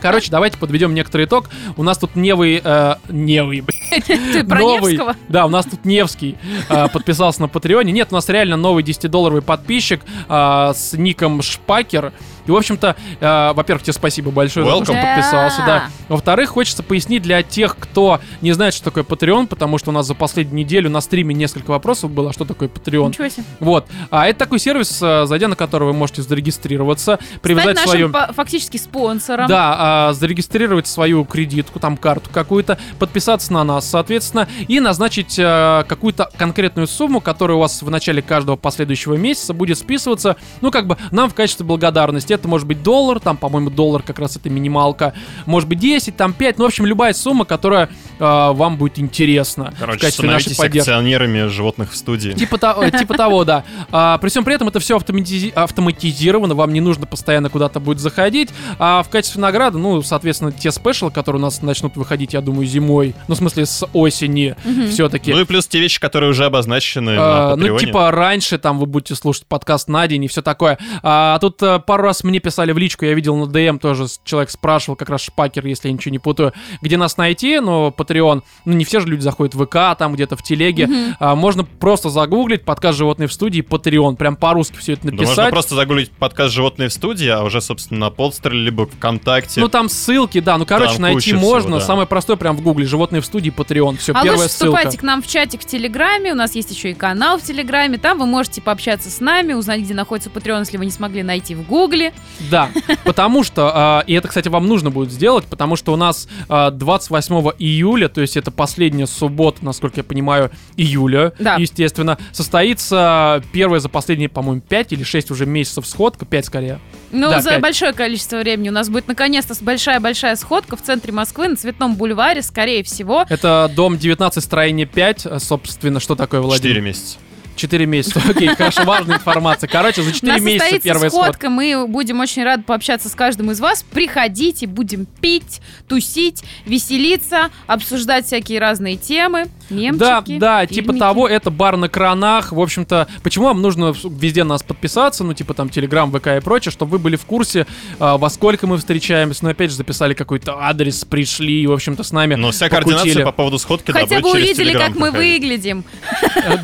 Короче, давайте подведем некоторый итог. У нас тут Невый... э, Невый, блядь. *laughs* Ты про новый, Невского? Да, у нас тут Невский э, подписался на Патреоне. Нет, у нас реально новый 10-долларовый подписчик э, с ником Шпакер. И, в общем-то, э, во-первых, тебе спасибо большое за то, что Welcome. подписался, да. Во-вторых, хочется пояснить для тех, кто не знает, что такое Patreon, потому что у нас за последнюю неделю на стриме несколько вопросов было, что такое Patreon. Ничего себе. Вот. А это такой сервис, э, зайдя на который вы можете зарегистрироваться, привязать Стать свою... фактически спонсором. Да, а, зарегистрировать свою кредитку, там карту какую-то, подписаться на нас, соответственно, и назначить э, какую-то конкретную сумму, которая у вас в начале каждого последующего месяца будет списываться, ну, как бы нам в качестве благодарности. Это может быть доллар, там, по-моему, доллар как раз это минималка, может быть 10, там 5, ну, в общем, любая сумма, которая э, вам будет интересна в Короче, качестве нашей становитесь акционерами животных в студии. Типа, то- э, типа того, да. А, при всем при этом это все автоматизи- автоматизировано, вам не нужно постоянно куда-то будет заходить. А в качестве награды, ну, соответственно, те спешлы, которые у нас начнут выходить, я думаю, зимой, ну, в смысле, с осени все-таки. Ну и плюс те вещи, которые уже обозначены А, на ну, типа, раньше там вы будете слушать подкаст на день и все такое. А тут э, пару раз мне писали в личку, я видел на ДМ тоже, человек спрашивал, как раз Шпакер, если я ничего не путаю, где нас найти, но Patreon, ну, не все же люди заходят в ВК, там где-то в телеге. А, можно просто загуглить подкаст «Животные в студии» Patreon, прям по-русски все это Да можно написать. просто загуглить подкаст «Животные в студии», а уже, собственно, на Подстере, либо ВКонтакте. Ну, там ссылки, да, ну, короче, Там найти куча всего, можно. да. Самое простое прям в гугле «Животные в студии» Patreon. Все, А первая лучше ссылка. вступайте к нам в чатик в Телеграме. У нас есть еще и канал в Телеграме. Там вы можете пообщаться с нами, узнать, где находится Patreon, если вы не смогли найти в Гугле. Да, потому что, а, и это, кстати, вам нужно будет сделать, потому что у нас а, 28 июля, то есть это последняя суббота, насколько я понимаю, июля, Да. естественно, состоится первая за последние, по-моему, 5 или 6 уже месяцев сходка, 5 скорее. Ну, Да, за пять. большое количество времени у нас будет наконец-то большая-большая сходка в центре Москвы на Цветном бульваре, скорее всего. Это дом 19, строение 5, а, собственно, что такое, Владимир? Четыре месяца. 4 месяца, *laughs* окей, хорошо, важная информация. Короче, за У 4 нас месяца первая сходка, сходка. мы будем очень рады пообщаться с каждым из вас. Приходите, будем пить, тусить, веселиться, обсуждать всякие разные темы, мемчики. Да, да, типа того, это бар на кранах. В общем-то, почему вам нужно везде на нас подписаться, ну, типа там Телеграм, ВК и прочее, чтобы вы были в курсе, а, во сколько мы встречаемся. Ну, опять же, записали какой-то адрес, пришли, и, в общем-то, с нами Но вся покутили. координация по поводу сходки да, Хотя будет бы увидели, как мы выглядим.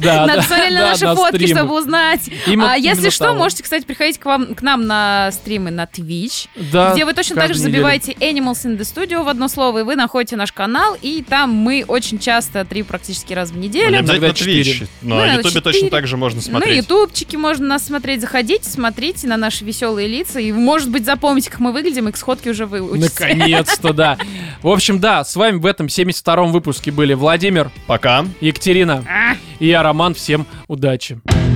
Да, *laughs* да, да, наши на фотки, стримах. чтобы узнать. Именно- А если что, того. можете, кстати, приходить к, вам, к нам на стримы на Twitch, Да, где вы точно так же неделю. забиваете Animals in the Studio в одно слово, и вы находите наш канал, и там мы очень часто, три практически раз в Ну, не неделю. обязательно Иногда четыре. Twitch, но Ну, на Ютубе точно так же можно На смотреть. ютубчике можно нас смотреть. Заходите, смотрите на наши веселые лица. И, может быть, запомните, как мы выглядим, и к сходке уже выучитесь. Наконец-то, да. В общем, да, с вами в этом 72-м выпуске были Владимир, Пока. Екатерина А. и я, Роман. Всем Удачи! Удачи!